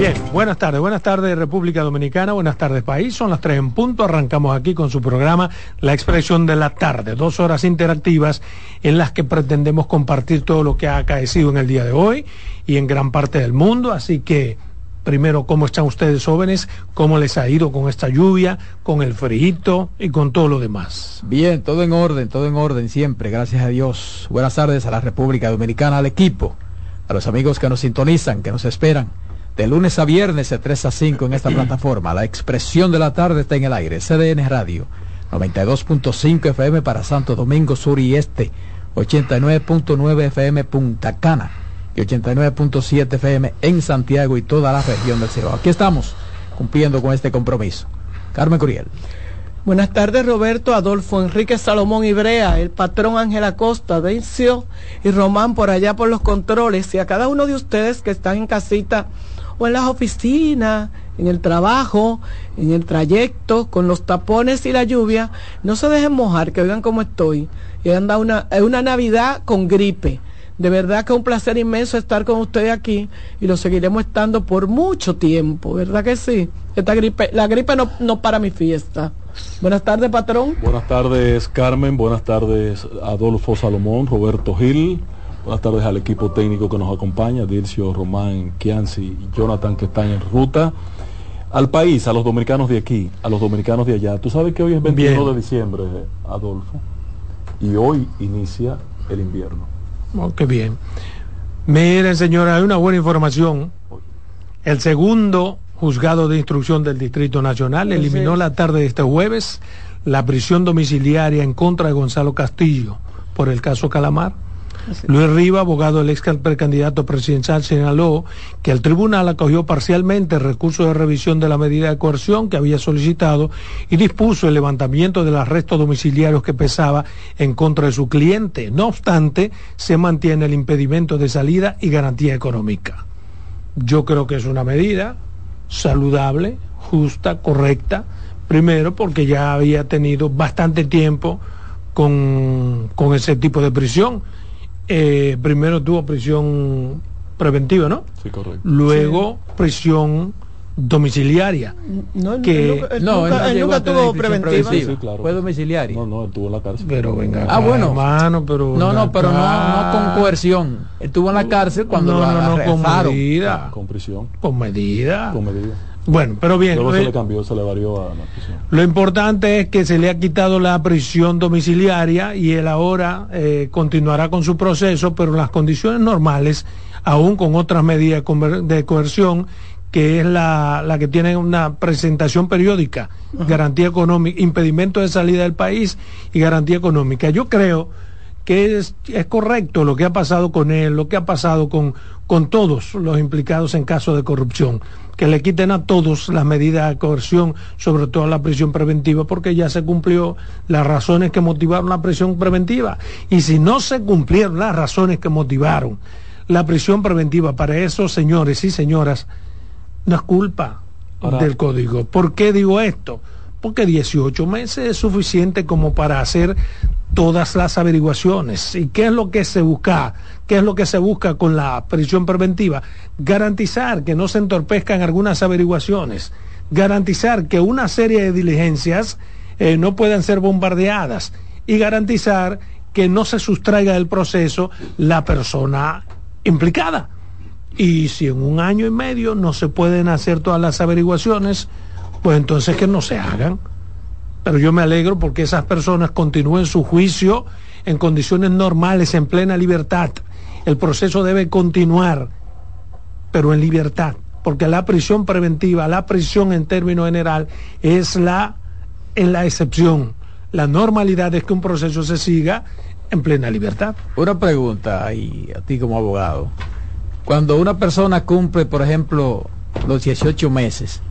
Bien, buenas tardes, buenas tardes República Dominicana, buenas tardes país, son las tres en punto, arrancamos aquí con su programa La Expresión de la Tarde, dos horas interactivas en las que pretendemos compartir todo lo que ha acaecido en el día de hoy y en gran parte del mundo, así que primero, ¿cómo están ustedes jóvenes? ¿Cómo les ha ido con esta lluvia, con el frío y con todo lo demás? Bien, todo en orden, todo en orden siempre, gracias a Dios. Buenas tardes a la República Dominicana, al equipo, a los amigos que nos sintonizan, que nos esperan de lunes a viernes de 3 a 5 en esta plataforma. La expresión de la tarde está en el aire. CDN Radio, 92.5 FM para Santo Domingo Sur y Este, 89.9 FM Punta Cana y 89.7 FM en Santiago y toda la región del Ciro. Aquí estamos cumpliendo con este compromiso. Carmen Curiel. Buenas tardes, Roberto, Adolfo, Enrique Salomón Ibrea, el patrón Ángel Acosta, Dencio y Román por allá por los controles y a cada uno de ustedes que están en casita o en las oficinas, en el trabajo, en el trayecto, con los tapones y la lluvia, no se dejen mojar, que vean cómo estoy. Y anda una, una Navidad con gripe. De verdad que es un placer inmenso estar con ustedes aquí y lo seguiremos estando por mucho tiempo, ¿verdad que sí? Esta gripe, la gripe no, no para mi fiesta. Buenas tardes, patrón. Buenas tardes, Carmen. Buenas tardes, Adolfo Salomón, Roberto Gil. Buenas tardes al equipo técnico que nos acompaña, Dircio, Román, Kianci y Jonathan que están en ruta. Al país, a los dominicanos de aquí, a los dominicanos de allá. Tú sabes que hoy es 21 de diciembre, Adolfo, y hoy inicia el invierno. Oh, qué bien. Miren, señora, hay una buena información. El segundo juzgado de instrucción del Distrito Nacional eliminó la tarde de este jueves la prisión domiciliaria en contra de Gonzalo Castillo por el caso Calamar Luis Riva, abogado del ex precandidato presidencial, señaló que el tribunal acogió parcialmente el recurso de revisión de la medida de coerción que había solicitado y dispuso el levantamiento del arresto domiciliario que pesaba en contra de su cliente. No obstante, se mantiene el impedimento de salida y garantía económica. Yo creo que es una medida saludable, justa, correcta, primero porque ya había tenido bastante tiempo con, con ese tipo de prisión eh, primero tuvo prisión preventiva, ¿no? Sí, correcto. Luego prisión domiciliaria. No, que no, él nunca, tuvo preventiva. Sí, claro. Fue domiciliaria. No, no, él tuvo en la cárcel. Pero venga. Ah, bueno. Hermano, pero no, no, pero no, no con coerción. Estuvo en la cárcel cuando no, lo no, no, con medida. Con prisión. Con medida. Con medida. Bueno, pero bien. Luego se le cambió, se le varió a la prisión. Lo importante es que se le ha quitado la prisión domiciliaria y él ahora eh, continuará con su proceso, pero en las condiciones normales, aún con otras medidas de coerción, que es la, la que tiene una presentación periódica, garantía económica, impedimento de salida del país y garantía económica. Yo creo que es, es, correcto lo que ha pasado con él, lo que ha pasado con, con todos los implicados en caso de corrupción que le quiten a todos las medidas de coerción, sobre todo la prisión preventiva, porque ya se cumplió las razones que motivaron la prisión preventiva. Y si no se cumplieron las razones que motivaron la prisión preventiva para esos señores y señoras, no es culpa Ahora, del código. ¿Por qué digo esto? Porque 18 meses es suficiente como para hacer todas las averiguaciones. ¿Y qué es lo que se busca? ¿Qué es lo que se busca con la prisión preventiva? Garantizar que no se entorpezcan algunas averiguaciones, garantizar que una serie de diligencias eh, no puedan ser bombardeadas y garantizar que no se sustraiga del proceso la persona implicada. Y si en un año y medio no se pueden hacer todas las averiguaciones, pues entonces que no se hagan. Pero yo me alegro porque esas personas continúen su juicio en condiciones normales, en plena libertad. El proceso debe continuar, pero en libertad, porque la prisión preventiva, la prisión en términos general, es la, en la excepción. La normalidad es que un proceso se siga en plena libertad. Una pregunta a ti como abogado. Cuando una persona cumple, por ejemplo, los 18 meses,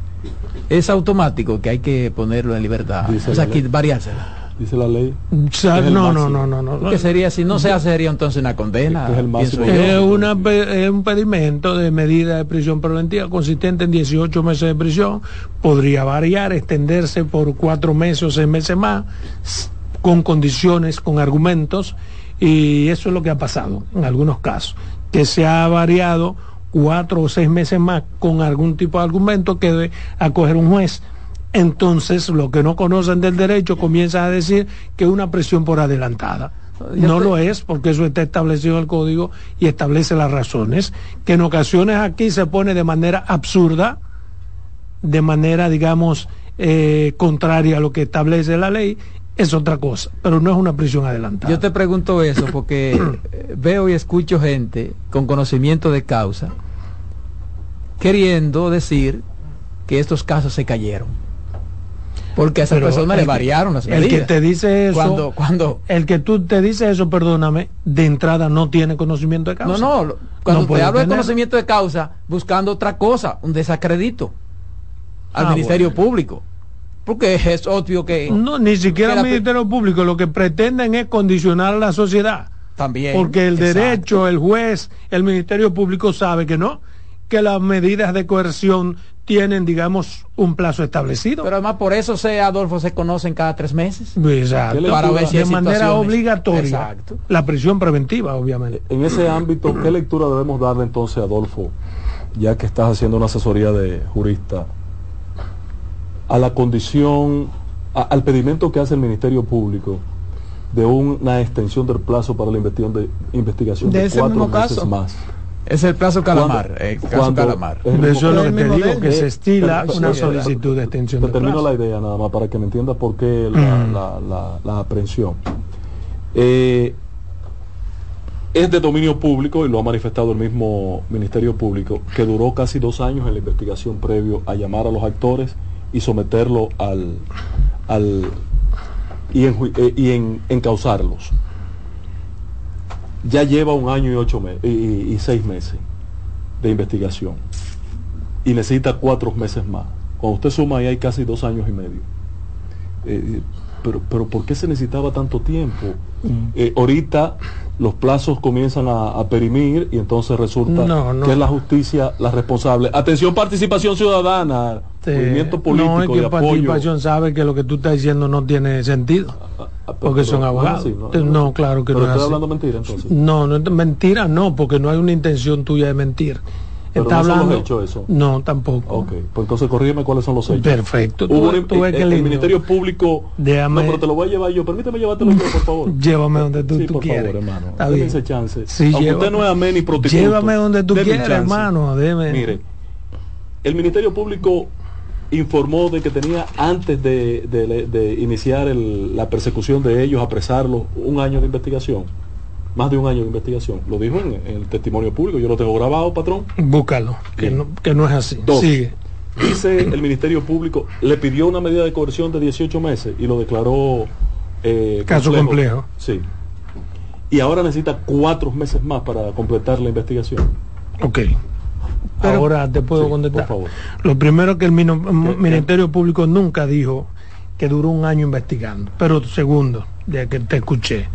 ¿es automático que hay que ponerlo en libertad? Dice o sea, que variársela. Dice la ley. O sea, no, no, no, no, no. ¿Qué sería? Si no se hace, sería entonces una condena. Es el máximo. Es, una pe- es un pedimento de medida de prisión preventiva consistente en 18 meses de prisión. Podría variar, extenderse por cuatro meses o seis meses más, con condiciones, con argumentos. Y eso es lo que ha pasado en algunos casos, que se ha variado cuatro o seis meses más con algún tipo de argumento que debe acoger un juez. Entonces, los que no conocen del derecho comienzan a decir que es una presión por adelantada. No lo es, porque eso está establecido en el código y establece las razones, que en ocasiones aquí se pone de manera absurda, de manera, digamos, eh, contraria a lo que establece la ley, es otra cosa, pero no es una prisión adelantada. Yo te pregunto eso porque eh, veo y escucho gente con conocimiento de causa queriendo decir que estos casos se cayeron. Porque a esa Pero persona el le variaron las El medidas. que te dice eso, Cuando, cuando, el que tú te dice eso, perdóname, de entrada no tiene conocimiento de no, causa. no, lo- cuando No te hablo de conocimiento de causa, buscando otra cosa, un desacredito al Ah, Ministerio bueno. Público. Porque es obvio que No, ni siquiera el Ministerio Público, lo que pretenden es condicionar a la sociedad. también. Porque el Exacto. derecho, el juez, el Ministerio Público sabe que no, que las medidas de coerción tienen, digamos, un plazo establecido. Pero además por eso se, Adolfo, se conocen cada tres meses. Exacto. ¿Qué Para ver si de manera obligatoria. Exacto. La prisión preventiva, obviamente. En ese ámbito, ¿qué lectura debemos darle entonces, Adolfo, ya que estás haciendo una asesoría de jurista, a la condición, a- al pedimento que hace el Ministerio Público de una extensión del plazo para la investigación de, investigación De de, ese cuatro mismo meses caso. más? Es el plazo calamar. Cuando- el caso calamar. es el mismo Eso es lo que te digo, de- que se Eh, estila una solicitud de extensión Te de termino plazo. la idea nada más para que me entiendas por qué la, Mm. la- la- la aprehensión. Eh, es de dominio público y lo ha manifestado el mismo Ministerio Público, que duró casi dos años en la investigación previo a llamar a los actores y someterlo al, al y, en, y en, encausarlos. Ya lleva un año y ocho meses y, y- y seis meses de investigación y necesita cuatro meses más. Cuando usted suma ahí hay casi dos años y medio. Eh, pero, pero ¿por qué se necesitaba tanto tiempo? Eh, ahorita los plazos comienzan a, a perimir y entonces resulta No, no. que es la justicia la responsable. Atención, participación ciudadana, Sí. movimiento político no, es que de apoyo. participación sabe que lo que tú estás diciendo no tiene sentido. Ah, ah, porque son no abogados. así, No, claro que pero no es hablando mentira entonces. No, no mentira, no, porque no hay una intención tuya de mentir. Pero Está no hablando. eso. No, tampoco. Ok, pues entonces corrígeme cuáles son los hechos. Perfecto. Tú, Hubo tú ves eh, que el. Ministerio Público. Déjame- No, pero te lo voy a llevar yo. Permíteme llevártelo yo, por favor. Llévame donde tú, sí, tú por quieres. favor, hermano. Está Deme bien. ese chance. Sí, Aunque llévame. usted no es amén y prostituto. Llévame donde tú quieras, hermano. Deme. Mire, el Ministerio Público informó de que tenía antes de, de- de iniciar el- la persecución de ellos, apresarlos, un año de investigación. Más de un año de investigación. Lo dijo en, en el testimonio público. Yo lo tengo grabado, patrón. Búscalo, que no, que no es así. Dos. Sigue. Dice el Ministerio Público, le pidió una medida de coerción de 18 meses y lo declaró eh, Caso complejo. Sí. Y ahora necesita cuatro meses más para completar la investigación. Ok. Pero- Ahora te puedo Sí, contestar. por favor. Lo primero que el mino- ¿Qué- Ministerio Público nunca dijo que duró un año investigando. Pero segundo, de que te escuché.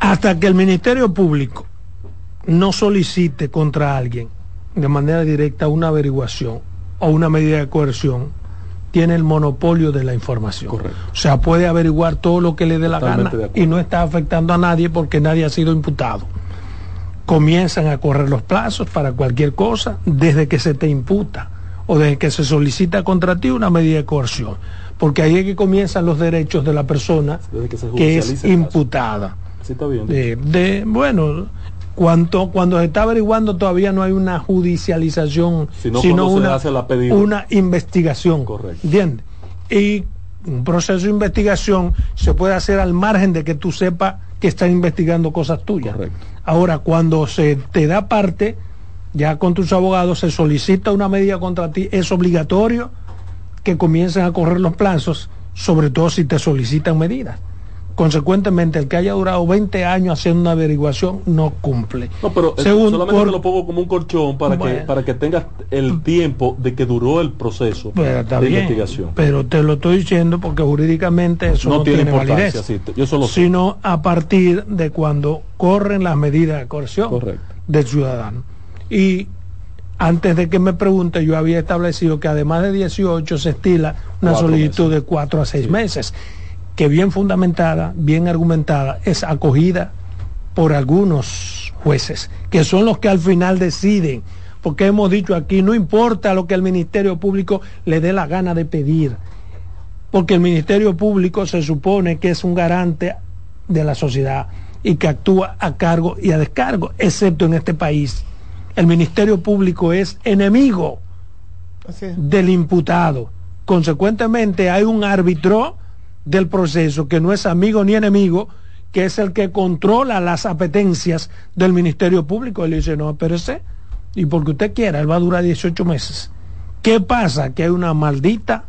Hasta que el Ministerio Público no solicite contra alguien de manera directa una averiguación o una medida de coerción, tiene el monopolio de la información. Correcto. O sea, puede averiguar todo lo que le dé la Totalmente gana y no está afectando a nadie porque nadie ha sido imputado. Comienzan a correr los plazos para cualquier cosa desde que se te imputa o desde que se solicita contra ti una medida de coerción. Porque ahí es que comienzan los derechos de la persona que es imputada. Así está bien. De, de- bueno, cuanto, cuando se está averiguando todavía no hay una judicialización, Sino una, hace la pedida. una investigación. Correcto. ¿Entiendes? Y un proceso de investigación se puede hacer al margen de que tú sepas que están investigando cosas tuyas. Correcto. Ahora, cuando se te da parte, ya con tus abogados se solicita una medida contra ti, es obligatorio que comiencen a correr los plazos, sobre todo si te solicitan medidas. Consecuentemente, el que haya durado 20 años haciendo una averiguación no cumple. No, pero eh, solamente te lo pongo como un colchón para que para que tengas el tiempo de que duró el proceso de investigación. Pero te lo estoy diciendo porque jurídicamente eso no, tiene, validez, yo solo sino a partir de cuando corren las medidas de coerción del ciudadano. Y antes de que me pregunte, yo había establecido que además de 18 se estila una solicitud de 4 a 6 meses que bien fundamentada, bien argumentada, es acogida por algunos jueces, que son los que al final deciden, porque hemos dicho aquí, no importa lo que el Ministerio Público le dé la gana de pedir, porque el Ministerio Público se supone que es un garante de la sociedad y que actúa a cargo y a descargo, excepto en este país. El Ministerio Público es enemigo del imputado. Consecuentemente hay un árbitro del proceso, que no es amigo ni enemigo, que es el que controla las apetencias del Ministerio Público. Él dice, no, espérese, y porque usted quiera, él va a durar 18 meses. ¿Qué pasa? Que hay una maldita,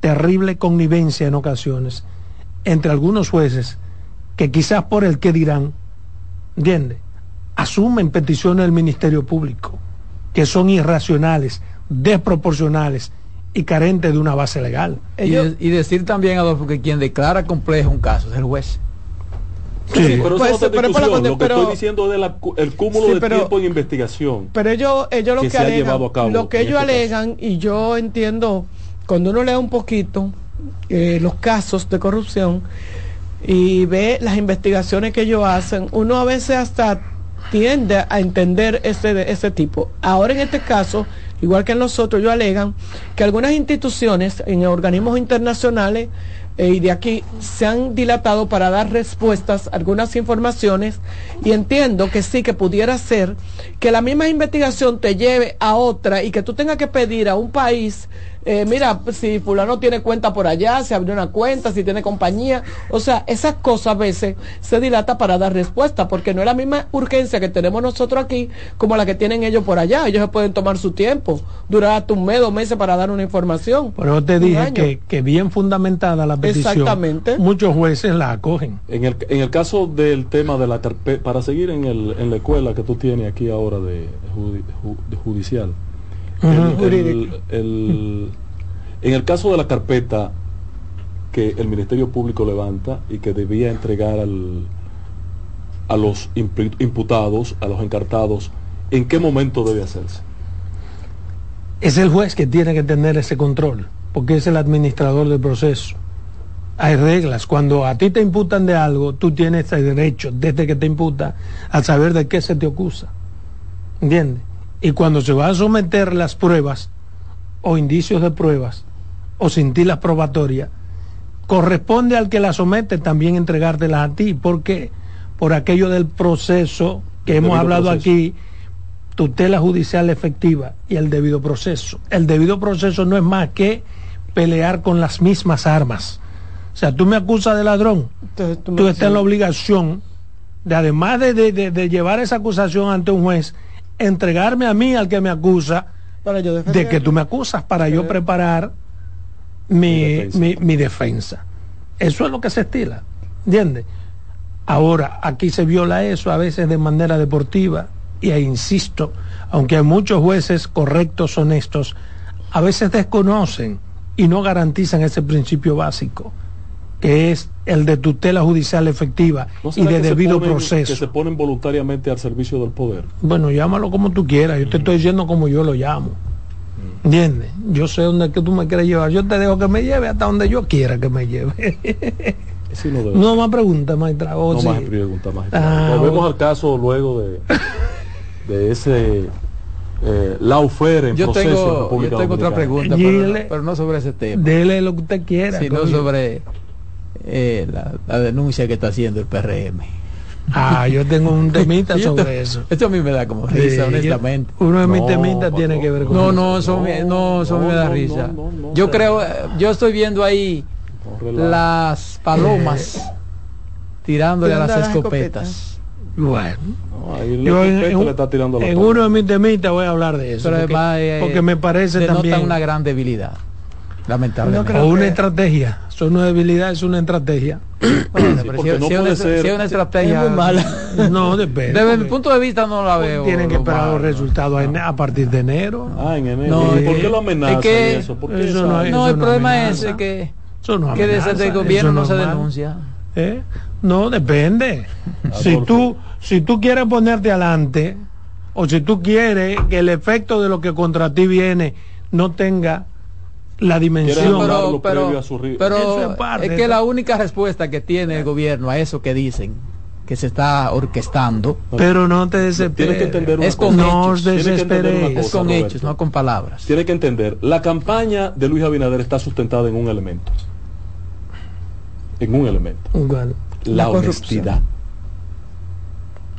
terrible connivencia en ocasiones entre algunos jueces que quizás por el que dirán, ¿entiende? Asumen peticiones del Ministerio Público que son irracionales, desproporcionales y carente de una base legal. y, decir también, Adolfo, que quien declara complejo un caso es el juez. Sí, pero eso pues, pero, lo que estoy diciendo es el cúmulo de tiempo en investigación. Pero ellos, ellos lo que, alegan, lo que ellos este alegan, y yo entiendo, cuando uno lee un poquito eh, los casos de corrupción y ve las investigaciones que ellos hacen, uno a veces hasta tiende a entender ese, ese tipo. Ahora en este caso, igual que en los ellos alegan que algunas instituciones en organismos internacionales eh, y de aquí se han dilatado para dar respuestas algunas informaciones y entiendo que sí que pudiera ser que la misma investigación te lleve a otra y que tú tengas que pedir a un país eh, mira, si fulano tiene cuenta por allá, se abrió una cuenta, si tiene compañía, o sea, esas cosas a veces se dilata para dar respuesta, porque no es la misma urgencia que tenemos nosotros aquí como la que tienen ellos por allá, ellos se pueden tomar su tiempo, durar hasta un mes, dos meses para dar una información. Pero yo te dije que, que, bien fundamentada la petición, Exactamente. muchos jueces la acogen. En el, en el caso del tema de la carpeta, para seguir en, el, en la escuela que tú tienes aquí ahora de, de judicial, el, en el caso de la carpeta que el Ministerio Público levanta y que debía entregar al, a los imputados, a los encartados, ¿en qué momento debe hacerse? Es el juez que tiene que tener ese control, porque es el administrador del proceso. Hay reglas. Cuando a ti te imputan de algo, tú tienes el derecho, desde que te imputa, a saber de qué se te acusa. ¿Entiendes? Y cuando se van a someter las pruebas o indicios de pruebas o cintilas probatorias, corresponde al que las somete también entregártelas a ti. ¿Por qué? Por aquello del proceso que hemos hablado aquí, tutela judicial efectiva y el debido proceso. El debido proceso no es más que pelear con las mismas armas. O sea, tú me acusas de ladrón, tú, estás en la obligación de, además de, de llevar esa acusación ante un juez, entregarme a mí al que me acusa de que tú me acusas para yo preparar mi, mi, defensa. Eso es lo que se estila, ¿entiendes? Ahora, aquí se viola eso a veces de manera deportiva y e insisto, aunque hay muchos jueces correctos, honestos, a veces desconocen y no garantizan ese principio básico que es el de tutela judicial efectiva y de debido proceso. Que se ponen voluntariamente al servicio del poder. Bueno, llámalo como tú quieras, yo te estoy diciendo como yo lo llamo. ¿Entiendes? Yo sé dónde que tú me quieres llevar, yo te dejo que me lleve hasta donde yo quiera que me lleve. no, más preguntas, maestra. no más preguntas, maestra. Ah, Volvemos al caso luego de, de ese eh, en yo tengo, yo tengo otra pregunta, pero, no, sobre ese tema. Dele lo que usted quiera. Sino sobre eh, la, denuncia que está haciendo el PRM. Ah, yo tengo un temita sobre eso. Esto a mí me da como risa, honestamente. uno de mis temitas tiene que ver con no, No, eso, no, eso me da risa. yo creo, yo estoy viendo ahí las palomas tirándole a las escopetas. Bueno, No, yo en, en- le está tirando la en uno de mis temitas voy a hablar de eso. Pero porque, además, eh, porque me parece también una gran debilidad. Lamentablemente. No o una que- estrategia. Eso no es debilidad, es una estrategia. Bueno, pero porque si- no si puede una, ser- si es una estrategia Es muy mala. No, depende. Desde mi punto de vista no la veo. Tienen que esperar los resultados a partir de enero. Ah, en enero. No, ¿Y ¿Por eh, qué lo amenazan es que eso? ¿Por qué eso esa- no es- No, Eso el no problema amenaza. es que, Eso no que desde el gobierno no se denuncia. ¿Eh? No, depende. si Adolfo. tú, si tú quieres ponerte adelante, o si tú quieres que el efecto de lo que contra ti viene no tenga la dimensión. pero previo a su ri- pero Eso es parte, es que la única respuesta que tiene el gobierno a eso que dicen que se está orquestando pero no te Tienes que desesperes. entender una es con cosa. No hechos. Una desesperes. Es con Roberto. hechos, no con palabras. Tiene que entender, la campaña de Luis Abinader está sustentada en un elemento. En un elemento. Bueno, La, La corrupción. honestidad.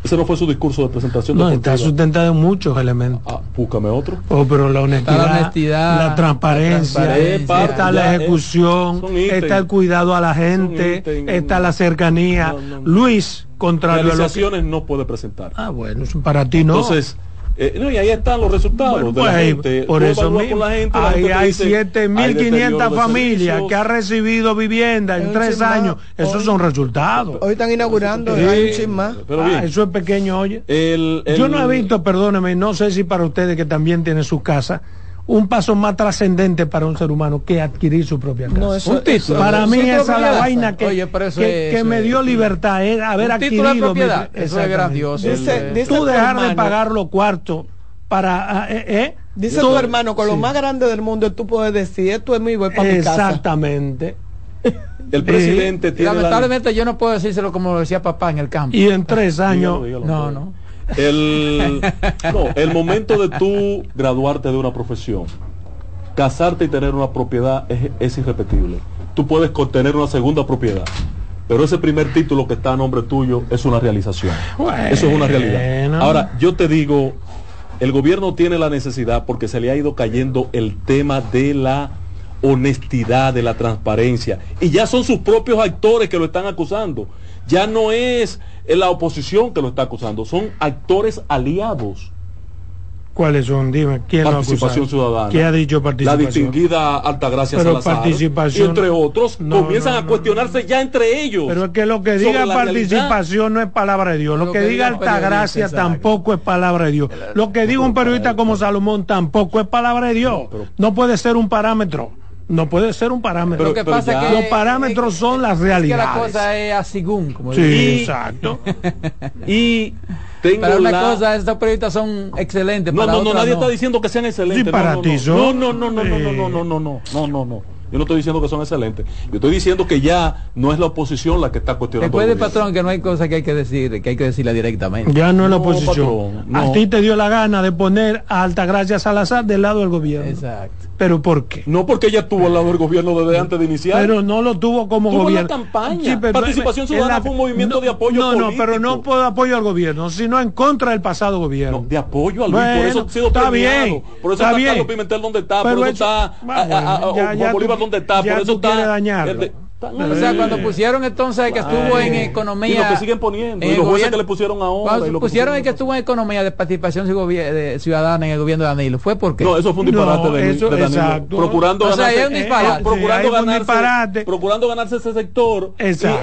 Ese no fue su discurso de presentación. no, deportiva. está sustentado en muchos elementos. Ah, búscame otro. Oh, pero la honestidad, la honestidad, la transparencia, la transparencia. está la ejecución, está el cuidado a la gente, ítems. está la cercanía. No, no, no. Luis, contrario a lo que... No puede presentar. Ah, bueno, para ti no. Entonces, eh, no, y ahí están los resultados Bueno, de la pues, gente. por eso mismo, con la gente, la ahí gente te hay dice, hay 7.500 deterioro de familias que ha recibido vivienda en tres años. Esos Hoy- son resultados. Hoy están inaugurando, Sí. hay un más. Ah, eso es pequeño, oye. el- el- Yo no he visto, perdóneme, no sé si para ustedes que también tienen su casa, un paso más trascendente para un ser humano que adquirir su propia casa. No, eso, Un título. eso- para mí esa es la vaina que, Oye, pero eso que, es- que eso me es- dio libertad, es haber Un adquirido. título de propiedad, mi- eso es grandioso. Dice, El- dice Tú dejar de pagar los cuartos para... ah, eh, eh, Dice tú- tu hermano, con lo más grande del mundo, tú puedes decir, esto es mío y voy para mi casa. Exactamente. el presidente tiene la- Lamentablemente yo no puedo decírselo como lo decía papá en el campo. Y en tres años... Dígalo, dígalo, No, no. El, no, el momento de tú graduarte de una profesión, casarte y tener una propiedad es, es irrepetible. Tú puedes tener una segunda propiedad, pero ese primer título que está a nombre tuyo es una realización. Eso es una realidad. Ahora, yo te digo, el gobierno tiene la necesidad porque se le ha ido cayendo el tema de la honestidad, de la transparencia. Y ya son sus propios actores que lo están acusando. Ya no es la oposición que lo está acusando, son actores aliados. ¿Cuáles son? Dime, ¿quién lo ha participación ciudadana. ¿Qué ha dicho La participación? distinguida Altagracia Pero Salazar. participación- Y entre otros, No, comienzan no, a no, cuestionarse ya entre ellos. Pero es que lo que diga la realidad. participación no es palabra de Dios. Lo, Lo que, que diga Altagracia tampoco es palabra de Dios. Lo que diga un periodista como Salomón tampoco es palabra de Dios. No, pero- No puede ser un parámetro. No puede ser un parámetro. Pero- lo que pero pasa ya- que Los parámetros es- son las es que realidades. la cosa es así como sí, Y- exacto. Y tengo Para una la- cosa, estos periodistas son excelentes. No, para no, no, nadie está diciendo que sean excelentes. Sí, no, para no, ti no. son. No, no, no, no, no, no, no, no, no, no, no, no, no. Yo no estoy diciendo que son excelentes. Yo estoy diciendo que ya no es la oposición la que está cuestionando. Al gobierno. patrón, que no hay cosa que hay que decir, que hay que decirla directamente. Ya no es la oposición. patrón, no. A ti te dio la gana de poner a Altagracia Salazar del lado del gobierno. Exacto. ¿Pero por qué? No porque ella estuvo al lado del gobierno desde antes de iniciar. Pero no lo tuvo como Tuvo gobierno. campaña. Participación Ciudadana fue un movimiento no, de apoyo No, no, pero político. no por apoyo al gobierno, sino en contra del pasado gobierno. No, de apoyo a Luis, por Bueno, eso ha sido está premiado. bien, por eso está está, bien. Carlos Pimentel donde está, Pero por eso está a- a- a- bueno, ya- tú- Bolívar donde está, ya por eso tú está. quieres dañarlo. el de- está- no, O sea, cuando pusieron entonces que estuvo en economía. Y lo que siguen poniendo, en y el los jueces gobierno- que le pusieron ahora. Cuando y lo que pusieron el que estuvo en economía de participación cigovi- de ciudadana en el gobierno de Danilo, ¿fue porque No, eso fue un disparate No, de, eso- de Danilo. exacto. Procurando O sea, ganarse, es un disparate. eh, procurando, Sí, ganarse, disparate. procurando ganarse ese sector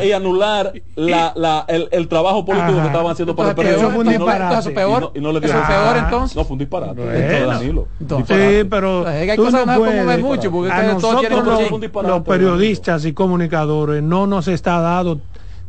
y, y anular la, la, el, el trabajo político Ajá. que estaban haciendo para el Entonces, Eso PRD. fue un Y no- disparate. Eso peor. Y no, y no le Eso peor entonces. No, fue un disparate. Bueno. Danilo. Entonces. Sí, pero Es que hay cosas que no puedes- conmueven mucho, porque a ustedes todos los, los periodistas y comunicadores no nos está dado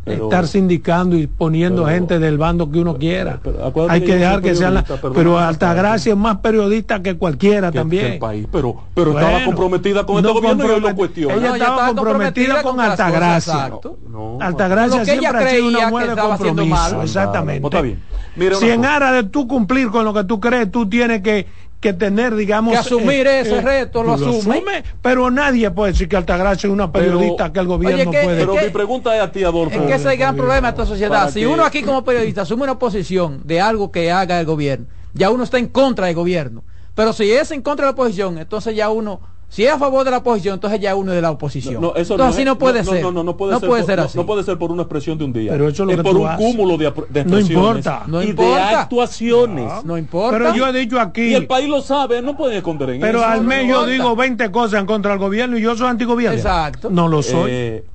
Pero- estar sindicando y poniendo pero- gente del bando que uno quiera. pero Hay que dejar que sean la- periodista, perdona pero Altagracia es más periodista que cualquiera que- también. que el país, pero, pero Bueno, estaba comprometida con no este gobierno y hoy lo compromet- cuestiona. Ella No, estaba estaba comprometida comprometida con con las cosas, Altagracia. No, Altagracia siempre ha sido una mujer de compromiso. mal. Exactamente. Pues está bien. Mire si en aras de tú cumplir con lo que tú crees, tú tienes que, que tener, digamos... Que asumir ese reto, lo asume. Pero nadie puede decir que Altagracia es una Pero- periodista que el gobierno Oye, que- puede... Pero que- mi pregunta es a ti, Adolfo. Es que ese es el gran problema de esta sociedad. Si que- uno aquí como periodista asume una posición de algo que haga el gobierno, ya uno está en contra del gobierno. Pero si es en contra de la oposición, entonces ya uno Si es a favor de la oposición, entonces ya uno es de la oposición. No, eso entonces no así es- no puede no, ser. No, no, no puede ser. No puede ser no, así. No, no, no puede ser. No puede por. No, no, no puede No puede no- así. No, puede ser una expresión de un día. Pero eso es lo que por un haces. cúmulo de, de No expresiones importa. No y de importa. actuaciones. No importa. Pero yo he dicho Y aquí, el país lo sabe, no pueden esconder en pero eso. al no mes yo digo 20 cosas en contra del gobierno y yo soy antigobierno. Exacto. No lo soy. Eh,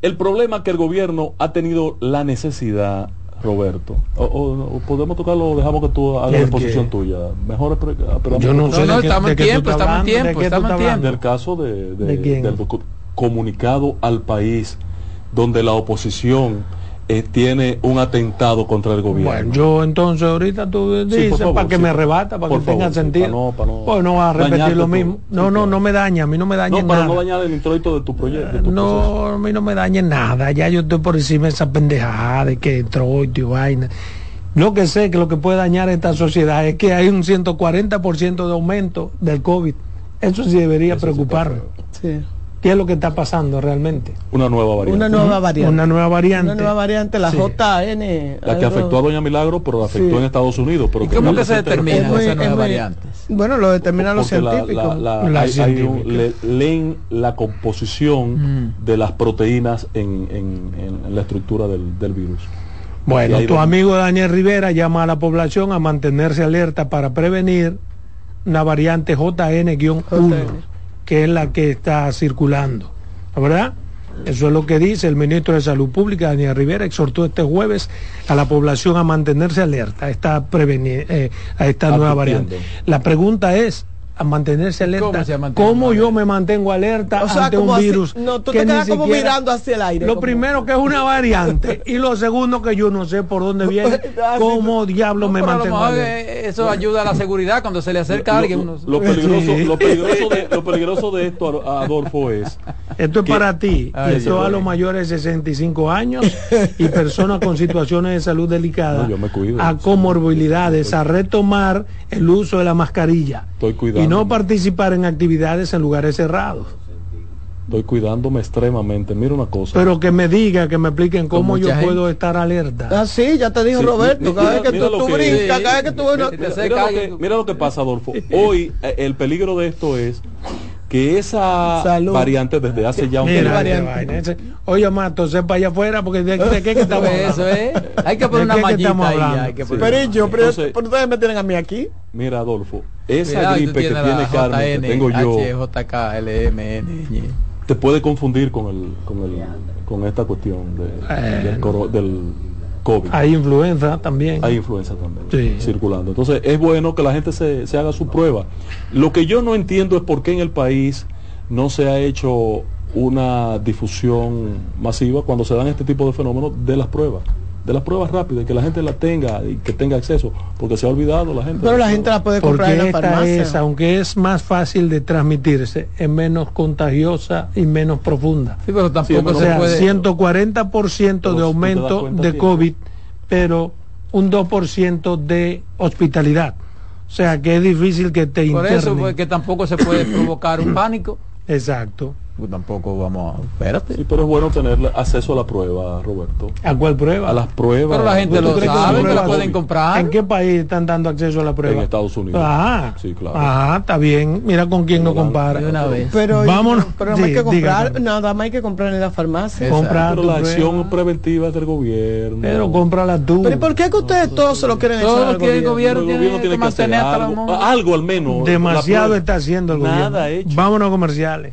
el problema que el gobierno ha tenido la necesidad, Roberto, o, o- o podemos tocarlo o dejamos que tú hagas la ¿El exposición tuya. Mejor Yo no tú- sé no, estamos en tiempo, estamos en tiempo, estamos en tiempo. del caso de, de- del comunicado al país donde la oposición eh, tiene un atentado contra el gobierno. Bueno, yo entonces ahorita tú dices para que sí, me arrebata, para por que tenga favor, sí, sentido. para no- para no pues no vas a repetir lo tú. mismo. Sí, No, no, claro. no me daña, a mí no me daña no, para nada. no dañar el introito de tu proyecto. de tu proceso. No, a mí no me dañe nada. Ya yo estoy por encima de esa pendejada de que troito y vaina. Lo que sé que lo que puede dañar esta sociedad es que hay un 140% de aumento del COVID. Eso sí debería Eso preocuparme. Sí. ¿Qué es lo que está pasando realmente? Una nueva variante. Una nueva variante. Una nueva variante. Una nueva variante, la Sí. JN. La que afectó a Doña Milagro, pero la afectó Sí. en Estados Unidos. Pero ¿Y cómo que se determina Es muy- esas es nuevas muy- variantes? Bueno, lo determinan los científicos. la- la- La hay- hay un- científica. le- leen la composición Mm. de las proteínas en, en- en- en la estructura del, del virus. Bueno, tu amigo Daniel Rivera llama a la población a mantenerse alerta para prevenir una variante JN-1, JN. Que es la que está circulando. ¿Verdad? Eso es lo que dice el ministro de Salud Pública, Daniel Rivera, exhortó este jueves a la población a mantenerse alerta a esta, eh, a esta nueva variante. La pregunta es, a mantenerse ¿Cómo alerta, se ¿cómo yo me mantengo alerta O sea, ante un así- virus? no, tú que te ni quedas como siquiera- mirando hacia el aire. Lo como- primero que es una variante y lo segundo que yo no sé por dónde viene, cómo diablo me mantengo alerta. eh, eso ayuda a la seguridad cuando se le acerca a alguien. Lo, uno- lo peligroso, Sí. lo, peligroso de, lo peligroso de esto, Adolfo, es Esto es que- para ti, Ay, esto a los mayores de 65 años y personas con situaciones de salud delicadas, No, yo me cuido. a comorbilidades, a retomar el uso de la mascarilla Estoy y no participar en actividades en lugares cerrados. estoy cuidándome extremadamente. Mira una cosa. Pero que me diga, que me expliquen cómo yo puedo estar alerta. Ah, sí, ya te dijo Sí, Roberto. mira- Cada vez que tú, lo tú que- brincas, Sí. cada vez que tú ves una- Te Mira, mira lo que, mira lo que pasa, Adolfo. Hoy eh, el peligro de esto es que esa Salud. variante desde hace ya un tiempo- Oye, Mato, sepa allá afuera, porque de, de qué que estamos Eso es. Hay que poner ¿De una mallita estamos ahí. Hay que poner Pero yo, pero, Entonces- pero ustedes me tienen a mí aquí. Mira, Adolfo, esa Cuidado, gripe que tiene Carmen, que tengo yo, te puede confundir con el, con el, con esta cuestión de- del, coro- del COVID. Hay influenza también. Hay influenza también Sí. circulando. Entonces es bueno que la gente se, se haga su prueba. Lo que yo no entiendo es por qué en el país no se ha hecho una difusión masiva cuando se dan este tipo de fenómenos de las pruebas. De las pruebas rápidas, que la gente las tenga y que tenga acceso, porque se ha olvidado la gente. Pero la gente la puede comprar Porque en la esta farmacia. es, aunque es más fácil de transmitirse, es menos contagiosa y menos profunda. Sí, pero Sí, tampoco O no se sea, puede. 140% Pero de aumento de COVID, pero un 2% de hospitalidad. O sea, que es difícil que te Por internen. eso, pues, que tampoco se puede provocar un pánico. Exacto. Pues tampoco vamos a. Espérate. Sí, pero es bueno tener acceso a la prueba, Roberto. ¿A cuál prueba? A las pruebas. Pero la gente ¿Tú lo que sabe, que la pueden comprar. ¿En qué país están dando acceso a la prueba? En Estados Unidos. Ah, Sí, claro. Ah, está bien. Mira con quién no compara. De una vez. Pero, Vámonos. pero no hay Sí, que comprar, dígame. nada más hay que comprar en la farmacia. Compra tu la prueba. acción preventiva es del gobierno. Pero cómprala tú. Pero ¿y por qué que ustedes todos se lo quieren echar Todo al lo que el gobierno el tiene, gobierno tiene que hacer mantener hasta la algo, algo al menos. Demasiado está haciendo el gobierno. Nada hecho. Vámonos a comerciales.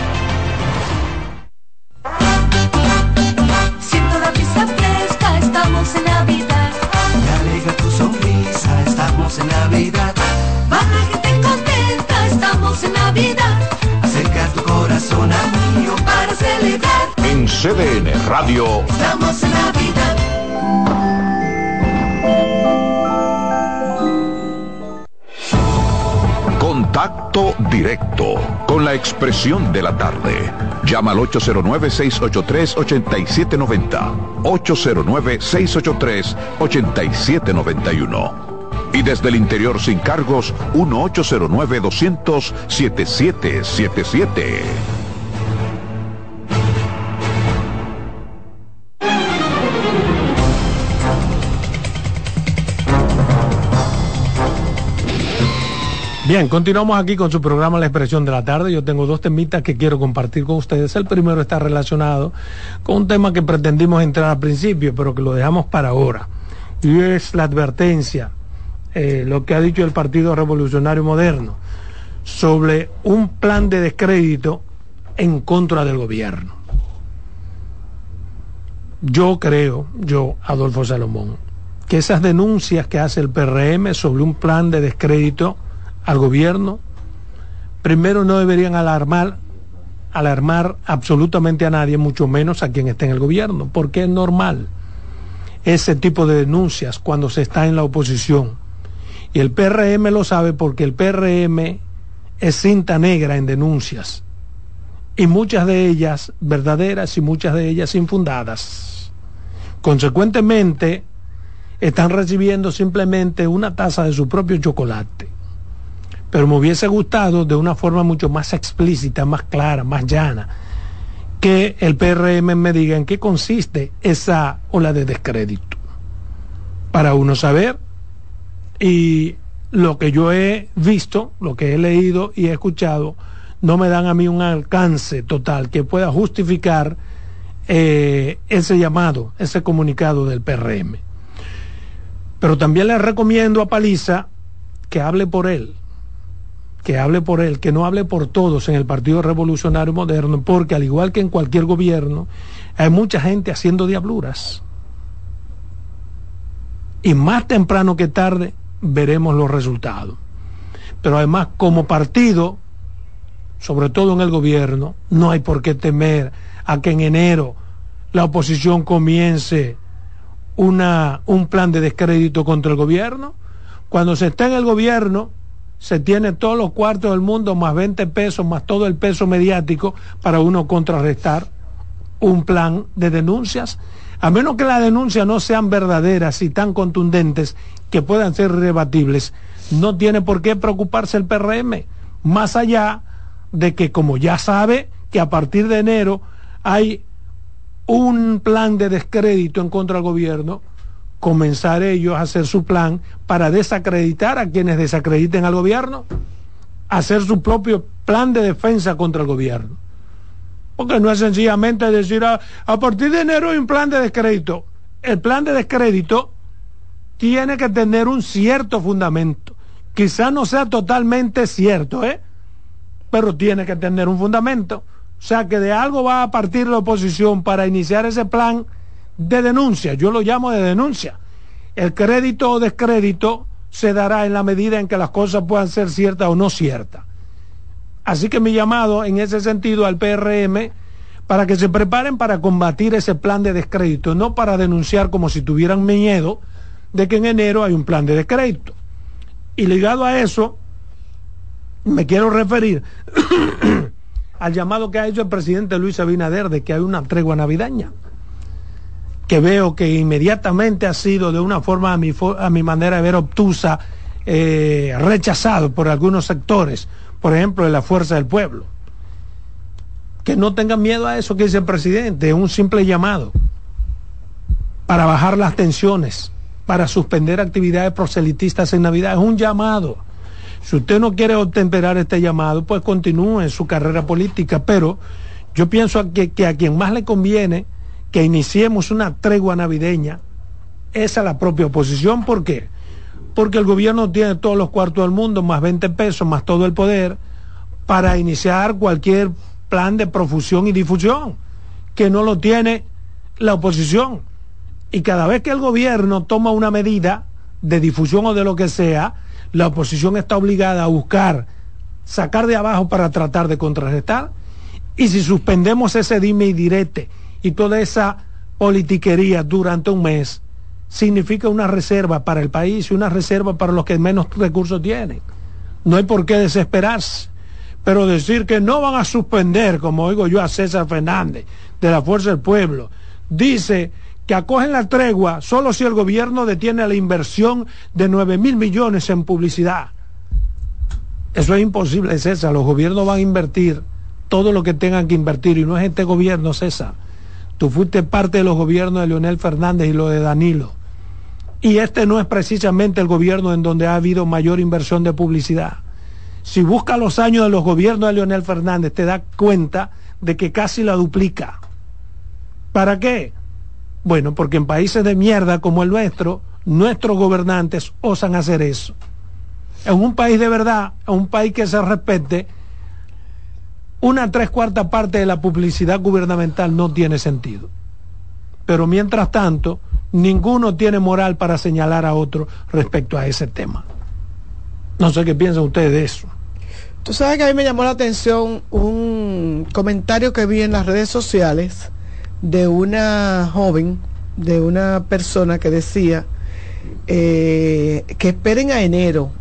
Estamos en Navidad. Va la gente contenta, estamos en Navidad. Acerca tu corazón a mío para celebrar. En CDN Radio. Estamos en Navidad. Contacto directo con la expresión de la tarde. Llama al 809-683-8790. 809-683-8791. Y desde el interior sin cargos, 1-809-200-7777. Bien, continuamos aquí con su programa La Expresión de la Tarde. Yo tengo dos temitas que quiero compartir con ustedes. El primero está relacionado con un tema que pretendimos entrar al principio, pero que lo dejamos para ahora. Y es la advertencia, eh, lo que ha dicho el Partido Revolucionario Moderno, sobre un plan de descrédito en contra del gobierno. Yo creo, yo, Adolfo Salomón, que esas denuncias que hace el PRM sobre un plan de descrédito al gobierno, primero no deberían alarmar, alarmar absolutamente a nadie, mucho menos a quien esté en el gobierno, porque es normal ese tipo de denuncias cuando se está en la oposición. Y el PRM lo sabe porque el PRM es cinta negra en denuncias, y muchas de ellas verdaderas y muchas de ellas infundadas. Consecuentemente, están recibiendo simplemente una taza de su propio chocolate pero me hubiese gustado de una forma mucho más explícita, más clara, más llana, que el PRM me diga en qué consiste esa ola de descrédito. Para uno saber, y lo que yo he visto, lo que he leído y he escuchado, no me dan a mí un alcance total que pueda justificar eh, ese llamado, ese comunicado del PRM. Pero también le recomiendo a Paliza que hable por él, que hable por él, que no hable por todos en el Partido Revolucionario Moderno, porque al igual que en cualquier gobierno, hay mucha gente haciendo diabluras. Y más temprano que tarde veremos los resultados. Pero además, como partido, sobre todo en el gobierno, no hay por qué temer a que en enero la oposición comience una, un plan de descrédito contra el gobierno. Cuando se está en el gobierno, se tiene todos los cuartos del mundo, más 20 pesos, más todo el peso mediático para uno contrarrestar un plan de denuncias, a menos que las denuncias no sean verdaderas y tan contundentes que puedan ser rebatibles, no tiene por qué preocuparse el PRM, más allá de que como ya sabe que a partir de enero hay un plan de descrédito en contra del gobierno, comenzar ellos a hacer su plan para desacreditar a quienes desacrediten al gobierno, hacer su propio plan de defensa contra el gobierno. Porque no es sencillamente decir, a, a partir de enero hay un plan de descrédito. El plan de descrédito tiene que tener un cierto fundamento. Quizá no sea totalmente cierto, ¿eh? Pero tiene que tener un fundamento. O sea que de algo va a partir la oposición para iniciar ese plan de denuncia, yo lo llamo de denuncia. El crédito o descrédito se dará en la medida en que las cosas puedan ser ciertas o no ciertas. Así que mi llamado en ese sentido al PRM para que se preparen para combatir ese plan de descrédito, no para denunciar como si tuvieran miedo de que en enero hay un plan de descrédito. Y ligado a eso, me quiero referir al llamado que ha hecho el presidente Luis Abinader de que hay una tregua navideña que veo que inmediatamente ha sido de una forma a mi, a mi manera de ver obtusa, eh, rechazado por algunos sectores, por ejemplo, de la fuerza del pueblo. Que no tengan miedo a eso que dice el presidente, un simple llamado para bajar las tensiones para suspender actividades proselitistas en Navidad. Es un llamado. Si usted no quiere obtemperar este llamado, pues continúe en su carrera política, pero yo pienso que, que a quien más le conviene que iniciemos una tregua navideña es a la propia oposición. ¿Por qué? Porque el gobierno tiene todos los cuartos del mundo, más 20 pesos, más todo el poder, para iniciar cualquier plan de profusión y difusión, que no lo tiene la oposición. Y cada vez que el gobierno toma una medida de difusión o de lo que sea, la oposición está obligada a buscar sacar de abajo para tratar de contrarrestar. Y si suspendemos ese dime y direte y toda esa politiquería durante un mes, significa una reserva para el país y una reserva para los que menos recursos tienen. No hay por qué desesperarse. Pero decir que no van a suspender, como oigo yo a César Fernández, de la Fuerza del Pueblo, dice que acogen la tregua solo si el gobierno detiene la inversión de 9 mil millones en publicidad. Eso es imposible, César. Los gobiernos van a invertir todo lo que tengan que invertir y no es este gobierno, César. Tú fuiste parte de los gobiernos de Leonel Fernández y lo de Danilo. Y este no es precisamente el gobierno en donde ha habido mayor inversión de publicidad. Si busca los años de los gobiernos de Leonel Fernández, te das cuenta de que casi la duplica. ¿Para qué? Bueno, porque en países de mierda como el nuestro, nuestros gobernantes osan hacer eso. En un país de verdad, en un país que se respete, una tres cuarta parte de la publicidad gubernamental no tiene sentido. Pero mientras tanto, ninguno tiene moral para señalar a otro respecto a ese tema. No sé qué piensan ustedes de eso. Tú sabes que a mí me llamó la atención un comentario que vi en las redes sociales de una joven, de una persona que decía eh, que esperen a enero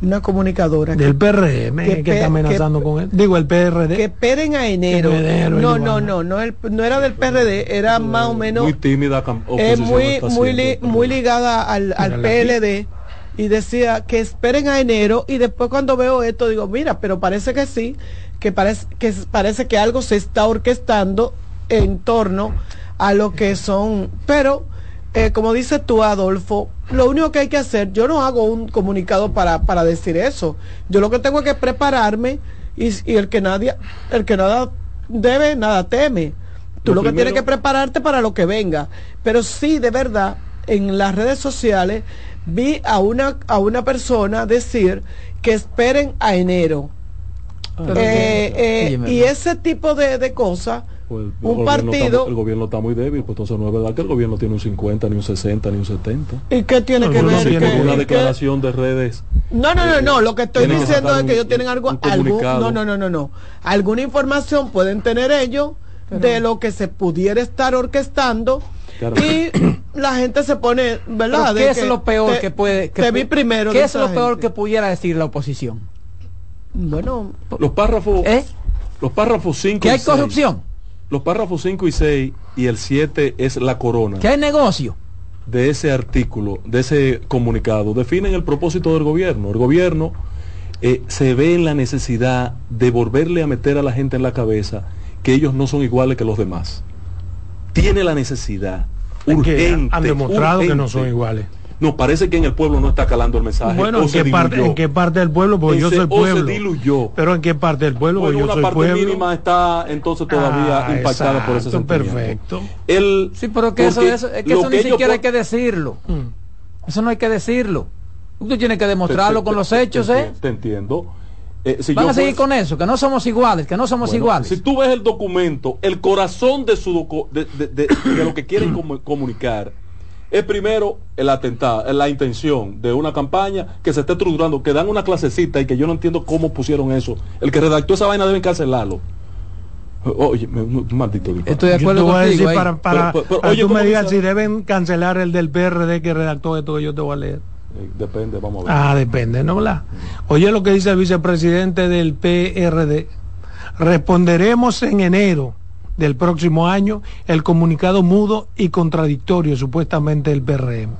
una comunicadora del PRM que, está amenazando con él. Digo el PRD que esperen a enero, no no no no no era del PRD era más o menos muy tímida es muy muy muy ligada al, al PLD y decía que esperen a enero y después cuando veo esto digo mira pero parece que sí que parece que parece que algo se está orquestando en torno a lo que son, pero eh, como dices tú, Adolfo, lo único que hay que hacer, yo no hago un comunicado para, para decir eso. Yo lo que tengo es que prepararme y, el que nadie, el que nada debe, nada teme. Tú lo, que tienes que prepararte para lo que venga. Pero sí, de verdad, en las redes sociales vi a una, a una persona decir que esperen a enero. Eh, eh, y ese tipo de, de cosas pues un partido. el gobierno está muy débil, pues entonces no es verdad que el gobierno tiene un 50, ni un 60, ni un 70. ¿Y qué tiene que ver? Tiene una declaración de redes. No, no, no, no. Lo que estoy diciendo es que ellos tienen algo, no, no, no, no, no. Alguna información pueden tener ellos de lo que se pudiera estar orquestando. Y la gente se pone, ¿verdad? ¿Qué es lo peor que puede que vi primero ¿Qué es lo peor que pudiera decir la oposición? Bueno, los párrafos ¿Eh? Los párrafos 5 ¿Que hay corrupción? Los párrafos 5 y 6 y el 7 es la corona. ¿Qué hay negocio? De ese artículo, de ese comunicado, definen el propósito del gobierno. El gobierno eh, se ve en la necesidad de volverle a meter a la gente en la cabeza que ellos no son iguales que los demás. Tiene la necesidad urgente. Han demostrado que no son iguales. No, parece que en el pueblo no está calando el mensaje. Bueno, ¿en, qué parte, ¿en qué parte del pueblo? Porque yo soy pueblo. se diluyó. Pero ¿en qué parte del pueblo? Porque yo soy parte pueblo. mínima está entonces todavía ah, impactada por ese sentimiento. Perfecto. El, sí, pero que eso, eso, es que eso ni siquiera hay que decirlo. Mm. Eso no hay que decirlo. Usted tiene que demostrarlo con los hechos, ¿eh? Te entiendo. Eh, si Van a seguir con eso, que no somos iguales, que no somos iguales. Si tú ves el documento, el corazón de, su de, de, de lo que quieren comunicar es primero el atentado, la intención de una campaña que se esté estructurando, que dan una clasecita y que yo no entiendo cómo pusieron eso. El que redactó esa vaina debe encarcelarlo. Oye, maldito Estoy de acuerdo contigo. Voy a decir para, para, oye, tú me digas si deben cancelar el del PRD que redactó esto que yo te voy a leer. Eh, depende, vamos a ver. Ah, depende, ¿no? ¿verdad? Oye lo que dice el vicepresidente del PRD. Responderemos en enero del próximo año el comunicado mudo y contradictorio supuestamente del PRM.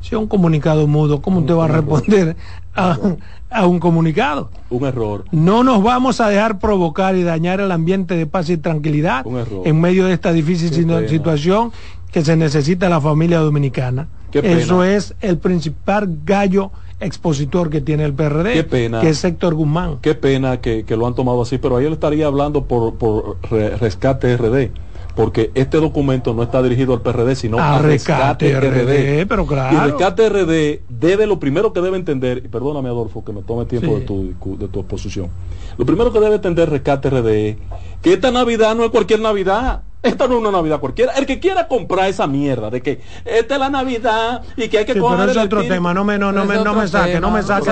Si es un comunicado mudo, ¿cómo usted va a responder a, un comunicado? Un error. No nos vamos a dejar provocar y dañar el ambiente de paz y tranquilidad en medio de esta difícil situación que se necesita la familia dominicana. Eso es el principal gallo expositor que tiene el PRD, Qué pena. que es Héctor Guzmán. Qué pena que, que lo han tomado así, pero ahí él estaría hablando por, por re- rescate RD, porque este documento no está dirigido al PRD, sino A a Rescate rescate, RD, pero claro. Y rescate RD debe, lo primero que debe entender, y perdóname Adolfo que me tome tiempo Sí. de, tu, de tu exposición, lo primero que debe entender rescate RD es que esta Navidad no es cualquier Navidad. Esta no es una Navidad cualquiera. El que quiera comprar esa mierda de que esta es la Navidad y que hay que Sí, coger pero es otro espíritu. tema, no me, no, no, me, es no otro me saque, tema, no me no saque.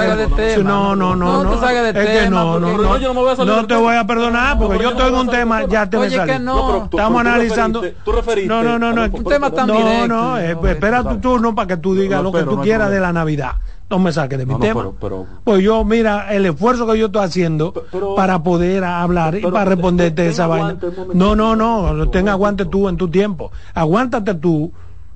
no, no, no, no te salgas de es que tema, no, no, no, No, yo no me voy a salir no del te voy a perdonar porque No, yo estoy en un tema, ya te me salí. que no. No, pero tú- Estamos analizando. referiste- tú referiste- No, no, no, no. Un tema tan No, no, eh, No, espera tu turno para que tú digas No, lo que tú quieras de la Navidad. No me saques de mi No, no, tema. pero- pero- Pues yo, mira, el esfuerzo que yo estoy haciendo pero- para poder hablar y para te- responderte esa vaina. No, no, no, momentito, ten un aguante tú en tu tiempo. Aguántate tú,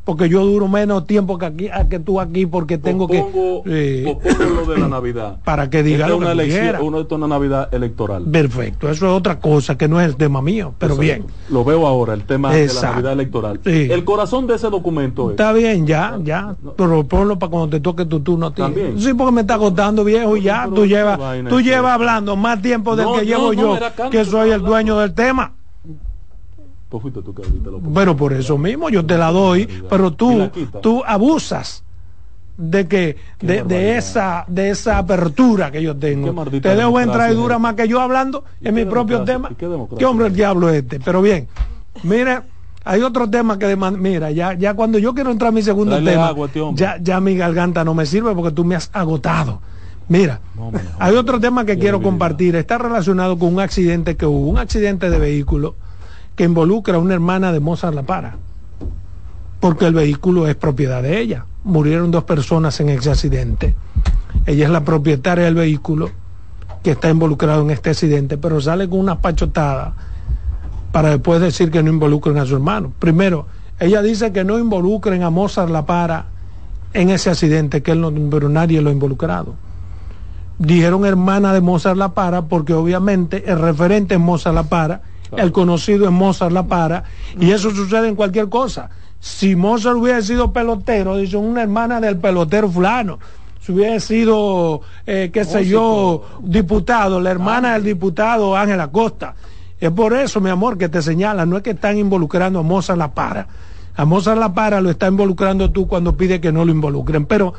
porque yo duro menos tiempo que aquí, que tú aquí, porque tengo Pospongo- que. eh, pospongo lo de la Navidad. Para que diga una que elección, es una Navidad electoral. Perfecto, eso es otra cosa que no es el tema mío, pero bien. Lo veo ahora, el tema de la. Navidad electoral. Sí. El corazón de ese documento es. Está bien, ya, ya, pero ponlo para cuando te toque tu turno a ti. También. Sí, porque me está costando viejo y ya, tú llevas, tú llevas hablando más tiempo del No, que no, llevo no, yo, que soy el dueño del tema. Pues fuiste tú que. Bueno, por eso mismo yo te la doy, pero tú, tú abusas de que de, de esa de esa apertura que yo tengo. Te dejo entrar y democracia dura es más que yo hablando ¿Y en mi propio tema. ¿Y qué democracia ¿Qué hombre el diablo es este? Pero bien, mira, hay otro tema que deman- mira, ya ya cuando yo quiero entrar a mi segundo tema, agua este ya ya mi garganta no me sirve porque tú me has agotado. Mira, No, hay otro tema que quiero compartir, está relacionado con un accidente que hubo, un accidente de vehículo que involucra a una hermana de Mozart La Para, porque el vehículo es propiedad de ella. Murieron dos personas en ese accidente. Ella es la propietaria del vehículo que está involucrado en este accidente, pero sale con una pachotada para después decir que no involucren a su hermano. Primero, ella dice que no involucren a Mozart La Para en ese accidente, que él no, pero nadie lo ha involucrado. Dijeron hermana de Mozart La Para porque obviamente el referente es Mozart La Para, el conocido es Mozart La Para, y eso sucede en cualquier cosa. Si Mozart hubiera sido pelotero, dice una hermana del pelotero fulano, si hubiera sido, eh, qué sé yo, diputado, la hermana del diputado Ángel Acosta. Es por eso, mi amor, que te señala, no es que están involucrando a Mozart La Para. A Mozart La Para lo está involucrando tú cuando pide que no lo involucren. Pero,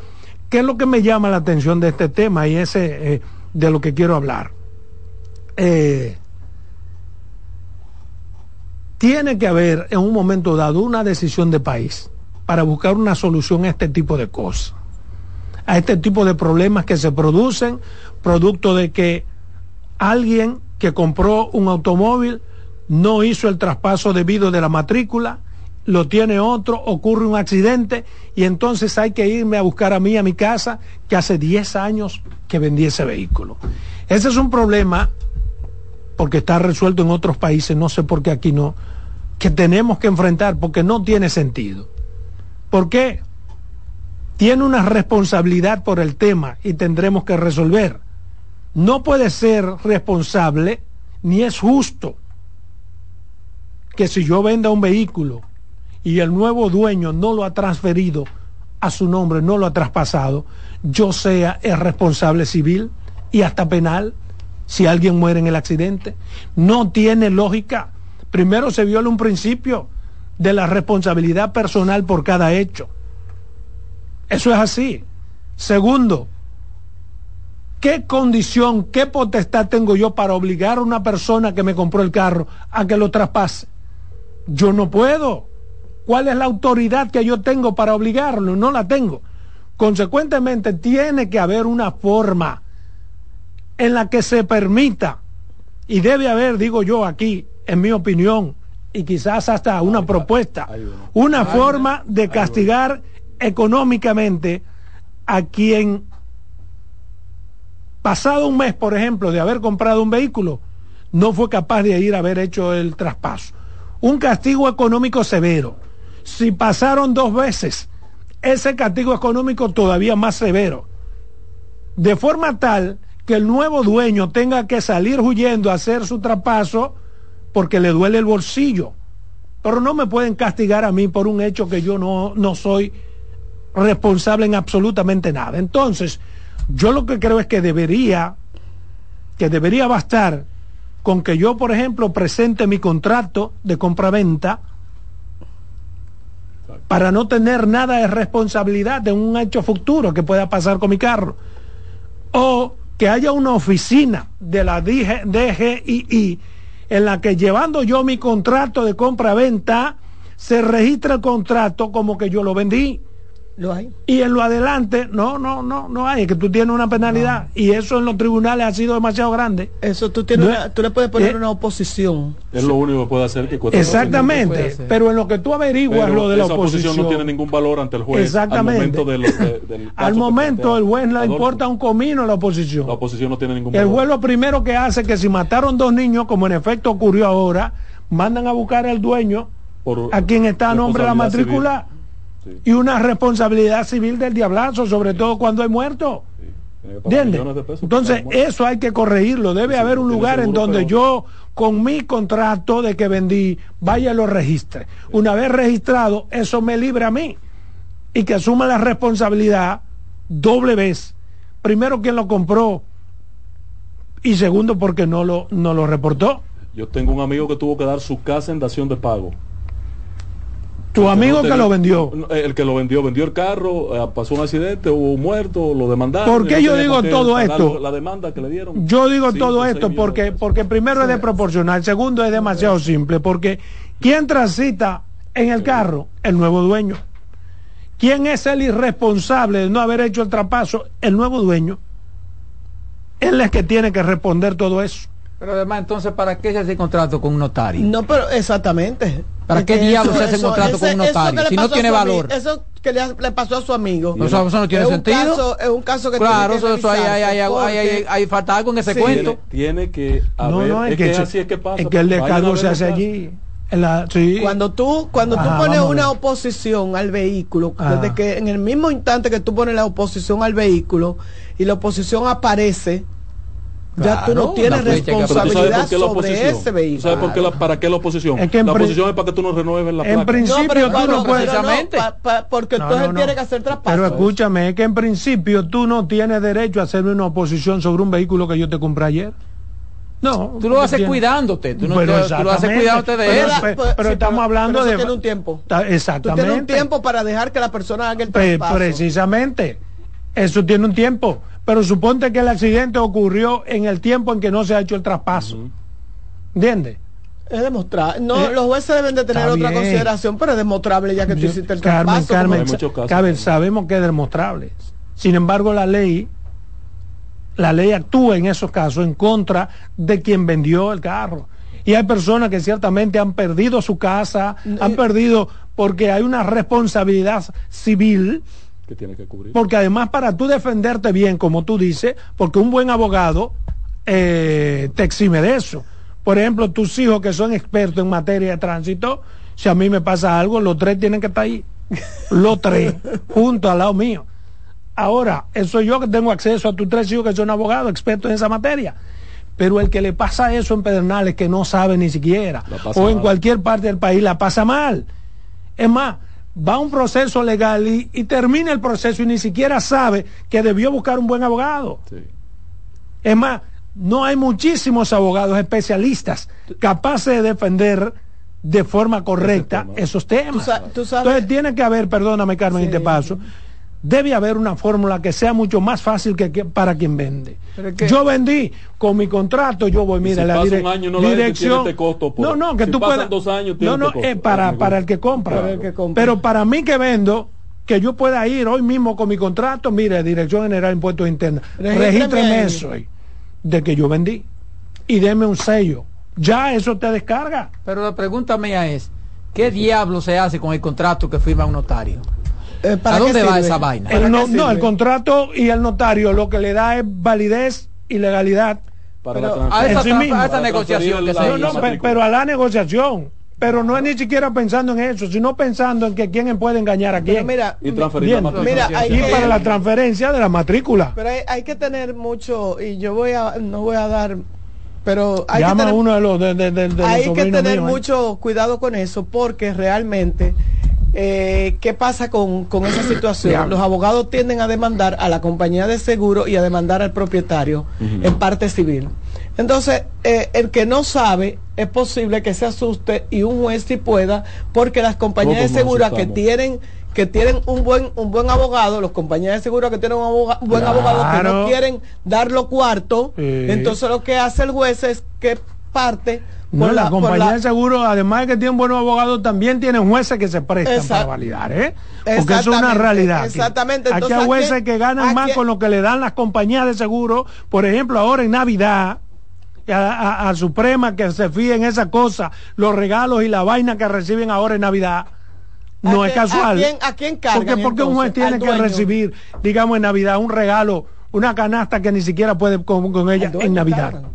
¿qué es lo que me llama la atención de este tema y ese eh, de lo que quiero hablar? Eh, tiene que haber en un momento dado una decisión de país para buscar una solución a este tipo de cosas, a este tipo de problemas que se producen producto de que alguien que compró un automóvil no hizo el traspaso debido de la matrícula, lo tiene otro, ocurre un accidente y entonces hay que irme a buscar a mí a mi casa que hace 10 años que vendí ese vehículo. Ese es un problema porque está resuelto en otros países, no sé por qué aquí no, que tenemos que enfrentar porque no tiene sentido. ¿Por qué? Tiene una responsabilidad por el tema y tendremos que resolver. No puede ser responsable ni es justo que si yo venda un vehículo y el nuevo dueño no lo ha transferido a su nombre, no lo ha traspasado, yo sea el responsable civil y hasta penal si alguien muere en el accidente. No tiene lógica. Primero se viola un principio de la responsabilidad personal por cada hecho. Eso es así. Segundo, ¿qué condición, qué potestad tengo yo para obligar a una persona que me compró el carro a que lo traspase? Yo no puedo. ¿Cuál es la autoridad que yo tengo para obligarlo? No la tengo. Consecuentemente, tiene que haber una forma en la que se permita, y debe haber, digo yo aquí, en mi opinión, y quizás hasta una propuesta, una forma de castigar económicamente a quien, pasado un mes, por ejemplo, de haber comprado un vehículo, no fue capaz de ir a haber hecho el traspaso. Un castigo económico severo. Si pasaron dos veces, ese castigo económico todavía más severo. De forma tal que el nuevo dueño tenga que salir huyendo a hacer su traspaso porque le duele el bolsillo. pero no me pueden castigar a mí por un hecho que yo no, no soy responsable en absolutamente nada. Entonces, yo lo que creo es que debería, que debería bastar con que yo, por ejemplo, presente mi contrato de compra-venta para no tener nada de responsabilidad de un hecho futuro que pueda pasar con mi carro. O que haya una oficina de la DGII en la que llevando yo mi contrato de compra-venta, se registra el contrato como que yo lo vendí. Lo hay. Y en lo adelante, no, no, no, no hay, es que tú tienes una penalidad. Y eso en los tribunales ha sido demasiado grande. Eso tú tienes, No, una- tú le puedes poner eh, una oposición. Es lo único que puede hacer que cueste Exactamente, pero en lo que tú averiguas Pero lo de la esa oposición, no tiene ningún valor ante el juez Exactamente. al momento, de lo- de- del caso al momento el juez le importa un comino a la oposición. La oposición no tiene ningún El valor. juez lo primero que hace es que si mataron dos niños, como en efecto ocurrió ahora, mandan a buscar al dueño, Por a quien está a nombre de la matrícula, civil. Y una responsabilidad civil del diablazo, sobre todo cuando hay muertos. Pesos por Entonces, muerto. eso hay que corregirlo. Debe Sí, haber un lugar en donde peor. yo, con mi contrato de que vendí, vaya y lo registre. Una vez registrado, eso me libre a mí. Y que asuma la responsabilidad doble vez. Primero, quien lo compró. Y segundo, porque no lo, no lo reportó. Yo tengo un amigo que tuvo que dar su casa en dación de pago. Tu amigo no que lo vendió. El que lo vendió, vendió el carro, eh, pasó un accidente, hubo un muerto, lo demandaron. ¿Por qué yo digo todo esto? La demanda que le dieron. Yo digo Cinco, todo esto porque, pesos. porque primero es desproporcional, segundo es demasiado simple, porque ¿quién transita en el carro? El nuevo dueño. ¿Quién es el irresponsable de no haber hecho el traspaso? El nuevo dueño. Él es que tiene que responder todo eso. Pero además, entonces, ¿para qué se hace contrato con un notario? No, pero exactamente. ¿Para qué diablos se hace eso- contrato con un notario? Si no tiene valor. Eso que le, le pasó a su amigo. Eso, eso no tiene es sentido. caso- es un caso que claro, tiene que eso, eso hay, hay, hay, hay, falta algo en ese Sí. cuento. Tiene, tiene que haber. no, no, es, es que, que, así es que pasa. es que el descargo se hace allí. En la- sí. Cuando tú, cuando tú Ajá, pones vamos a una oposición al vehículo, Ajá. desde que en el mismo instante que tú pones la oposición al vehículo y la oposición aparece, ya tú no tienes responsabilidad sobre ese ¿Tú vehículo. sabes por qué la, para qué la oposición? Es que en la oposición es para que tú no renueves la en placa. principio No, pero tú no puedes. pero pa- pa- porque entonces no, no. tiene que hacer traspaso. Pero escúchame, es que en principio tú no tienes derecho a hacerme una oposición sobre un vehículo que yo te compré ayer. No. Tú lo haces cuidándote. Tú, no Pero te- tú lo haces exactamente. cuidándote de Pero él. pero sí, estamos hablando pero eso de- tiene un tiempo. Ta- Tú tienes Exactamente. un tiempo para dejar que la persona haga el traspaso. precisamente. Eso tiene un tiempo. Pero suponte que el accidente ocurrió en el tiempo en que no se ha hecho el traspaso. ¿Entiendes? Es demostrable. No, Eh, los jueces deben de tener otra bien. consideración, pero es demostrable ya que tú hiciste el Carmen, traspaso. Carmen, casos Carmen, sabemos que es demostrable. Sin embargo, la ley, la ley actúa en esos casos en contra de quien vendió el carro. Y hay personas que ciertamente han perdido su casa, han perdido porque hay una responsabilidad civil, Que tiene que cubrir. porque además para tú defenderte bien, como tú dices, porque un buen abogado eh, te exime de eso. Por ejemplo, tus hijos que son expertos en materia de tránsito, si a mí me pasa algo, los tres tienen que estar ahí. Los tres, juntos al lado mío. Ahora, eso yo que tengo acceso a tus tres hijos que son abogados, expertos en esa materia. Pero el que le pasa eso en Pedernales, que no sabe ni siquiera, o en mal. cualquier parte del país, la pasa mal. Es más, va a un proceso legal y, y termina el proceso y ni siquiera sabe que debió buscar un buen abogado. Sí. Es más, no hay muchísimos abogados especialistas capaces de defender de forma correcta tema. esos temas. Tú sa- tú sabes- Entonces tiene que haber, perdóname Carmen, y Sí. te paso, debe haber una fórmula que sea mucho más fácil que, que para quien vende. Pero es que- Yo vendí con mi contrato, yo voy, mira, si la dire- un año no dirección. este costo por- no, no, que si tú puedas. dos años, no, no, este costo. eh, para, para el que compra. Para el que compra. Pero para mí que vendo, que yo pueda ir hoy mismo con mi contrato, mire, Dirección General de Impuestos Internos, Regístreme eso ahí, de que yo vendí y deme un sello. Ya eso te descarga. Pero la pregunta mía es, ¿qué diablo se hace con el contrato que firma un notario? Eh, ¿para ¿A dónde va esa vaina? ¿Para El no, el contrato y el notario lo que le da es validez y legalidad Para Pero la A esa, En sí tra- mismo. a esa Para negociación que se la- No, hizo. no, pe- matrícula. pero a la negociación. Pero no es ni siquiera pensando en eso, sino pensando en que quién puede engañar a Pero quién. mira, Y transferir la Bien. matrícula. Mira, hay y que- para la transferencia de la matrícula. Pero hay, hay que tener mucho, y yo voy a, no voy a dar Pero hay Llama que tener, uno de los de, de, de, de los hay que tener ¿eh? mucho cuidado con eso porque realmente eh, ¿qué pasa con, con esa situación? Los abogados tienden a demandar a la compañía de seguro y a demandar al propietario en parte civil. Entonces, eh, el que no sabe, es posible que se asuste y un juez sí pueda, porque las compañías de seguro que tienen que tienen un buen un buen abogado, los compañías de seguro que tienen un aboga- buen Claro. abogado que no quieren dar los cuartos, Sí. entonces lo que hace el juez es que parte No, la, la- compañía la- de seguro, además de que tienen buenos abogados, también tienen jueces que se prestan Exact- para validar, ¿eh? Porque eso es una realidad. aquí. exactamente. Aquí hay ¿a jueces que ganan más con lo que le dan las compañías de seguro. Por ejemplo, ahora en Navidad, a, a- a Suprema que se fíe en esa cosa, los regalos y la vaina que reciben ahora en Navidad. No ¿A es quién- casual. ¿A quién, a quién cargan, porque porque un juez tiene que recibir, digamos, en Navidad un regalo, una canasta que ni siquiera puede con, con ella en Navidad. cargan.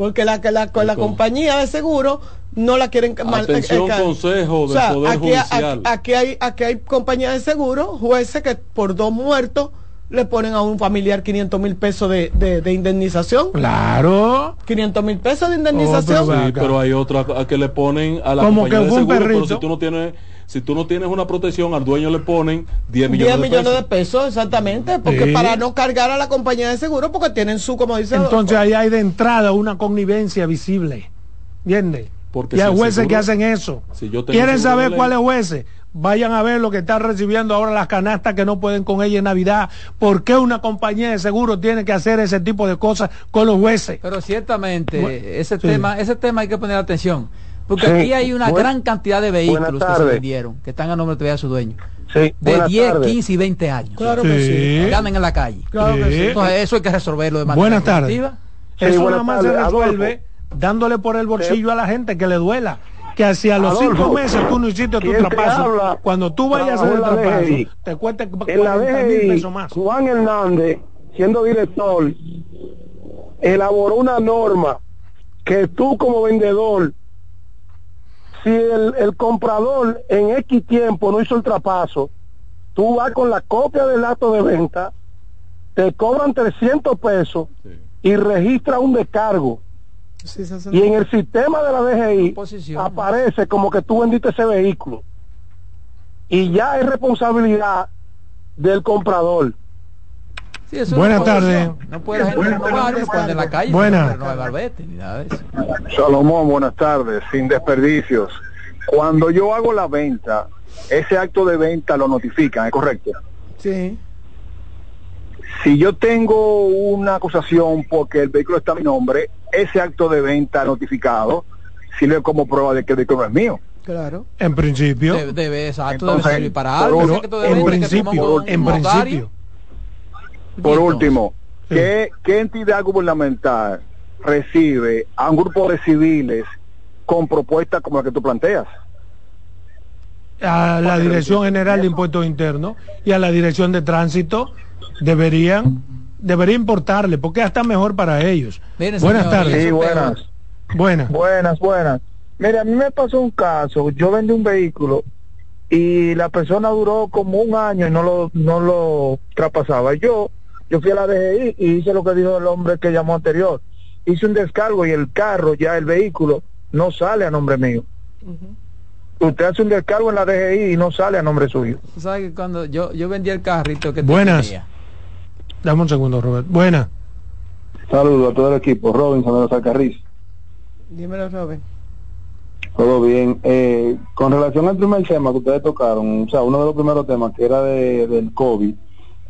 Porque la, que la, con la compañía de seguro no la quieren mal- Atención, ca- consejo del Poder aquí, Judicial. Aquí, aquí hay aquí hay compañías de seguro, jueces que por dos muertos le ponen a un familiar 500 mil pesos de, de, de indemnización. Claro. 500 mil pesos de Oh, indemnización. pero Sí, pero hay otra a que le ponen a la Como compañía que de seguro, pero perrito. si tú no tienes si tú no tienes una protección al dueño le ponen 10 millones, 10 de millones pesos. de pesos, exactamente, porque Sí. para no cargar a la compañía de seguro, porque tienen su, como dice, Entonces ahí hay de entrada una connivencia visible. ¿Entiendes? Porque y hay si jueces seguro- que hacen eso. Si yo tengo ¿Quieren saber de cuáles jueces? Vayan a ver lo que están recibiendo ahora las canastas que no pueden con ella en Navidad. ¿Por qué una compañía de seguro tiene que hacer ese tipo de cosas con los jueces? Pero ciertamente ese sí. tema ese tema hay que poner atención. Porque Sí. aquí hay una Buen- gran cantidad de vehículos que se vendieron, que están a nombre todavía de su dueño. Sí, De buenas 10, tardes. 15 y 20 años. Claro que sí. Sí. Que andan en la calle. Claro que Sí. sí. Entonces eso hay que resolverlo de manera Buenas tardes. Sí, Eso buenas nada más tardes, se resuelve Adolfo. dándole por el bolsillo a la gente que le duela. Que hacia los Adolfo, cinco meses tú no hiciste tu ¿quién te trapazo. habla? Cuando tú vayas a hacer el trapazo, DGI. te cuesta En la 40 mil pesos más. Juan Hernández, siendo director, elaboró una norma que tú como vendedor, si el, el comprador en X tiempo no hizo el traspaso, tú vas con la copia del acto de venta, te cobran 300 pesos y registra un descargo. Sí, Y en el sistema de la DGI Posición. aparece como que tú vendiste ese vehículo. Y ya es responsabilidad del comprador. Sí, eso Buenas tardes. No puede la gente renovar cuando en la calle Buenas. no hay barbete ni nada de eso. Salomón, buenas tardes, sin desperdicios. Cuando yo hago la venta, ese acto de venta lo notifican, ¿es correcto? Sí. Si yo tengo una acusación porque el vehículo está a mi nombre, ese acto de venta notificado sirve como prueba de que el vehículo no es mío. Claro. En principio. Debe, debe, exacto, Entonces, debe servir para algo. en principio, en principio. Por último, Sí. ¿qué, ¿qué entidad gubernamental recibe a un grupo de civiles con propuestas como la que tú planteas? a la Dirección General de Impuestos Internos y a la Dirección de Tránsito deberían debería importarle porque hasta mejor para ellos. Miren, buenas señor, tardes. Sí, buenas. Buenas. Buenas, buenas. Mire, a mí me pasó un caso. Yo vendí un vehículo y la persona duró como un año y no lo, no lo traspasaba. Yo, yo fui a la DGI y hice lo que dijo el hombre que llamó anterior. Hice un descargo y el carro, ya el vehículo, no sale a nombre mío. Usted hace un descargo en la DGI y no sale a nombre suyo. Tú sabes que cuando yo, yo vendí el carrito que Buenas. tenía, Dame un segundo, Robert. Buenas. Saludos a todo el equipo. Robinson de los Alcarriz. Dímelo, Robin. Todo bien. Eh, con relación al primer tema que ustedes tocaron, o sea, uno de los primeros temas que era de, del COVID,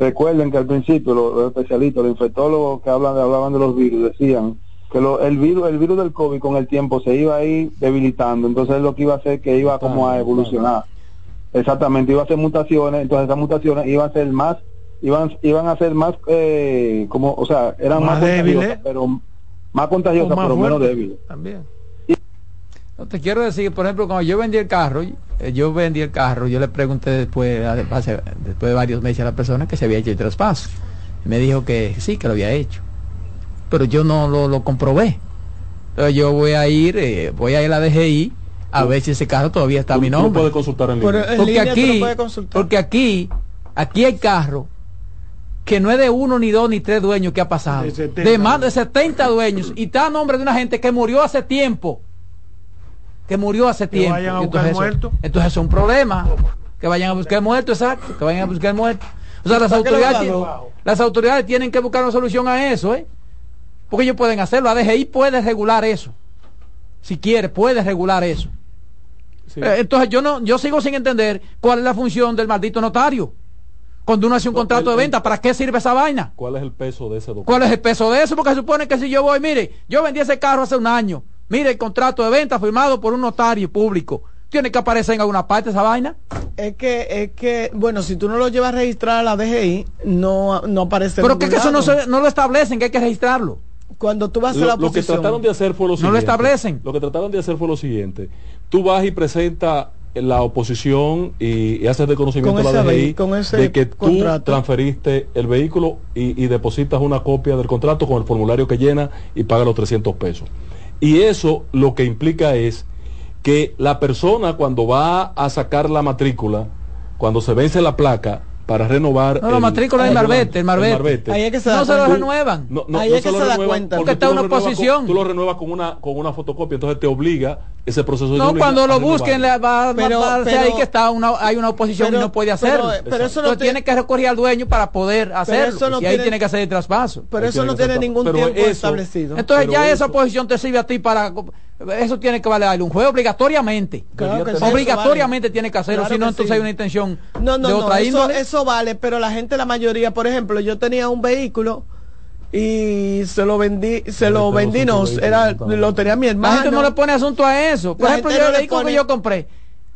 recuerden que al principio los, los especialistas, los infectólogos que hablan, hablaban de los virus, decían que lo- el virus el virus del COVID con el tiempo se iba a ir debilitando, entonces lo que iba a hacer que iba como a evolucionar. Exactamente, iba a ser mutaciones, entonces esas mutaciones iban a ser más iban iban a ser más eh, como, o sea, eran Más más, débiles. pero más contagiosas, más pero menos débiles. También. No, te quiero decir, por ejemplo, cuando yo vendí el carro, eh, yo vendí el carro, yo le pregunté después, hace- después de varios meses a la persona que se había hecho el traspaso. Y me dijo que sí, que lo había hecho. Pero yo no lo, lo comprobé. Entonces yo voy a ir, eh, voy a ir a la DGI a ver si ese carro todavía está a Tú- mi tú nombre. puedes consultar en línea. en Porque línea tú aquí, puedes consultar. porque aquí, aquí hay carro que no es de uno, ni dos, ni tres dueños que ha pasado. De, 70, de más de 70 dueños. Y está a nombre de una gente que murió hace tiempo. Que murió hace que tiempo. Vayan a buscar entonces, muerto. entonces es un problema. Que vayan a buscar muertos, exacto. Que vayan a buscar muertos. O sea, las autoridades, las autoridades tienen que buscar una solución a eso, ¿eh? Porque ellos pueden hacerlo. La DGI puede regular eso. Si quiere, puede regular eso. Sí. Eh, entonces yo no, yo sigo sin entender cuál es la función del maldito notario. Cuando uno hace un contrato de venta, ¿para qué sirve esa vaina? ¿Cuál es el peso de ese documento? ¿Cuál es el peso de eso? Porque se supone que si yo voy, mire, yo vendí ese carro hace un año, mire el contrato de venta firmado por un notario público. Tiene que aparecer en alguna parte esa vaina. Es que, es que, bueno, si tú no lo llevas a registrar a la DGI, no, no aparece. Pero que, que eso no, se, no lo establecen, que hay que registrarlo. Cuando tú vas lo, a la Lo que trataron de hacer fue lo no siguiente. No lo establecen. Lo que trataron de hacer fue lo siguiente. Tú vas y presentas la oposición y, y haces de conocimiento a la DGI de que contrato. tú transferiste el vehículo y, y, depositas una copia del contrato con el formulario que llena y paga los 300 pesos. Y eso lo que implica es que la persona cuando va a sacar la matrícula, cuando se vence la placa, para renovar. No, la matrícula Marbete, el Marbete. el Marbete. Ahí es que se no da se lo renuevan. No, no, Ahí no es se que lo se da renuevan cuenta. Porque está tú lo una oposición. Con, tú lo renuevas con una, con una fotocopia, entonces te obliga ese proceso de No, cuando lo busquen, le va, Pero- va pero- ahí que está una, hay una oposición pero- y no puede hacerlo. pero eso no te- tiene que recurrir al dueño para poder hacerlo. eso no y ahí tiene- tiene que hacer el traspaso. Pero eso no tiene tiene ningún pero tiempo eso- establecido. Entonces Pero ya eso- esa oposición te sirve a ti para... Eso tiene que valer un juego obligatoriamente. Claro que sí, obligatoriamente vale. tiene que hacerlo, Claro si no entonces sí. hay una intención No, no, de no, otra eso, índole. eso vale, pero la gente, la mayoría, por ejemplo, yo tenía un vehículo y se lo vendí, se Yo lo vendí, no, era, lo tenía mi La hermano. gente no le pone asunto a eso. Por La ejemplo, yo no el le vehículo pone- que yo compré.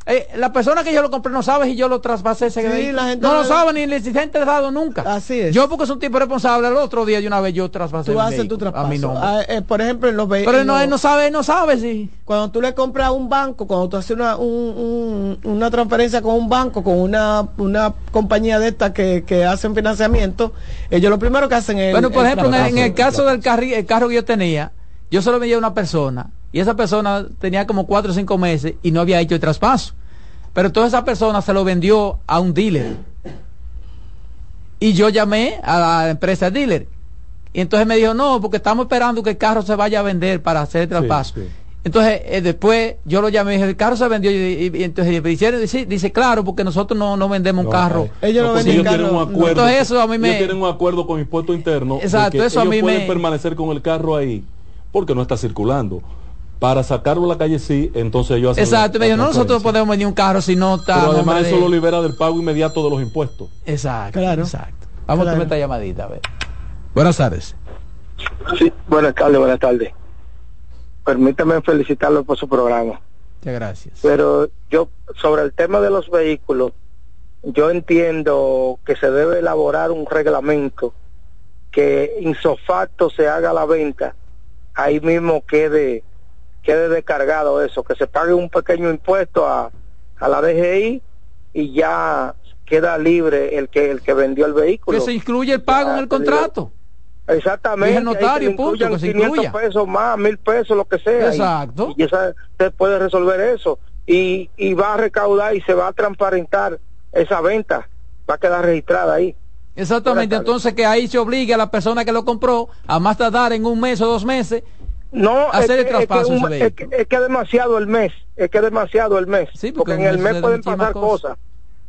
Eh, la persona que yo lo compré no sabe si yo lo traspasé ese Sí, la gente no lo sabe ni le se ha interesado nunca. Así es. Yo porque es un tipo responsable, el otro día de una vez yo traspasé Tú haces tu traspaso. a mi nombre. Ah, eh, por ejemplo, en los Pero vehículos. él no, él no sabe, él no sabe si. Cuando tú le compras a un banco, cuando tú haces una, un- un- una transferencia con un banco, con una, una compañía de estas que, que hacen financiamiento, ellos lo primero que hacen es. Bueno, por el ejemplo, en el, en el traspaso. caso del carri- el carro que yo tenía, yo solo vendía a una persona y esa persona tenía como cuatro o cinco meses y no había hecho el traspaso. Pero toda esa persona se lo vendió a un dealer. Y yo llamé a la empresa dealer. Y entonces me dijo, no, porque estamos esperando que el carro se vaya a vender para hacer el traspaso. sí. Entonces, eh, después yo lo llamé y dije, el carro se vendió. Y, y- y entonces me dijeron, dice, dice, claro, porque nosotros no, no vendemos un No, carro. eh, Ellos no venden ellos tienen carro, un acuerdo. Entonces eso a mí me- Ellos tienen un acuerdo con impuesto interno. de Exacto, que eso a mí pueden me- permanecer con el carro ahí porque no está circulando. Para sacarlo a la calle sí, entonces ellos hacen Exacto, la- me dijo, la no, nosotros podemos venir un carro si no está. Pero a además eso de- lo libera del pago inmediato de los impuestos. Exacto, Claro. exacto. Vamos a tomar esta llamadita, a ver. Buenas tardes. Sí, buenas tardes, buenas tardes. Permítame felicitarlo por su programa. Muchas gracias. Pero yo, sobre el tema de los vehículos, yo entiendo que se debe elaborar un reglamento que insofacto se haga la venta, ahí mismo quede, quede descargado eso, que se pague un pequeño impuesto a, a la DGI y ya queda libre el que el que vendió el vehículo. Que se incluye el pago en el contrato. Exactamente. Ahí notario, que punto, se 500 incluya. pesos más, mil pesos, lo que sea. y- Exacto. Y, esa, usted puede resolver eso. Y, y va a recaudar y se va a transparentar esa venta. Va a quedar registrada ahí. Exactamente, entonces que ahí se obligue a la persona que lo compró a más tardar en un mes o dos meses. No, Hacer es el que- es que traspaso un- es que, es que es demasiado el mes. Es que es demasiado el mes. Sí, porque porque, en el el mes pueden pasar cosas. cosas.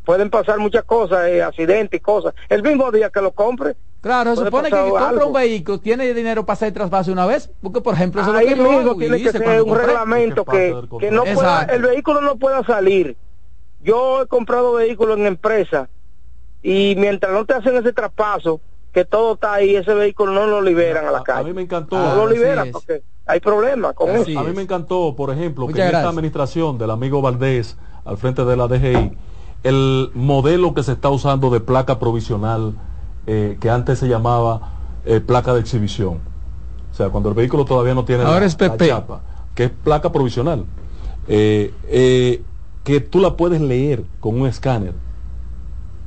Pueden pasar muchas cosas, eh, accidentes y cosas. El mismo día que lo compre. Claro, se supone que el compra algo. un vehículo tiene dinero para hacer el traspaso una vez. Porque, por ejemplo, eso es Ahí lo que mismo tiene que ser un compré. reglamento Es que que, no pueda, el vehículo no pueda salir. Yo he comprado vehículos en empresa y mientras no te hacen ese traspaso, que todo está ahí, ese vehículo no lo liberan a la A, a calle. mí me encantó. no Ah, lo liberan porque hay problemas con Así eso. A mí me encantó, por ejemplo, que en esta administración del amigo Valdés, al frente de la DGI, el modelo que se está usando de placa provisional, eh, que antes se llamaba eh, placa de exhibición. O sea, cuando el vehículo todavía no tiene Ahora la, es PP. la chapa, que es placa provisional, eh, eh, que tú la puedes leer con un escáner.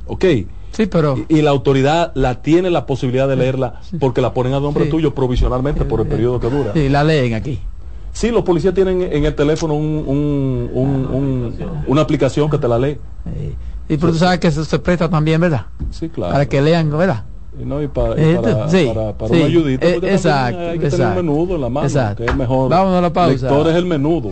¿Ok? Sí, pero... Y, y la autoridad la tiene la posibilidad de leerla porque la ponen a nombre Sí. tuyo provisionalmente por el periodo que dura. Sí, la leen aquí. Sí, los policías tienen en el teléfono un, un- un- un- una aplicación que te la lee. Y pero tú sabes que eso se presta también, ¿verdad? Sí, claro. Para que lean, ¿verdad? No, y para, y para, sí, para, para sí, una ayudita, eh, exacto, hay que exacto, tener menudo en la mano, exacto. que es mejor. Vámonos a la pausa. Lector es el menudo.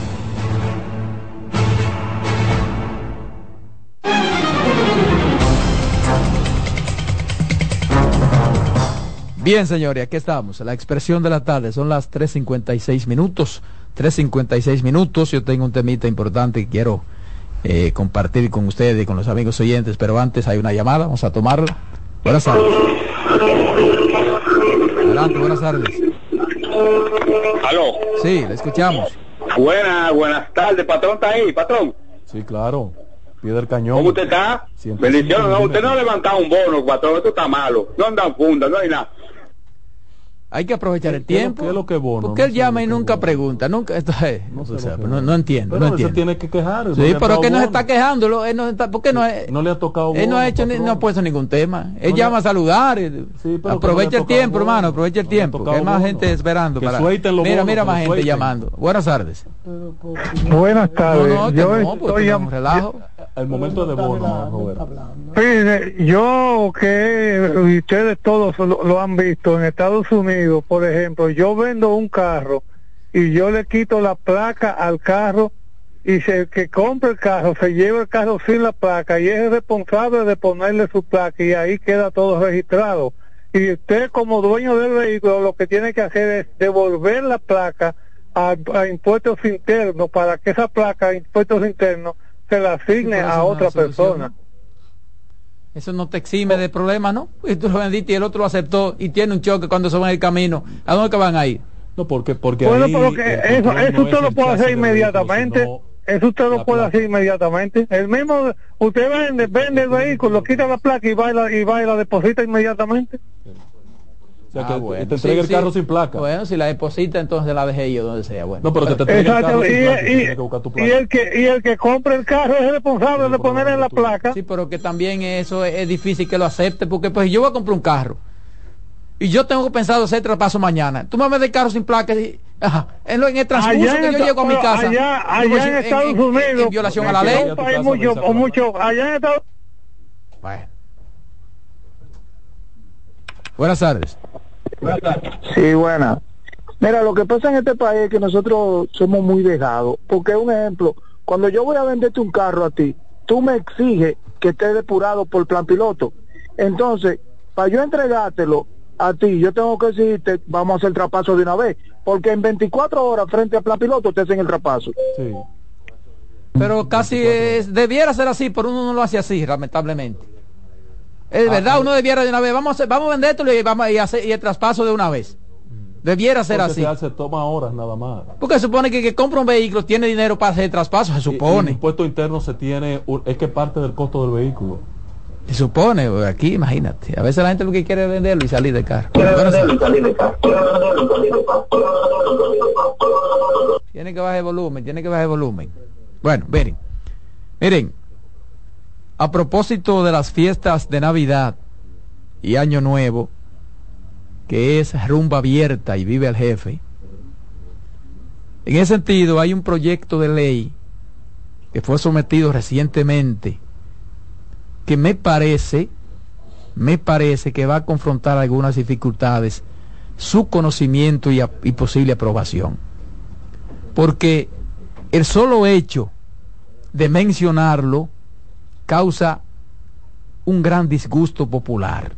Bien, señores, aquí estamos. La expresión de la tarde son las 3.56 minutos. 3.56 minutos. Yo tengo un temita importante que quiero eh, compartir con ustedes y con los amigos oyentes, pero antes hay una llamada. Vamos a tomarla. Buenas tardes. Adelante, buenas tardes. Aló. Sí, le escuchamos. Buenas, buenas tardes, patrón está ahí, patrón. Sí, claro. Pie del cañón. ¿Cómo usted está? 105 Bendiciones. No, usted no ha levantado un bono, patrón, esto está malo. No andan funda, no hay nada. Hay que aprovechar el ¿Qué es lo- tiempo. qué es lo que es bono? Porque No él llama y es nunca bono. pregunta. Nunca, esto es- no, sé o sea, no, es. no entiendo. Pero no se tiene que quejar. Sí, pero dado que no se bono. está quejando. Él no está, ¿Por qué no, es- No le ha tocado él no ha hecho ni- no ha puesto ningún tema. Él No llama le- a saludar. Sí, aprovecha el tiempo, hermano. Aprovecha el tiempo. Que hay más bono. gente esperando. Que para... Mira, mira más gente llamando. Buenas tardes. Buenas tardes. yo estoy es relajo. El momento de bono, Roberto. Fíjense, yo que y ustedes todos lo, lo han visto en Estados Unidos, por ejemplo, yo vendo un carro y yo le quito la placa al carro y se, que compre el carro se lleva el carro sin la placa y es el responsable de ponerle su placa y ahí queda todo registrado. Y usted como dueño del vehículo lo que tiene que hacer es devolver la placa a, a impuestos internos para que esa placa a impuestos internos se la asigne Sí, a otra persona. Eso no te exime de problema, ¿no? Y tú lo vendiste y el otro lo aceptó y tiene un choque cuando se van el camino. ¿A dónde que van a ir? No, porque, porque Bueno, ahí pero que eso, eso no usted es lo puede hacer inmediatamente. sino Eso usted lo puede placa. hacer inmediatamente. El mismo, usted vende, vende el vehículo, quita la placa y va y la, y va y la deposita inmediatamente. O sea, Ah, que bueno. te Sí, el sí. carro sin placa. Bueno, si la deposita, entonces la dejé yo donde sea. Bueno. No, pero que te entrega el carro sin Y, placa. y- Tienes que buscar tu y placa. el que y el que compra el carro es el responsable de ponerle la placa. Sí, pero que también eso es, es difícil que lo acepte, porque pues yo voy a comprar un carro y yo tengo pensado hacer traspaso mañana. Tú me ves el carro sin placa y, ajá, en, lo- en el transcurso Allá que en yo llego a mi casa, allá, allá en sin- Estados Unidos, en violación a la ley. o mucho, allá en Estados Bueno. Buenas tardes. Sí, buena. Mira, lo que pasa en este país es que nosotros somos muy dejados. Porque, un ejemplo, cuando yo voy a venderte un carro a ti, tú me exiges que esté depurado por plan piloto. Entonces, para yo entregártelo a ti, yo tengo que decirte, vamos a hacer el traspaso de una vez. Porque en 24 horas frente a plan piloto te hacen el traspaso. Sí. Pero casi es- debiera ser así, pero uno no lo hace así, lamentablemente. Es verdad, uno debiera de una vez, vamos a, vamos a vendértelo y, vamos, y, hacer, y el traspaso de una vez. Debiera ser Porque así. Se, se toma horas nada más. Porque se supone que el que compra un vehículo tiene dinero para hacer el traspaso, se y el supone. impuesto interno se tiene, un- es que parte del costo del vehículo. Se supone, aquí imagínate. A veces la gente lo que quiere es venderlo y salir de carro. Tiene que bajar el volumen, tiene que bajar el volumen. Bueno, miren, miren, a propósito de las fiestas de Navidad y Año Nuevo, que es rumba abierta y vive el jefe, en ese sentido hay un proyecto de ley que fue sometido recientemente que me parece, me parece que va a confrontar algunas dificultades su conocimiento y, y posible aprobación. Porque el solo hecho de mencionarlo causa un gran disgusto popular.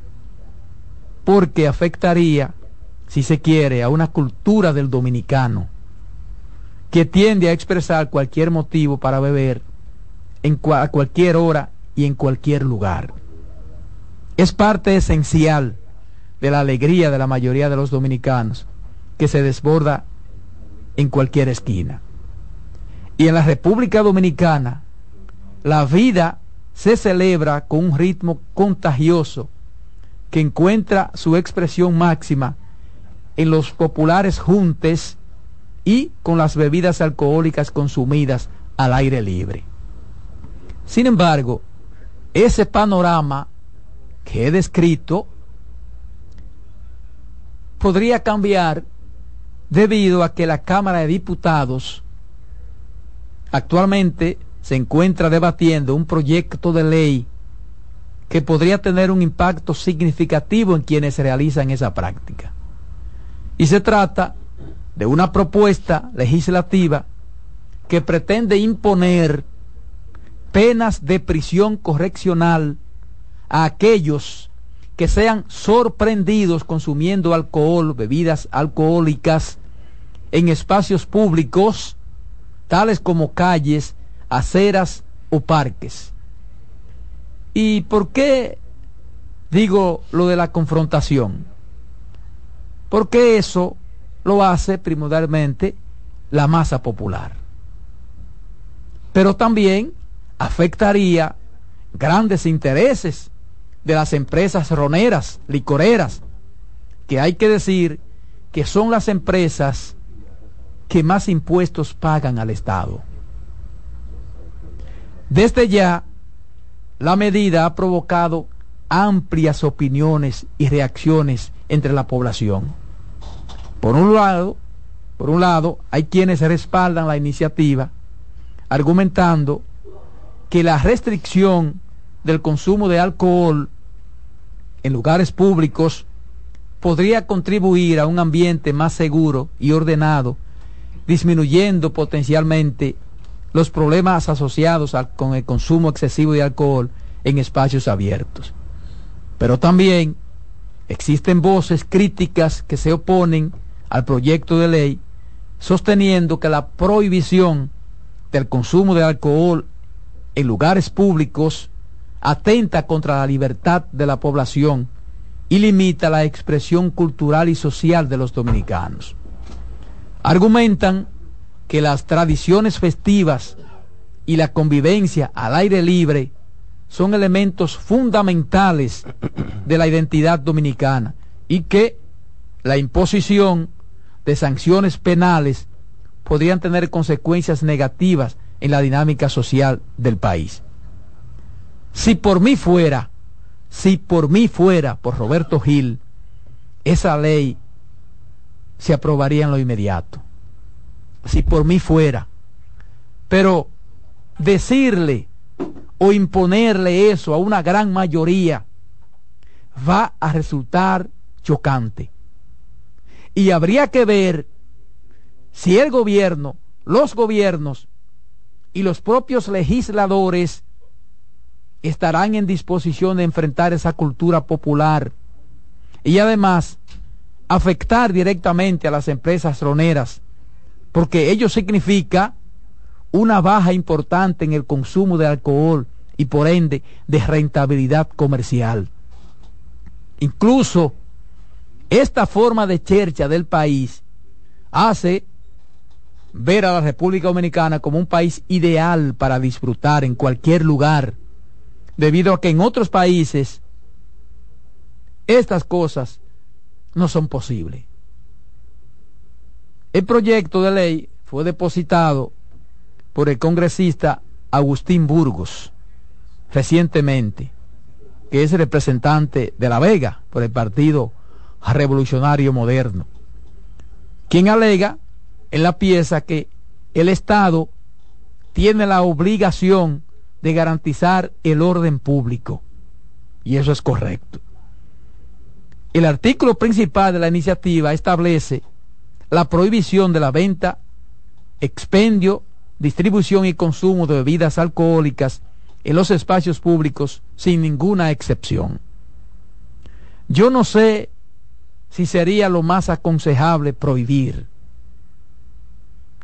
Porque afectaría, si se quiere, a una cultura del dominicano que tiende a expresar cualquier motivo para beber en a cualquier hora y en cualquier lugar. Es parte esencial de la alegría de la mayoría de los dominicanos que se desborda en cualquier esquina. Y en la República Dominicana, la vida se celebra con un ritmo contagioso que encuentra su expresión máxima en los populares juntes y con las bebidas alcohólicas consumidas al aire libre. Sin embargo, ese panorama que he descrito podría cambiar debido a que la Cámara de Diputados actualmente se encuentra debatiendo un proyecto de ley que podría tener un impacto significativo en quienes realizan esa práctica. Y se trata de una propuesta legislativa que pretende imponer penas de prisión correccional a aquellos que sean sorprendidos consumiendo alcohol, bebidas alcohólicas en espacios públicos, tales como calles, aceras o parques. ¿Y por qué digo lo de la confrontación? Porque eso lo hace primordialmente la masa popular. Pero también afectaría grandes intereses de las empresas roneras, licoreras, que hay que decir que son las empresas que más impuestos pagan al Estado. Desde ya, la medida ha provocado amplias opiniones y reacciones entre la población. Por un lado, por un lado, hay quienes respaldan la iniciativa argumentando que la restricción del consumo de alcohol en lugares públicos podría contribuir a un ambiente más seguro y ordenado, disminuyendo potencialmente los problemas asociados con el consumo excesivo de alcohol en espacios abiertos. Pero también existen voces críticas que se oponen al proyecto de ley, sosteniendo que la prohibición del consumo de alcohol en lugares públicos atenta contra la libertad de la población y limita la expresión cultural y social de los dominicanos. Argumentan que las tradiciones festivas y la convivencia al aire libre son elementos fundamentales de la identidad dominicana y que la imposición de sanciones penales podrían tener consecuencias negativas en la dinámica social del país. Si por mí fuera, si por mí fuera, por Roberto Gil, esa ley se aprobaría en lo inmediato. Si por mí fuera. Pero decirle o imponerle eso a una gran mayoría va a resultar chocante. Y habría que ver si el gobierno, los gobiernos y los propios legisladores estarán en disposición de enfrentar esa cultura popular y además afectar directamente a las empresas roneras, porque ello significa una baja importante en el consumo de alcohol y por ende de rentabilidad comercial. Incluso esta forma de chercha del país hace ver a la República Dominicana como un país ideal para disfrutar en cualquier lugar, debido a que en otros países estas cosas no son posibles. El proyecto de ley fue depositado por el congresista Agustín Burgos recientemente, que es representante de La Vega por el Partido Revolucionario Moderno, quien alega en la pieza que el Estado tiene la obligación de garantizar el orden público. Y eso es correcto. El artículo principal de la iniciativa establece la prohibición de la venta, expendio, distribución y consumo de bebidas alcohólicas en los espacios públicos sin ninguna excepción. Yo no sé si sería lo más aconsejable prohibir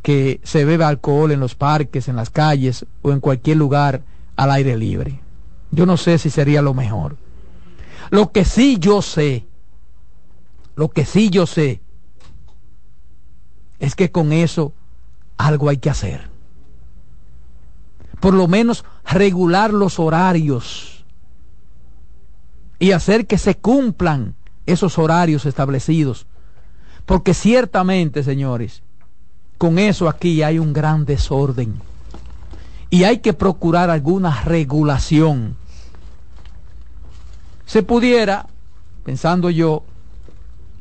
que se beba alcohol en los parques, en las calles o en cualquier lugar al aire libre. Yo no sé si sería lo mejor. Lo que sí yo sé lo que sí yo sé es que con eso algo hay que hacer. Por lo menos regular los horarios y hacer que se cumplan esos horarios establecidos. Porque ciertamente, señores, con eso aquí hay un gran desorden. Y hay que procurar alguna regulación. Se pudiera, pensando yo,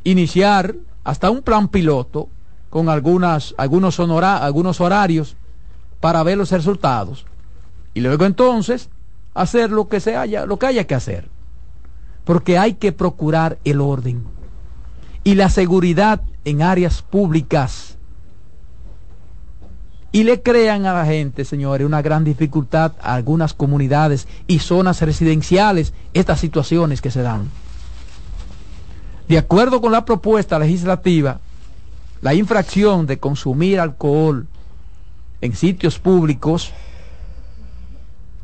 iniciar hasta un plan piloto con algunas, algunos, algunos horarios para ver los resultados. Y luego entonces hacer lo que, se haya, lo que haya que hacer. Porque hay que procurar el orden y la seguridad en áreas públicas. Y le crean a la gente, señores, una gran dificultad a algunas comunidades y zonas residenciales estas situaciones que se dan. De acuerdo con la propuesta legislativa, la infracción de consumir alcohol en sitios públicos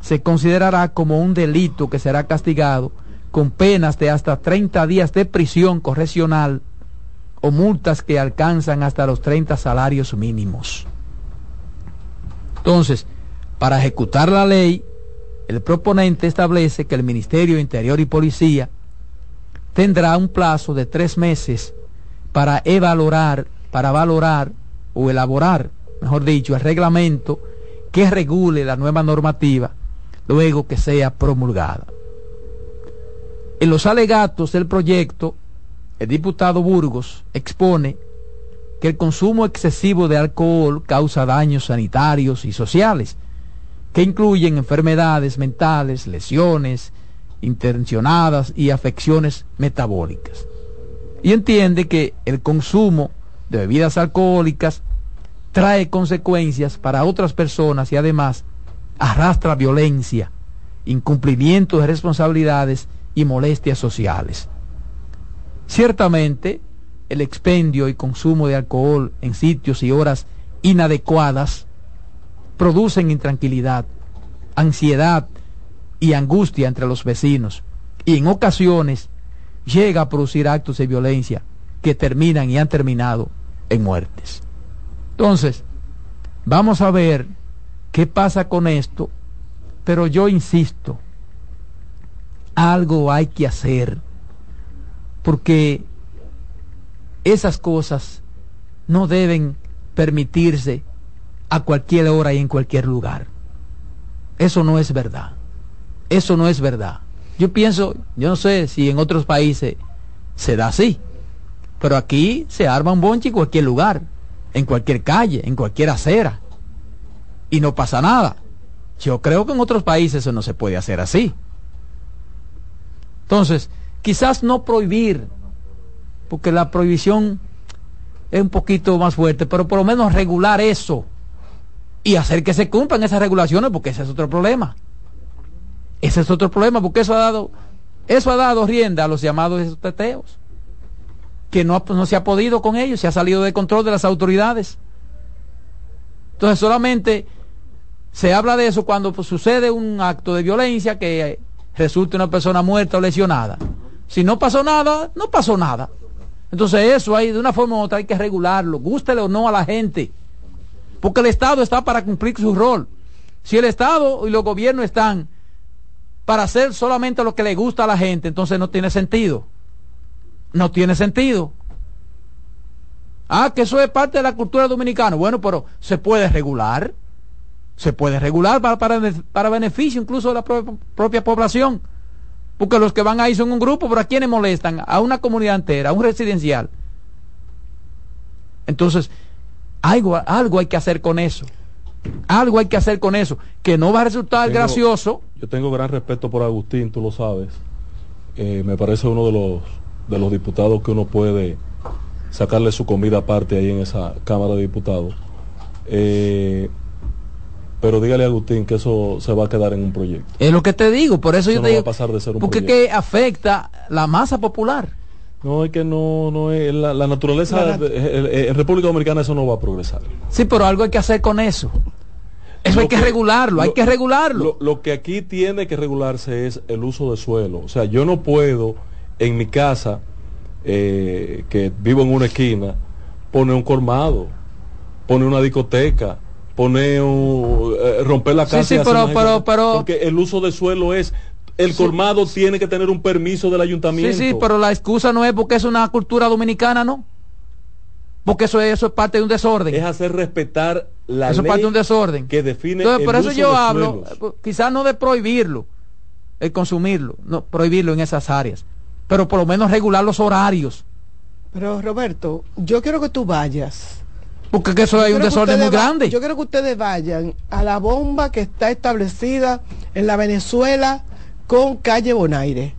se considerará como un delito que será castigado con penas de hasta 30 días de prisión correccional o multas que alcanzan hasta los 30 salarios mínimos. Entonces, para ejecutar la ley, el proponente establece que el Ministerio de Interior y Policía tendrá un plazo de tres meses para evaluar, para valorar o elaborar, mejor dicho, el reglamento que regule la nueva normativa luego que sea promulgada. En los alegatos del proyecto, el diputado Burgos expone que el consumo excesivo de alcohol causa daños sanitarios y sociales, que incluyen enfermedades mentales, lesiones, intencionadas y afecciones metabólicas. Y entiende que el consumo de bebidas alcohólicas trae consecuencias para otras personas y además arrastra violencia, incumplimiento de responsabilidades y molestias sociales. Ciertamente, el expendio y consumo de alcohol en sitios y horas inadecuadas producen intranquilidad, ansiedad y angustia entre los vecinos y en ocasiones llega a producir actos de violencia que terminan y han terminado en muertes. Entonces, vamos a ver qué pasa con esto, pero yo insisto, algo hay que hacer, porque esas cosas no deben permitirse a cualquier hora y en cualquier lugar. Eso no es verdad. Eso no es verdad. Yo pienso, yo no sé si en otros países se da así, pero aquí se arma un bonche en cualquier lugar, en cualquier calle, en cualquier acera, y no pasa nada. Yo creo que en otros países eso no se puede hacer así. Entonces, quizás no prohibir, porque la prohibición es un poquito más fuerte, pero por lo menos regular eso y hacer que se cumplan esas regulaciones, porque ese es otro problema. Ese es otro problema, porque eso ha dado, eso ha dado rienda a los llamados teteos, que no, no se ha podido con ellos, se ha salido de control de las autoridades. Entonces solamente se habla de eso cuando pues, sucede un acto de violencia que resulte una persona muerta o lesionada. Si no pasó nada, no pasó nada. Entonces eso hay de una forma u otra hay que regularlo, gústele o no a la gente. Porque el Estado está para cumplir su rol. Si el Estado y los gobiernos están para hacer solamente lo que le gusta a la gente, entonces no tiene sentido. No tiene sentido. Ah, que eso es parte de la cultura dominicana. Bueno, pero se puede regular. Se puede regular para, para, beneficio incluso de la propia población. Porque los que van ahí son un grupo, pero ¿a quiénes molestan? A una comunidad entera, a un residencial. Entonces, algo, algo hay que hacer con eso. Algo hay que hacer con eso. Que no va a resultar gracioso. Yo tengo gran respeto por Agustín, tú lo sabes. Eh, me parece uno de los, de los diputados que uno puede sacarle su comida aparte ahí en esa Cámara de Diputados. Eh, pero dígale a Agustín que eso se va a quedar en un proyecto. Es lo que te digo, por eso, yo te digo. Va a pasar de ser un porque que afecta la masa popular. No, es que no, no es la, naturaleza. en República Dominicana eso no va a progresar. Sí, pero algo hay que hacer con eso. Eso hay que, regularlo, hay que regularlo. Lo, que aquí tiene que regularse es el uso de suelo. O sea, yo no puedo en mi casa, eh, que vivo en una esquina, poner un colmado, poner una discoteca, poner un, eh, romper la casa. Sí, sí, pero, pero, pero, porque el uso de suelo es el colmado tiene que tener un permiso del ayuntamiento. Sí, sí, pero la excusa no es porque es una cultura dominicana, ¿no? Porque eso es, eso es parte de un desorden. Es hacer respetar la eso ley es parte de un desorden. que define Entonces, por eso yo hablo, quizás no de prohibirlo, el consumirlo, no prohibirlo en esas áreas, pero por lo menos regular los horarios. Pero Roberto, yo quiero que tú vayas porque eso hay un desorden muy grande. Yo quiero que ustedes vayan a la bomba que está establecida en la Venezuela con calle Bonaire.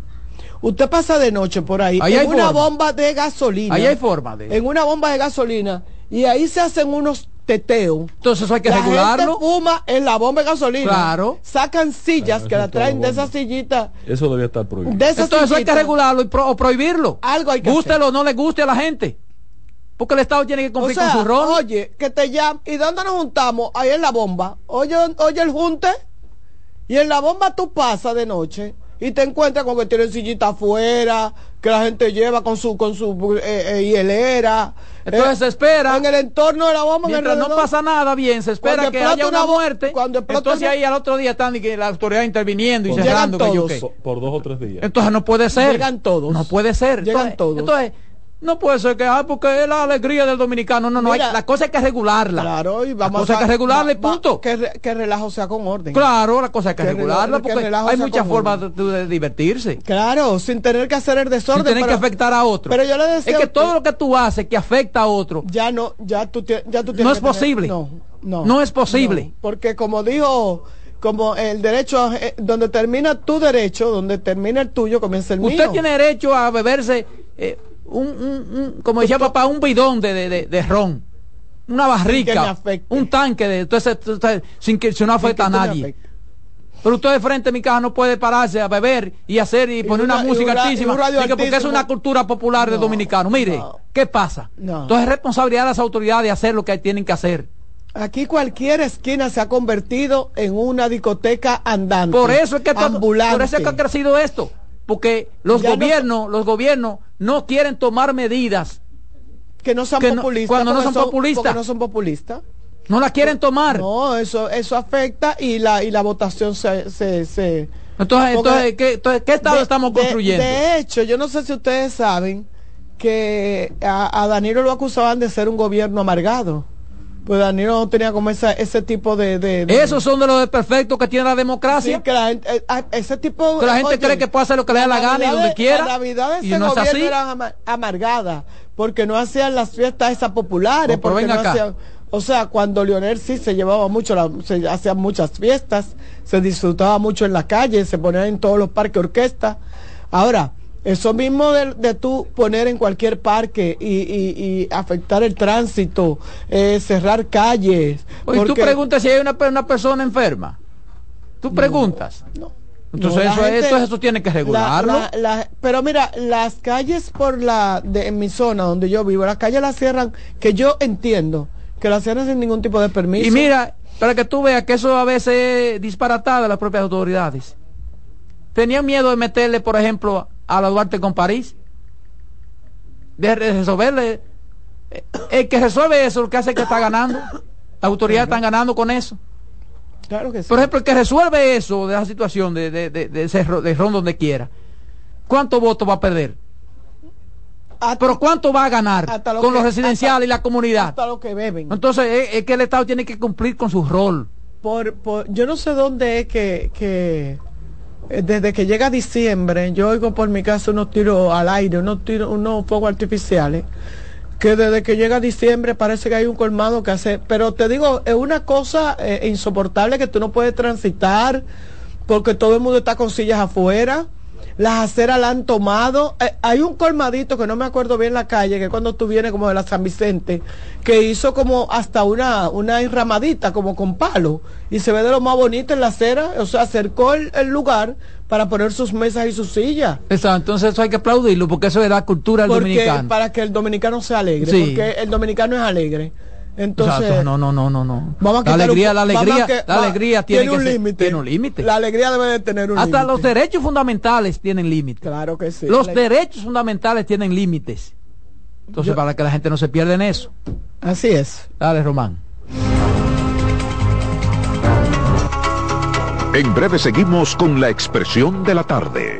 Usted pasa de noche por ahí, en una bomba de gasolina. Ahí hay forma de. En una bomba de gasolina. Y ahí se hacen unos teteos. Entonces eso hay que regularlo. Gente fuma en la bomba de gasolina. Claro. Sacan sillas que la traen de esa sillita. Eso debía estar prohibido. Entonces eso hay que regularlo y o prohibirlo. Algo hay que Gústelo o no le guste a la gente. Porque el Estado tiene que cumplir con su rol. Oye, que te llaman. ¿Y dónde nos juntamos? Ahí en la bomba. Oye, oye el junte. Y en la bomba tú pasas de noche y te encuentras con que tienen sillita afuera, que la gente lleva con su con su eh, eh hielera. Entonces eh, se espera. En el entorno de la bomba. Mientras no pasa nada bien, se espera que haya una, muerte. Cuando entonces ahí al otro día están y que la autoridad interviniendo y cerrando. Todos. Por, dos o tres días. Entonces no puede ser. Llegan todos. No puede ser. Llegan todos. Entonces, no puede ser que, ah, porque es la alegría del dominicano. No, no, hay, la cosa hay que regularla. Claro, y vamos la cosa hay que regularla y punto. que, que relajo sea con orden. Claro, la cosa hay que, regularla porque hay muchas formas de, divertirse. Claro, sin tener que hacer el desorden. Sin tener que afectar a otro. Pero yo le decía. Es que todo lo que tú haces que afecta a otro. Ya no, ya tú, ya tú No es posible. no, no. No es posible. porque como dijo como el derecho eh, donde termina tu derecho, donde termina el tuyo, comienza el mío. Usted tiene derecho a beberse eh, un, un, como decía papá, un bidón de, de, de, ron, una barrica, un tanque de entonces, sin que se no afecta a nadie. Pero usted de frente a mi casa no puede pararse a beber y hacer y, poner una, música altísima. porque es una cultura popular de dominicano. Mire, ¿qué pasa? Entonces es responsabilidad de las autoridades hacer lo que tienen que hacer. Aquí cualquier esquina se ha convertido en una discoteca andante. Por eso es que, por eso es que ha crecido esto porque los gobiernos, los gobiernos no quieren tomar medidas que no sean populistas cuando no son, populistas. no son populistas. No la quieren tomar. No, eso eso afecta y la y la votación se, se, entonces, entonces, ¿qué, estado estamos construyendo? De, hecho, yo no sé si ustedes saben que a, a Danilo lo acusaban de ser un gobierno amargado pues Danilo no tenía como esa, ese tipo de, de, Esos son de los perfectos que tiene la democracia. Sí, que la gente, eh, ah, ese tipo Que la gente cree que puede hacer lo que le da la, gana y donde quiera. La Navidad de ese gobierno era amargada, porque no hacían las fiestas esas populares, porque no hacían, o sea, cuando Leonel sí se llevaba mucho, se hacían muchas fiestas, se disfrutaba mucho en la calle, se ponían en todos los parques orquestas. Ahora, eso mismo de, de tú poner en cualquier parque y, y, afectar el tránsito, eh, cerrar calles. Oye, tú preguntas si hay una, una persona enferma. Tú preguntas. No. Entonces eso, eso tiene que regularlo. pero mira, las calles por la de en mi zona donde yo vivo, las calles las cierran, que yo entiendo, que las cierran sin ningún tipo de permiso. Y mira, para que tú veas que eso a veces es disparatada las propias autoridades. Tenían miedo de meterle, por ejemplo, a la Duarte con París. De resolverle. Eh, el que resuelve eso, lo que hace es que está ganando. Las autoridades están ganando con eso. Claro que sí. Por ejemplo, el que resuelve eso de la situación de, de, de, de ese ron donde quiera, ¿cuántos votos va a perder? Pero ¿cuánto va a ganar lo con que- los residenciales y la comunidad? Hasta lo que beben. Entonces es, es que el Estado tiene que cumplir con su rol. por, por- yo no sé dónde es que, que eh, desde que llega diciembre yo oigo por mi casa unos tiros al aire, unos tiros, unos fuegos artificiales que desde que llega diciembre parece que hay un colmado que hace, pero te digo, es una cosa eh, insoportable que tú no puedes transitar porque todo el mundo está con sillas afuera. Las aceras la han tomado. Eh, hay un colmadito que no me acuerdo bien la calle, que cuando tú vienes como de la San Vicente, que hizo como hasta una, una enramadita, como con palo, y se ve de lo más bonito en la acera, o sea, acercó el, el lugar para poner sus mesas y sus sillas. Exacto, entonces eso hay que aplaudirlo porque eso es la cultura del Porque, dominicano. para que el dominicano sea alegre, Sí. porque el dominicano es alegre. Entonces, Exacto, no, no, no, no, no. Vamos a la un alegría, la vamos a alegría, que- la alegría tiene, tiene un que ser- límite. tiene un límite. la alegría debe de tener un Hasta límite. los derechos fundamentales tienen límites. Claro que sí. Los La- derechos fundamentales tienen límites. Entonces, Yo- para que la gente no se pierda en eso. Así es. Dale, Román. En breve seguimos con la expresión de la tarde.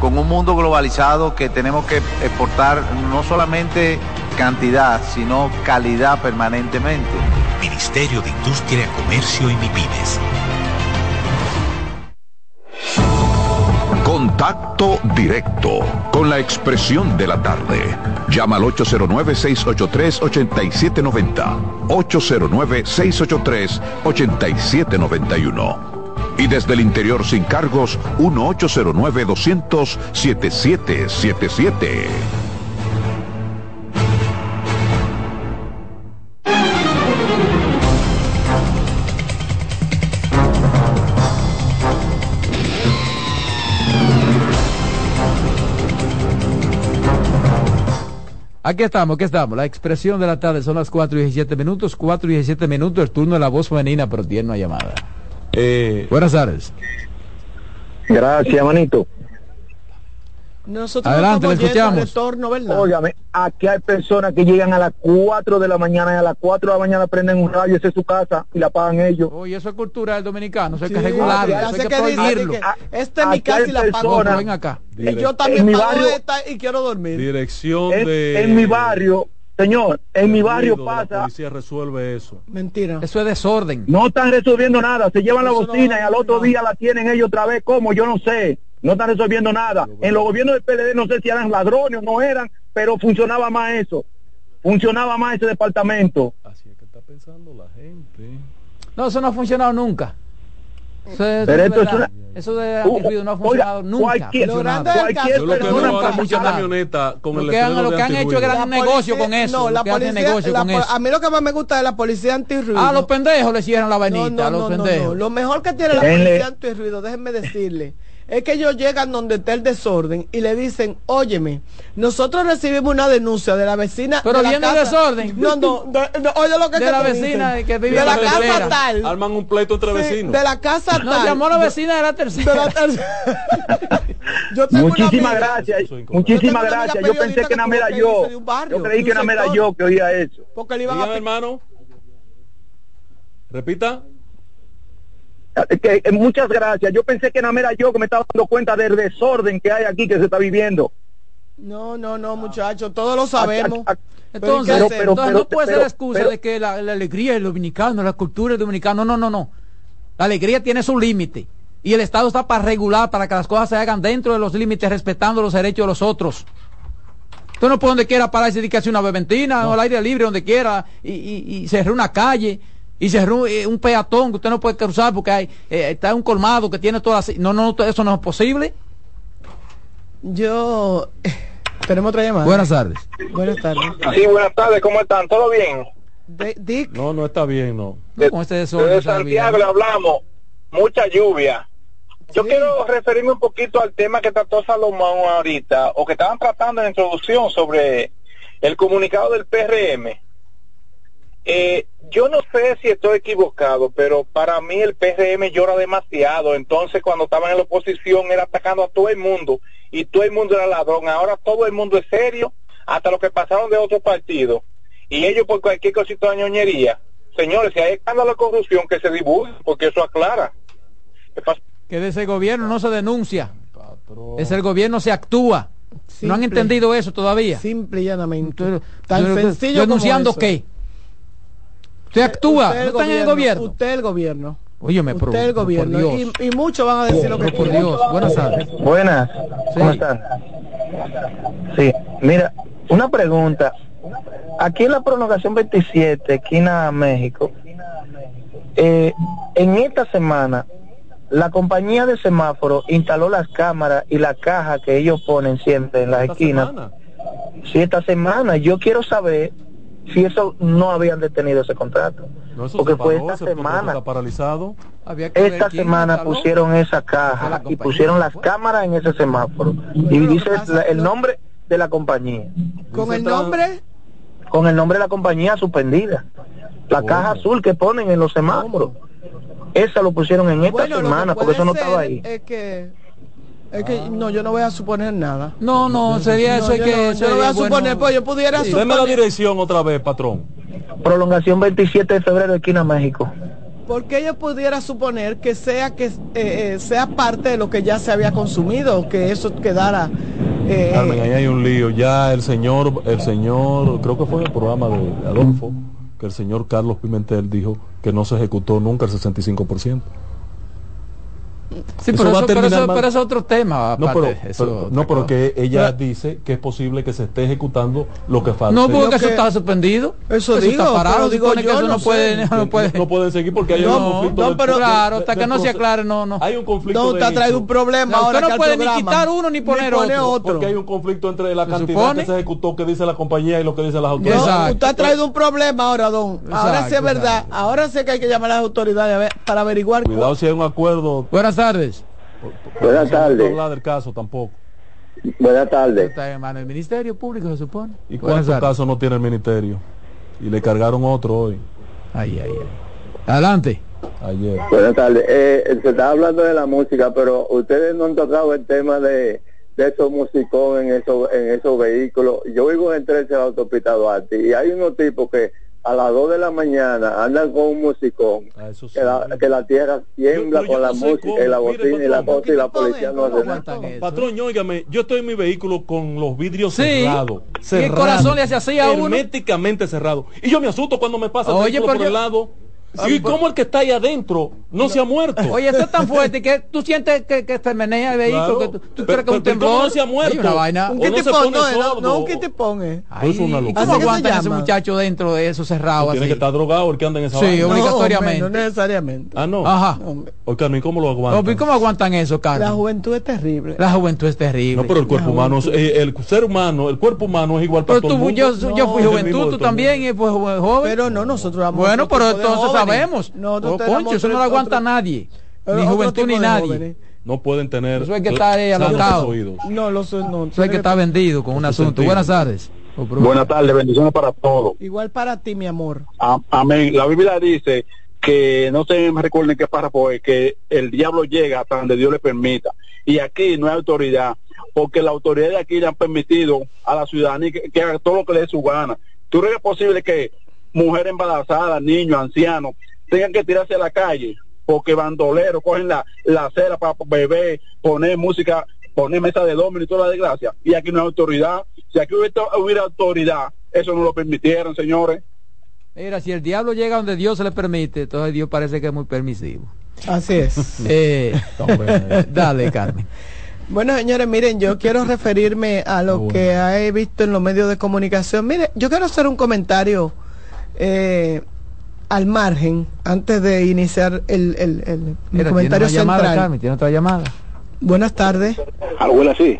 con un mundo globalizado que tenemos que exportar no solamente cantidad, sino calidad permanentemente. Ministerio de Industria, Comercio y MIPIMES. Contacto directo con la expresión de la tarde. Llama al 809-683-8790. 809-683-8791. Y desde el interior sin cargos, 1-809-200-7777. Aquí estamos, aquí estamos. La expresión de la tarde son las 4 y 17 minutos. 4 y 17 minutos, el turno de la voz femenina, pero tiene una llamada. Eh, Buenas tardes. Gracias, manito. Nosotros Adelante, no le escuchamos. retorno, ¿verdad? Óigame, aquí hay personas que llegan a las 4 de la mañana y a las 4 de la mañana prenden un radio, esa es su casa y la pagan ellos. Oye, eso es cultura del dominicano, eso hay Sí, que regularlo, eso sé hay que que dice prohibirlo. que Esta es mi casa y la pago. personas- Ven acá. Y yo también pago barrio- esta y quiero dormir. Dirección de... en mi barrio, señor, en mi barrio ruido, La pasa, policía resuelve eso. Mentira. Eso es desorden. no están resolviendo nada, se llevan la Eso no bocina y al otro día la tienen ellos otra vez, como yo no sé, no están resolviendo nada. En los gobiernos del PLD no sé si eran ladrones o no eran, pero funcionaba más eso, funcionaba más ese departamento. Así es que está pensando la gente. No, eso no ha funcionado nunca. Eso, Pero esto es una- Eso de Uh, antirruido no ha oiga, funcionado nunca. cualquier- Lo grande Cualquier lo que veo ahora está mucha funcionando. camioneta con Lo el que han, letrero lo de que han hecho es gran negocio con eso. No, lo la que hacen policía, negocio la con po- eso. a mí lo que más me gusta de la policía antirruido. A los pendejos le cierran la no, vainita, no, a los pendejos. no. Lo mejor que tiene la policía antirruido, déjenme decirle, es que ellos llegan donde está el desorden y le dicen, óyeme, nosotros recibimos una denuncia de la vecina. Pero de la viene el casa- desorden. No, no, de- no, oye lo que, De que la te vecina dicen. que vive de en la la casa tercera. tal. Arman un pleito entre Sí, vecinos. de la casa No, tal. llamó a la vecina de la de tercera. la tercera. Yo tengo una Muchísimas gracias, muchísimas gracias. Yo pensé que que me era yo. de Yo creí de que nada me era yo que oía eso. Porque le iban a Dígame, hermano. Repita. Que, eh, muchas gracias. Yo pensé que no era yo que me estaba dando cuenta del desorden que hay aquí que se está viviendo. No, no, no, muchachos, todos lo sabemos. Entonces, entonces no puede ser la excusa de que la, alegría del dominicano, la cultura del dominicano, no, no, no. La alegría tiene su límite. Y el Estado está para regular, para que las cosas se hagan dentro de los límites, respetando los derechos de los otros. Usted no puede donde quiera pararse y que hace una beventina o al aire libre, donde quiera, y, y, cerrar una calle, y cerrar eh, un, peatón que usted no puede cruzar porque hay, eh, está un colmado que tiene todas. No, no, eso no es posible. Yo. Tenemos otra llamada. Buenas tardes. Buenas tardes. Sí, buenas tardes, ¿cómo están? ¿Todo bien? Dick. No, no está bien, no. de, con este Santiago le hablamos, mucha lluvia. Yo quiero referirme un poquito al tema que trató Salomón ahorita, o que estaban tratando en la introducción sobre el comunicado del PRM. Eh, yo no sé si estoy equivocado, pero para mí el PRM llora demasiado. Entonces, cuando estaban en la oposición, era atacando a todo el mundo y todo el mundo era ladrón. Ahora todo el mundo es serio, hasta lo que pasaron de otros partidos. Y ellos, por cualquier cosita de ñoñería, señores, si hay escándalo de corrupción, que se divulgue, porque eso aclara. Que de ese gobierno no se denuncia. Es el gobierno se actúa. no han entendido eso todavía. Simple y llanamente. Tan sencillo ¿Denunciando qué? Usted actúa, usted está en el gobierno. Usted el gobierno. Oye, me Usted el gobierno. Y, y, muchos van a decir lo que por Dios. Buenas tardes. Buenas. ¿Cómo están? Sí, mira, una pregunta. Aquí en la prolongación 27, esquina México, eh, en esta semana, la compañía de semáforo instaló las cámaras y la caja que ellos ponen siempre en las esquinas. Sí, esta semana. Yo quiero saber si eso no habían detenido ese contrato. porque fue esta semana. paralizado. esta semana pusieron esa caja y pusieron las cámaras en ese semáforo. Y dice el nombre de la compañía. ¿Con el nombre? Con el nombre de la compañía suspendida. La caja azul que ponen en los semáforos. Esa lo pusieron en esta semana porque eso no estaba ahí. Es que es que no, yo no voy a suponer nada. No, no, sería eso yo que... yo no voy a suponer, pues yo pudiera suponer... Deme la dirección otra vez, patrón. Prolongación 27 de febrero, esquina México. Porque yo pudiera suponer que sea que eh, eh, sea parte de lo que ya se había consumido, que eso quedara... Eh, Carmen, ahí hay un lío. Ya el señor, el señor, creo que fue en el programa de Adolfo, que el señor Carlos Pimentel dijo que no se ejecutó nunca el 65%. Sí, pero, eso, pero, es otro tema. No, pero, eso, no, pero que ella dice que es posible que se esté ejecutando lo que falta. No, porque eso está suspendido. Eso, digo, está parado. Digo, que eso no, puede, no, puede. No pueden seguir porque hay un conflicto. No, pero claro, hasta que no se aclare, no, no. Hay un conflicto. No, te ha traído un problema ahora. no puede ni quitar uno ni poner, otro, Porque hay un conflicto entre la cantidad que se ejecutó que dice la compañía y lo que dice las autoridades. Usted ha traído un problema ahora, don. Ahora sí es verdad. Ahora sé que hay que llamar a las autoridades para averiguar. Cuidado si hay un acuerdo. Buenas tardes. Buenas tardes. No hablar del caso tampoco. Buenas tardes. Está en el Ministerio Público, se supone. ¿Y cuántos casos no tiene el Ministerio? Y le cargaron otro hoy. Ay, ay, ay. Adelante. Ayer. Buenas tardes. Eh, se está hablando de la música, pero ustedes no han tocado el tema de, de esos musicón en esos, en esos vehículos. Yo vivo en 13 autopista Duarte y hay unos tipos que a las 2 de la mañana andan con un musicón ah, que, la, que, la, tierra tiembla con la música y la bocina y la cosa y la policía no hace nada. Patrón, óigame, yo estoy en mi vehículo con los vidrios cerrados. Cerrado, ¿Qué corazón le hace así a uno? Herméticamente cerrado. Y yo me asusto cuando me pasa el por el lado ¿Y cómo el que está ahí adentro no, se ha muerto? Oye, esto es tan fuerte que tú sientes que, que se menea el vehículo, que tú, tú crees que un temblor. no se ha muerto? Una vaina. ¿Un qué te pone? No, no, un qué te pone. Ay, ¿Cómo aguantan ese muchacho dentro de eso cerrado así? Tiene que estar drogado el que anda en esa sí, vaina. Sí, obligatoriamente. No, necesariamente. Ah, no. Ajá. Oye, Carmen, ¿cómo lo aguantan? ¿Cómo aguantan eso, Carmen? La juventud es terrible. La juventud es terrible. No, pero el cuerpo humano, eh, el ser humano, el cuerpo humano es igual para todo el mundo. Yo fui juventud, tú también, y pues joven. Pero no, nosotros vamos Bueno, pero entonces sabemos. No, oh, Concho, eso no lo aguanta nadie. Ni juventud ni nadie. No pueden tener. Eso hay que estar ahí alocado. No, lo no. Eso hay que estar vendido con un asunto. Buenas tardes. Oh, Buenas tardes, bendiciones para todos. Igual para ti, mi amor. Amén. La Biblia dice que no se me recuerden qué párrafo es, que el diablo llega hasta donde Dios le permita. Y aquí no hay autoridad, porque la autoridad de aquí le han permitido a la ciudadanía que, haga todo lo que le dé su gana. ¿Tú crees que es posible que mujeres embarazadas, niños, ancianos, tengan que tirarse a la calle porque bandoleros cogen la, la acera para beber, poner música, poner mesa de domino y toda la desgracia. Y aquí no hay autoridad. Si aquí hubiera, hubiera autoridad, eso no lo permitieron, señores. Mira, si el diablo llega donde Dios se le permite, entonces Dios parece que es muy permisivo. Así es. Eh, dale, Carmen. Bueno, señores, miren, yo quiero referirme a lo Bueno. que he visto en los medios de comunicación. Mire, yo quiero hacer un comentario eh, al margen antes de iniciar el, el, el- mi Mira, tiene comentario una llamada, central. Carmen, tiene otra llamada. Buenas tardes. Algo bueno, sí.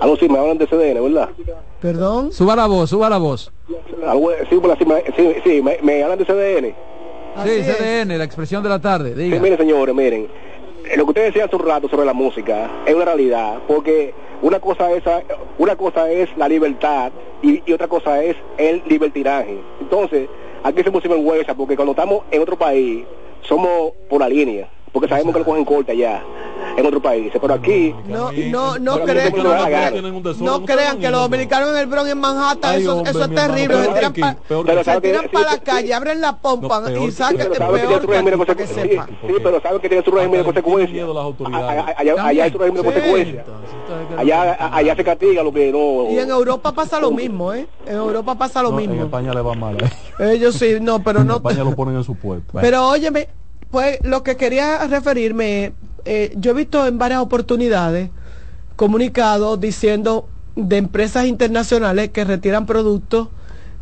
Algo sí, me hablan de CDN, ¿verdad? Perdón. Suba la voz, suba la voz. Algo, sí, me- sí, sí, me, me hablan de CDN. Sí, CDN, la expresión de la tarde. Sí, miren, señores, miren. eh, Lo que ustedes decían hace un rato sobre la música es una realidad, porque una cosa es, una cosa es la libertad y, otra cosa es el libertinaje. Entonces, aquí se puso vergüenza, porque cuando estamos en otro país, somos por la línea, porque sabemos que lo cogen corte allá, en otro país. Pero aquí... No, no, no, crean, aquí no, no no la crean- ganan. no crean que los dominicanos en el Bronx en Manhattan, Ay, eso, hombre, eso es mi hermano, terrible. Se peor tiran pa- peor para sí, la calle, abren la pompa No, peor y sacan es peor de sepa. sí, sí, pero sabe que tiene su régimen de consecuencias. Allá, hay su régimen de consecuencias. Allá, allá se castiga lo que no... Y en Europa pasa lo mismo, ¿eh? En Europa pasa lo No, en mismo. España le va mal. ¿eh? Ellos sí, no, pero no. España lo ponen en su puesto. Pero óyeme, pues lo que quería referirme, eh, yo he visto en varias oportunidades comunicados diciendo de empresas internacionales que retiran productos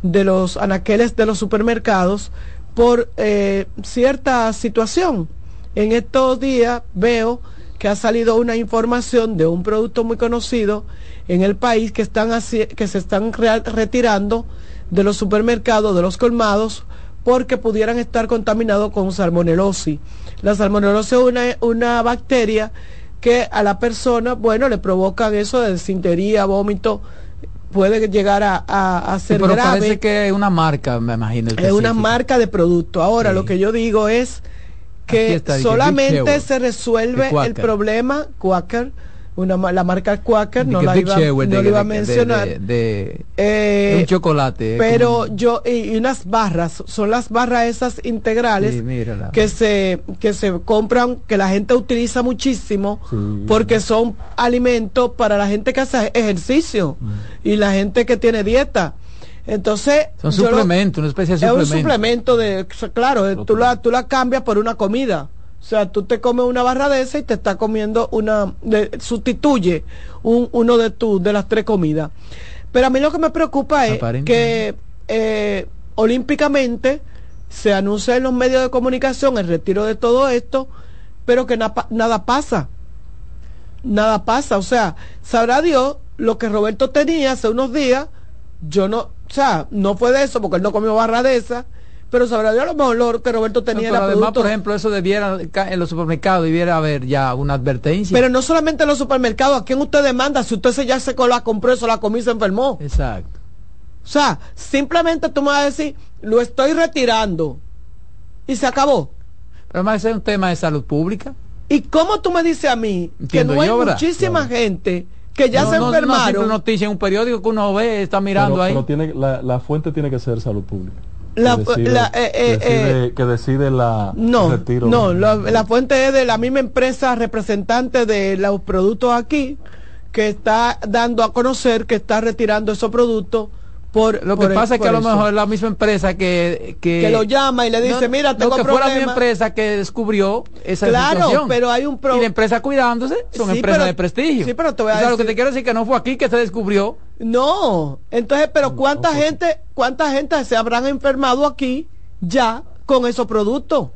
de los anaqueles de los supermercados por eh, cierta situación. En estos días veo que ha salido una información de un producto muy conocido en el país que están que se están retirando de los supermercados, de los colmados, porque pudieran estar contaminados con salmonelosis. La salmonelosis es una, una bacteria que a la persona, bueno, le provocan eso de desintería, vómito, puede llegar a, a, a Sí, ser pero grave. parece que es una marca, me imagino. Es una marca de producto. Ahora, lo que yo digo es que está, solamente se resuelve el problema Quaker, una, la marca Quaker, no la iba, no de- iba a mencionar. de- de- Eh, un chocolate. pero como- yo, y, y unas barras, son las barras esas integrales Sí, que se, que se compran, que la gente utiliza muchísimo, Sí. porque son alimentos para la gente que hace ejercicio Mm. y la gente que tiene dieta. Entonces, Son lo- suplementos, una especie de es un suplemento. suplemento de, claro, tú la, tú la cambias por una comida. O sea, tú te comes una barra de esa y te está comiendo una, de- sustituye un, uno de tus, de las tres comidas. Pero a mí lo que me preocupa es que eh, olímpicamente se anuncia en los medios de comunicación el retiro de todo esto, pero que na- nada pasa. Nada pasa. O sea, sabrá Dios lo que Roberto tenía hace unos días. Yo no, o sea, no fue de eso porque él no comió barra de esa, pero sabrá Dios a lo mejor lo que Roberto tenía Pero era además, producto. por ejemplo, eso debiera, en los supermercados debiera haber ya una advertencia. Pero no solamente en los supermercados, ¿a quién usted demanda? Si usted se ya se la compró, eso la comió y se enfermó. Exacto. O sea, simplemente tú me vas a decir, lo estoy retirando. Y se acabó. Pero además ese es un tema de salud pública. ¿Y cómo tú me dices a mí Entiendo que no hay yo, ¿verdad? muchísima gente que ya no, se no, enfermaron? noticia en un periódico que uno ve, está mirando pero, ahí. pero tiene, la, la fuente tiene que ser salud pública. La- que decide, la- eh, eh, decide- que decide la No, retiro. no, la, la fuente es de la misma empresa representante de los productos aquí que está dando a conocer que está retirando esos productos por Lo que por- pasa es que a lo eso. mejor la misma empresa que... Que, Que lo llama y le dice, "Mira, tengo no, que fue la misma problemas". empresa que descubrió esa Claro, situación. pero hay un pro- Y la empresa cuidándose son Sí, empresas pero- de prestigio. sí, pero te voy a O sea, lo decir- que te quiero decir que no fue aquí que se descubrió. No, entonces, pero ¿cuánta gente, cuánta gente se habrán enfermado aquí ya con esos productos?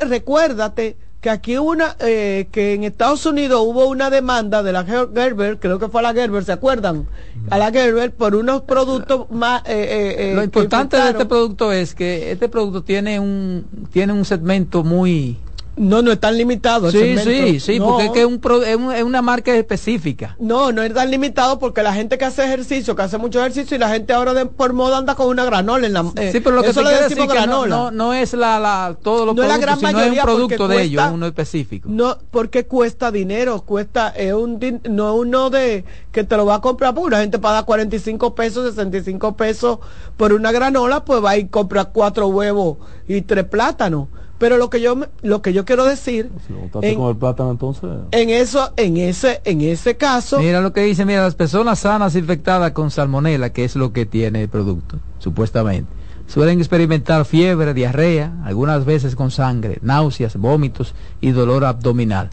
Recuérdate que aquí una, eh, que en Estados Unidos hubo una demanda de la Ger- Gerber, creo que fue a la Gerber, ¿se acuerdan? A la Gerber por unos productos más... eh, eh, eh, Lo importante de este producto es que este producto tiene un tiene un segmento muy No, no es tan limitado. Sí, sí, sí, No. porque es, que es, un pro- es, un- es una marca específica. No, no es tan limitado porque la gente que hace ejercicio, que hace mucho ejercicio y la gente ahora de, por moda anda con una granola en la eh, sí, pero lo que eso te le quiero decimos decir que no, no, no es la, la todos los No es la gran es un producto de ellos, cuesta- uno específico. No, porque cuesta dinero, cuesta, es un din- no uno de que te lo va a comprar porque una gente paga 45 pesos, 65 pesos por una granola, pues va y compra cuatro huevos y tres plátanos. Pero lo que yo me- lo que yo quiero decir Estate en, con el plátano entonces. en eso, en ese, en ese caso, Mira lo que dice, mira, las personas sanas infectadas con salmonela, que es lo que tiene el producto, supuestamente, suelen experimentar fiebre, diarrea, algunas veces con sangre, náuseas, vómitos y dolor abdominal.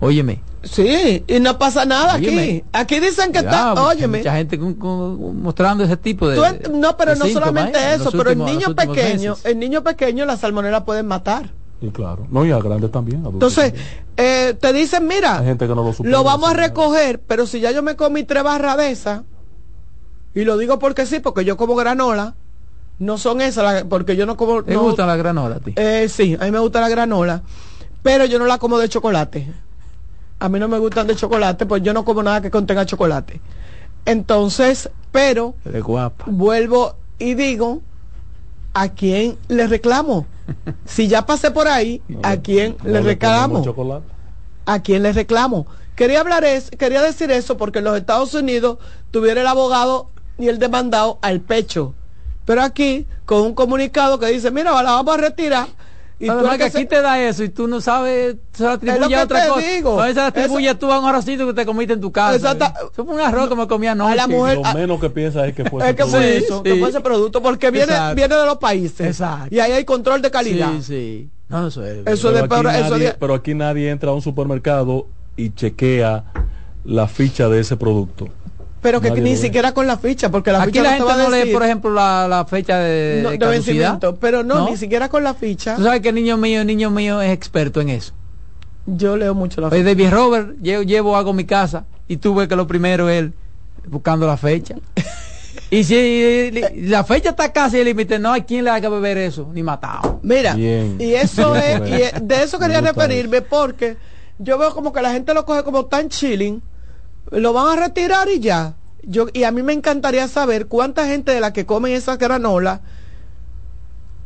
Óyeme. Sí, y no pasa nada Óyeme. aquí. Aquí dicen que cuidado, está, mucha- óyeme, Mucha gente con- con- mostrando ese tipo de. tú no, pero de no síntomas, solamente ¿eh? en eso, pero el últimos- niño los últimos pequeño, meses. el niño pequeño la salmonela pueden matar. Y claro. No, y a grandes también. Entonces, también. eh, te dicen, mira, Hay gente que no lo supera. lo vamos a recoger, pero si ya yo me comí tres barras de esas, y lo digo porque sí, porque yo como granola, no son esas, la- porque yo no como... ¿Te no- gusta la granola a ti? Eh, sí, a mí me gusta la granola, pero yo no la como de chocolate. A mí no me gustan de chocolate, pues yo no como nada que contenga chocolate. Entonces, pero Eres guapa. vuelvo y digo, ¿a quién le reclamo? Si ya pasé por ahí, ¿a quién le reclamo? chocolate. ¿A quién le reclamo? Quería hablar es, quería decir eso porque en los Estados Unidos tuviera el abogado y el demandado al pecho. Pero aquí, con un comunicado que dice, mira, la vamos a retirar. Y tú Además el que que se- aquí te da eso y tú no sabes, se lo atribuye Es lo a que otra te cosa. digo. A veces le atribuye tú a un arrocito que te comiste en tu casa. Exacta- Eso fue un arroz que me comí anoche. a la mujer- Lo menos que piensa es que fue. es que ese fue producto. eso, sí. que fue ese producto, porque viene, Exacto. viene de los países. Exacto. Y ahí hay control de calidad. Sí, sí. No, eso es. Eso Pero de aquí, peor- eso nadie, de- pero aquí nadie entra a un supermercado y chequea la ficha de ese producto. Pero que Nadie ni ve. siquiera con la ficha, porque la Aquí ficha la no te gente no lee, por ejemplo, la, la fecha de, no, de de caducidad. vencimiento. Pero no, ni siquiera con la ficha. Tú sabes que el niño mío, el niño mío es experto en eso. Yo leo mucho la ficha. David Robert, llevo, llevo algo a mi casa y tú ves que lo primero es él buscando la fecha. y si la fecha está casi el límite, no hay quien le haga beber eso, ni matado. Mira, Bien. y eso es, y de eso quería referirme porque yo veo como que la gente lo coge como tan chilling, lo van a retirar y ya. Yo, y a mí me encantaría saber cuánta gente de la que comen esas granolas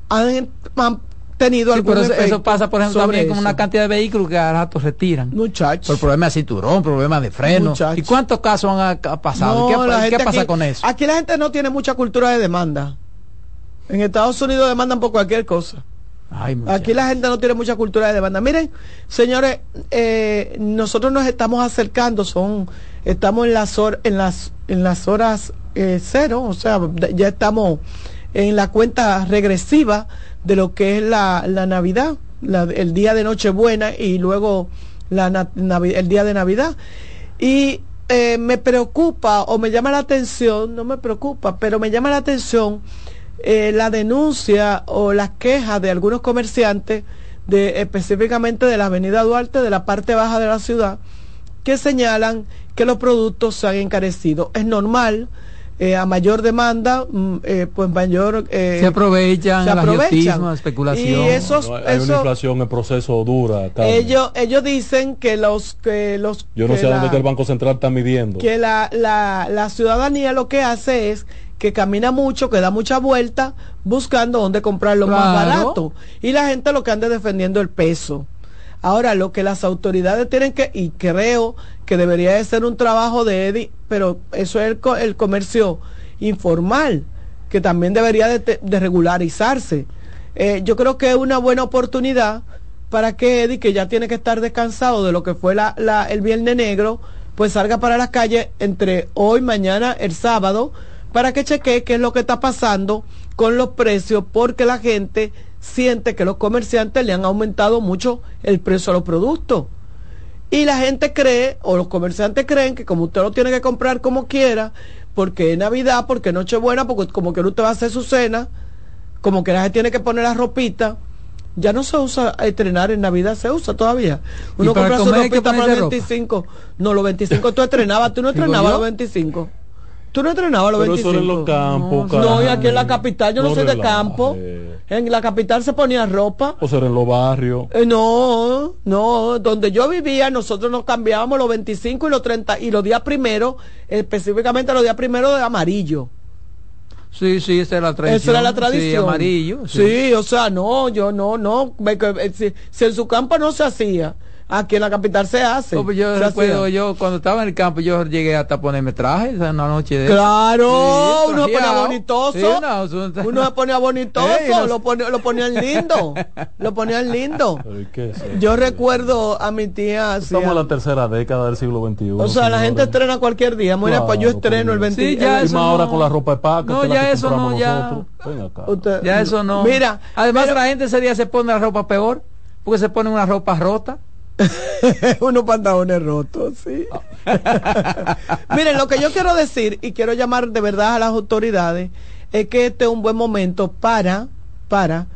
han, han tenido Sí, algún pero eso, pasa, por ejemplo, también con una cantidad de vehículos que a ratos retiran. Muchachos. Por problemas de cinturón, problemas de freno. Muchachos. ¿Y cuántos casos han ha- ha pasado? No, ¿Qué, pasa aquí- con eso? Aquí la gente no tiene mucha cultura de demanda. En Estados Unidos demandan por cualquier cosa. Ay. Aquí la gente no tiene mucha cultura de demanda. Miren, señores, eh, nosotros nos estamos acercando, son, estamos en las horas, en las, en las horas eh, cero, o sea, ya estamos en la cuenta regresiva de lo que es la, la Navidad, el día de Nochebuena y luego la, el día de Navidad. Y eh, me preocupa o me llama la atención, no me preocupa, pero me llama la atención eh, la denuncia o las quejas de algunos comerciantes, de, específicamente de la avenida Duarte, de la parte baja de la ciudad, que señalan que los productos se han encarecido. Es normal, eh, a mayor demanda, mm, eh, pues mayor... eh, se aprovechan, se aprovechan. la especulación. Y esos, No, hay una inflación en proceso dura. Carmen. ellos, ellos dicen que los... Que los Yo no que sé a dónde que el Banco Central está midiendo. que la, la, la ciudadanía lo que hace es que camina mucho, que da mucha vuelta buscando dónde comprar lo más barato. Y la gente lo que anda defendiendo el peso. Ahora, lo que las autoridades tienen que, y creo que debería de ser un trabajo de Eddie, pero eso es el, el comercio informal, que también debería de, regularizarse. Eh, yo creo que es una buena oportunidad para que Eddie, que ya tiene que estar descansado de lo que fue la, la- el Viernes Negro, pues salga para las calles entre hoy, mañana, el sábado, para que chequee qué es lo que está pasando con los precios, porque la gente siente que los comerciantes le han aumentado mucho el precio a los productos. Y la gente cree, o los comerciantes creen que como usted lo tiene que comprar como quiera, porque es Navidad, porque es Nochebuena, porque como que usted va a hacer su cena, como que la gente tiene que poner la ropita, ya no se usa estrenar en Navidad, se usa todavía. ¿Y Uno compra su ropita para el ropa? 25. No, los 25 tú estrenabas, tú no estrenabas los 25. Tú no estrenabas los Pero eso 25. era en los campos, No, y aquí en la capital, yo no, No soy de campo. En la capital se ponía ropa. O ser en los barrios. Eh, no, no, donde yo vivía nosotros nos cambiábamos los 25 y los 30 y los días primeros, específicamente los días primeros de amarillo. Sí, sí, esa era la tradición. Esa era la Sí, tradición. amarillo. Sí. o sea, no, yo no, no, eh, si, si en su campo no se hacía, Aquí en la capital se hace. No, pues yo Se recuerdo, yo cuando estaba en el campo, yo llegué hasta ponerme traje una noche de Claro, Sí, uno se ponía bonitoso. Sí, no, Uno se ponía bonitoso, Ey, no- lo, ponía, lo ponían lindo. lo ponían lindo. Yo recuerdo a mi tía. Estamos en la tercera década del siglo XXI. o sea, la gente estrena cualquier día. Mira, pues yo Claro, estreno el por 20 Sí, ya el- Y eso ahora no. con la ropa de paca. No, ya eso no, ya. Usted- Ya eso no. Mira, además pero- la gente ese día se pone la ropa peor, porque se pone una ropa rota. unos pantalones rotos, sí. Miren, lo que yo quiero decir y quiero llamar de verdad a las autoridades es que este es un buen momento para, para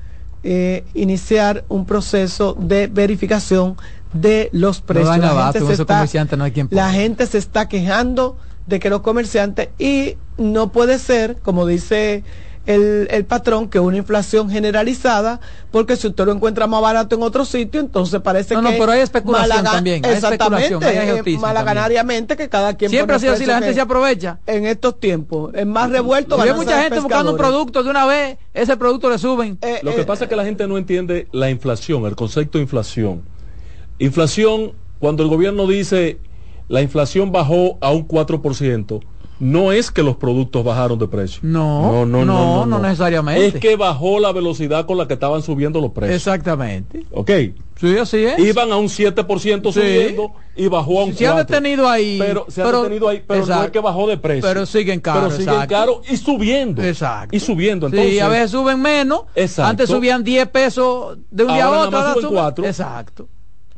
eh, iniciar un proceso de verificación de los precios. La abasto, gente no hay la gente se está quejando de que los comerciantes y no puede ser, como dice el, el patrón, que una inflación generalizada, porque si usted lo encuentra más barato en otro sitio, entonces parece No, que no, pero hay especulación malaga- también, hay exactamente, especulación, hay eh, malaganariamente que cada quien Siempre pone ha sido así, la gente se aprovecha. en estos tiempos. Es más revuelto. Y hay mucha gente buscando un producto de una vez, ese producto le suben. Eh, Lo que pasa es que la gente no entiende la inflación, el concepto de inflación. Inflación, cuando el gobierno dice la inflación bajó a un 4%, no es que los productos bajaron de precio. No, no, no necesariamente. Es que bajó la velocidad con la que estaban subiendo los precios. Exactamente. ¿Ok? Sí, así es. Iban a un 7% Sí. subiendo y bajó a un 4%. Se ha detenido ahí. Pero se ha detenido ahí, pero no es que bajó de precio. Pero siguen caros. Pero siguen exacto. caros y subiendo. Exacto. Y subiendo. Entonces, sí, a veces suben menos. Exacto. Antes subían 10 pesos de un día a otro. ahora suben suben- cuatro. Exacto.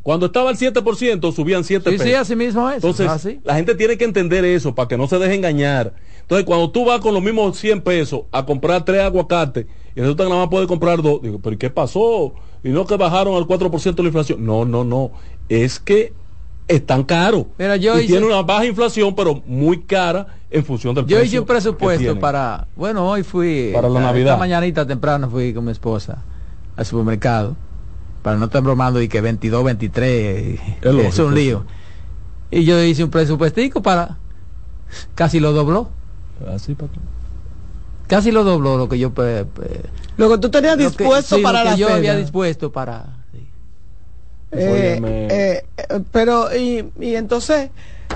Cuando estaba al 7%, subían 7 Sí, pesos. sí, así mismo es. Entonces, así. la gente tiene que entender eso para que no se deje engañar. Entonces, cuando tú vas con los mismos 100 pesos a comprar tres aguacates y resulta que nada más puedes comprar dos, digo, ¿pero ¿y qué pasó? Y no que bajaron al 4% la inflación. No, no, no. Es que están caros. Mira, yo y hice- tiene una baja inflación, pero muy cara en función del Yo precio. hice un presupuesto para, bueno, hoy fui, Para la esta Navidad. mañanita temprano fui con mi esposa al supermercado, para no estar bromando y que 22, 23, Es lógico, es un lío. Y yo hice un presupuestico para, casi lo dobló, Así, patrón. casi lo dobló lo que yo, pe- pe- Lo que tú tenías lo que- dispuesto sí, lo para que la yo había dispuesto para, Eh, eh, eh, pero y, y entonces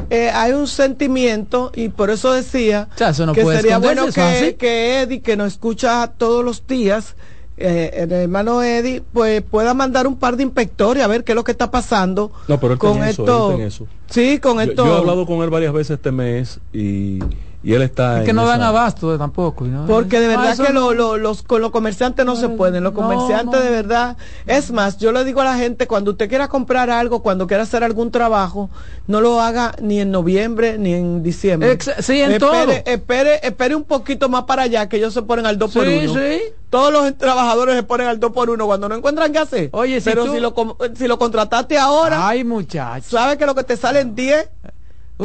eh, hay un sentimiento y por eso decía O sea, eso no que sería bueno que, que Eddie que nos escucha todos los días eh, el hermano Eddie pues pueda mandar un par de inspectores a ver qué es lo que está pasando No, pero él con eso, esto él eso. sí con Yo, esto yo he hablado con él varias veces este mes y, y él está es que en no dan esa- abasto tampoco. no- Porque de verdad que no- lo- lo- los, con los comerciantes no se pueden. Los comerciantes no. de verdad. Es más, yo le digo a la gente, cuando usted quiera comprar algo, cuando quiera hacer algún trabajo, no lo haga ni en noviembre ni en diciembre. Ex- sí, en espere, todo. Espere, espere un poquito más para allá, que ellos se ponen al 2 por Sí, 1 sí. Todos los trabajadores se ponen al 2 por 1 cuando no encuentran qué hacer. Oye, si Pero tú- si, lo, si lo contrataste ahora, Ay, muchacho. sabes que lo que te sale en 10,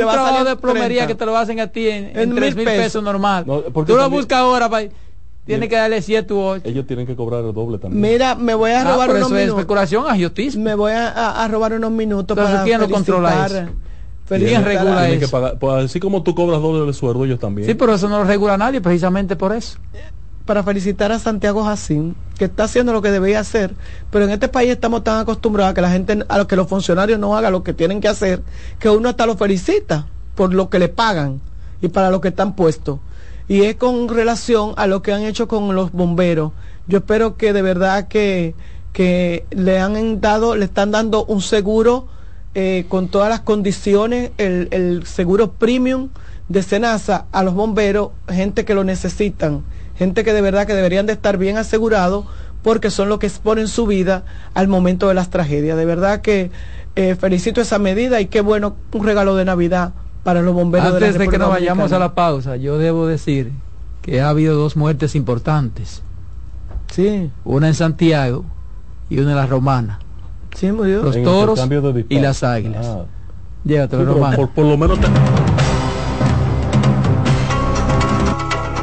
Un trabajo de plomería 30. que te lo hacen a ti en, En en tres mil pesos, pesos. normal. No, porque Tú lo también- buscas ahora, pa- tienes que darle 7 u 8. Ellos tienen que cobrar el doble también. Mira, me voy a Ah, robar pero unos eso es minutos. especulación, agiotismo. Me voy a, a- a robar unos minutos Entonces, para ¿quién lo controla eso? felicitar ¿Quién regula Tienen que eso? pagar, pues así como tú cobras doble de sueldo, ellos también. Sí, pero eso no lo regula nadie, precisamente por eso. Para felicitar a Santiago Jacín, que está haciendo lo que debía hacer, pero en este país estamos tan acostumbrados a que la gente, a que los funcionarios no hagan lo que tienen que hacer, que uno hasta lo felicita por lo que le pagan y para lo que están puestos. Y es con relación a lo que han hecho con los bomberos. Yo espero que de verdad que, que le han dado, le están dando un seguro eh, con todas las condiciones, el, el seguro premium de Senasa a los bomberos, gente que lo necesitan, gente que de verdad que deberían de estar bien asegurados porque son los que exponen su vida al momento de las tragedias. De verdad que eh, felicito esa medida y qué bueno un regalo de Navidad para los bomberos de la Antes de que República nos vayamos a la pausa, yo debo decir que ha habido dos muertes importantes. Sí, Una en Santiago y una en la Romana. sí, murió. Los En toros y las águilas. Ah. Llévatelo, Sí, Romana. por, por lo menos te-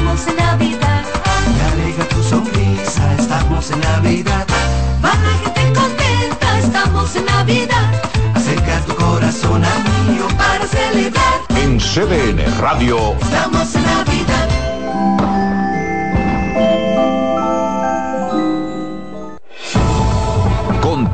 Estamos en Navidad. Me alegra tu sonrisa, estamos en Navidad. Va la gente contenta, estamos en Navidad. Acerca tu corazón al mío para celebrar. En CDN Radio. Estamos en Navidad.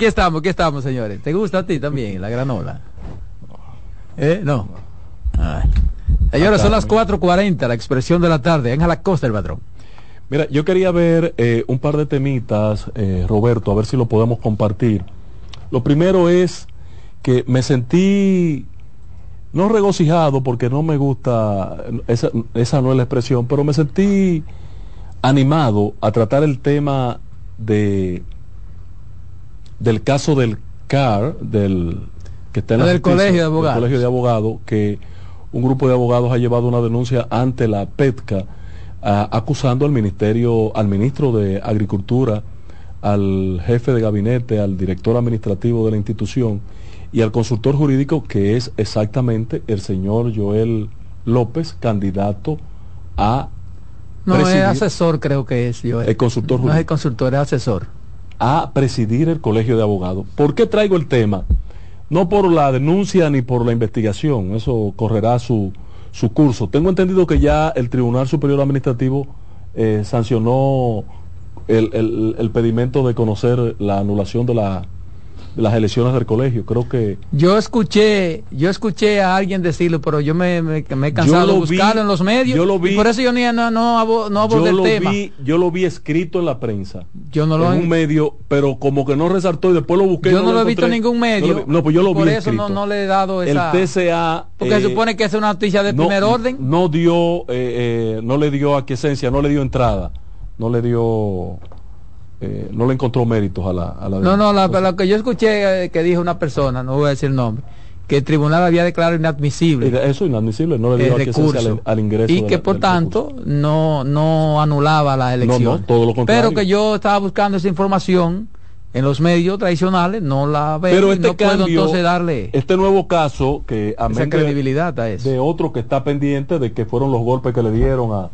Aquí estamos, aquí estamos, señores. ¿Te gusta a ti también la granola? ¿Eh? No. Ay. Señores, son las 4.40, la expresión de la tarde. En a la costa el patrón. Mira, yo quería ver eh, un par de temitas, eh, Roberto, a ver si lo podemos compartir. Lo primero es que me sentí no regocijado porque no me gusta, esa, esa no es la expresión, pero me sentí animado a tratar el tema de del caso del CAR, del que está en la Del justicia, colegio de del abogados. colegio de abogados, que un grupo de abogados ha llevado una denuncia ante la PETCA ah, acusando al ministerio, al ministro de Agricultura, al jefe de gabinete, al director administrativo de la institución y al consultor jurídico que es exactamente el señor Joel López, candidato a No, es asesor, creo que es. Yo, El consultor No es el jurídico. consultor, es asesor. A presidir el colegio de abogados. ¿Por qué traigo el tema? No por la denuncia ni por la investigación, eso correrá su, su curso. Tengo entendido que ya el Tribunal Superior Administrativo eh, sancionó el, el- pedimento de conocer la anulación de, la, las elecciones del colegio. Creo que Yo escuché, yo escuché a alguien decirlo, pero yo me, me, me he cansado de vi, buscarlo en los medios. yo lo vi. y por eso yo ni, no, no, abo- no abordé yo el lo, tema. vi, yo lo vi escrito en la prensa. Yo no lo en he- un medio, pero como que no resaltó y después lo busqué. Yo no lo he visto en ningún medio. No, no, pues yo lo por vi eso no, escrito. no le he dado esa. El TCA. Porque eh, se supone que es una noticia de no, primer orden. No dio, eh, eh, no le dio aquiescencia, no le dio entrada, no le dio, eh, no le encontró méritos a la. A la No, no, la- lo que yo escuché eh, que dijo una persona, no voy a decir el nombre, que el tribunal había declarado inadmisible Eso es inadmisible, no le dio recurso al, al ingreso. y que la- por tanto no no anulaba la elección. No, no, todo lo contrario. Pero que yo estaba buscando esa información en los medios tradicionales, no la veo Pero este no puedo cambio, entonces darle este nuevo caso que a esa credibilidad a eso. de otro que está pendiente de que fueron los golpes que le dieron a,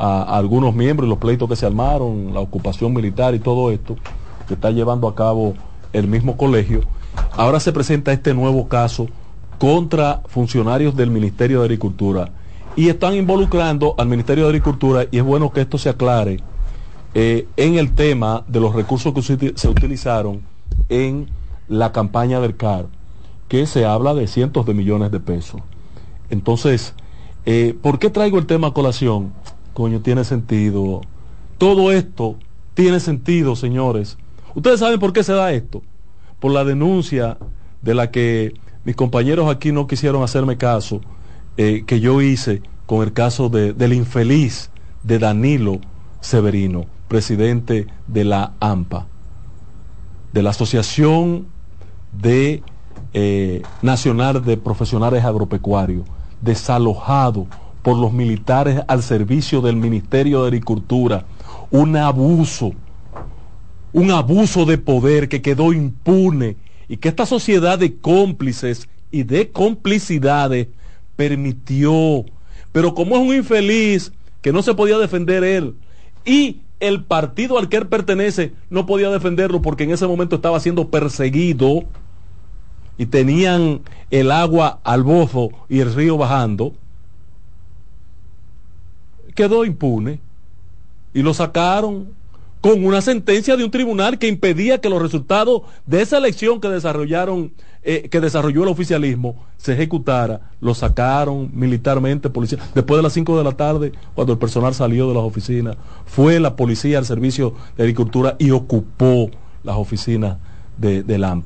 a- algunos miembros y los pleitos que se armaron, la ocupación militar y todo esto que está llevando a cabo el mismo colegio. Ahora se presenta este nuevo caso contra funcionarios del Ministerio de Agricultura y están involucrando al Ministerio de Agricultura y es bueno que esto se aclare eh, en el tema de los recursos que se utilizaron en la campaña del CAR, que se habla de cientos de millones de pesos. Entonces, eh, ¿por qué traigo el tema a colación? Tiene sentido. Todo esto tiene sentido, señores. Ustedes saben por qué se da esto. Por la denuncia de la que mis compañeros aquí no quisieron hacerme caso, eh, que yo hice con el caso de- del infeliz de Danilo Severino, presidente de la AMPA, de la Asociación de eh, Nacional de Profesionales Agropecuarios, desalojado por los militares al servicio del Ministerio de Agricultura, un abuso, un abuso de poder que quedó impune y que esta sociedad de cómplices y de complicidades permitió. Pero como es un infeliz que no se podía defender él y el partido al que él pertenece no podía defenderlo porque en ese momento estaba siendo perseguido y tenían el agua al bozo y el río bajando, quedó impune y lo sacaron con una sentencia de un tribunal que impedía que los resultados de esa elección que desarrollaron, eh, que desarrolló el oficialismo, se ejecutara. Lo sacaron militarmente, policía. Después de las 5 de la tarde, cuando el personal salió de las oficinas, fue la policía al servicio de agricultura y ocupó las oficinas de, de.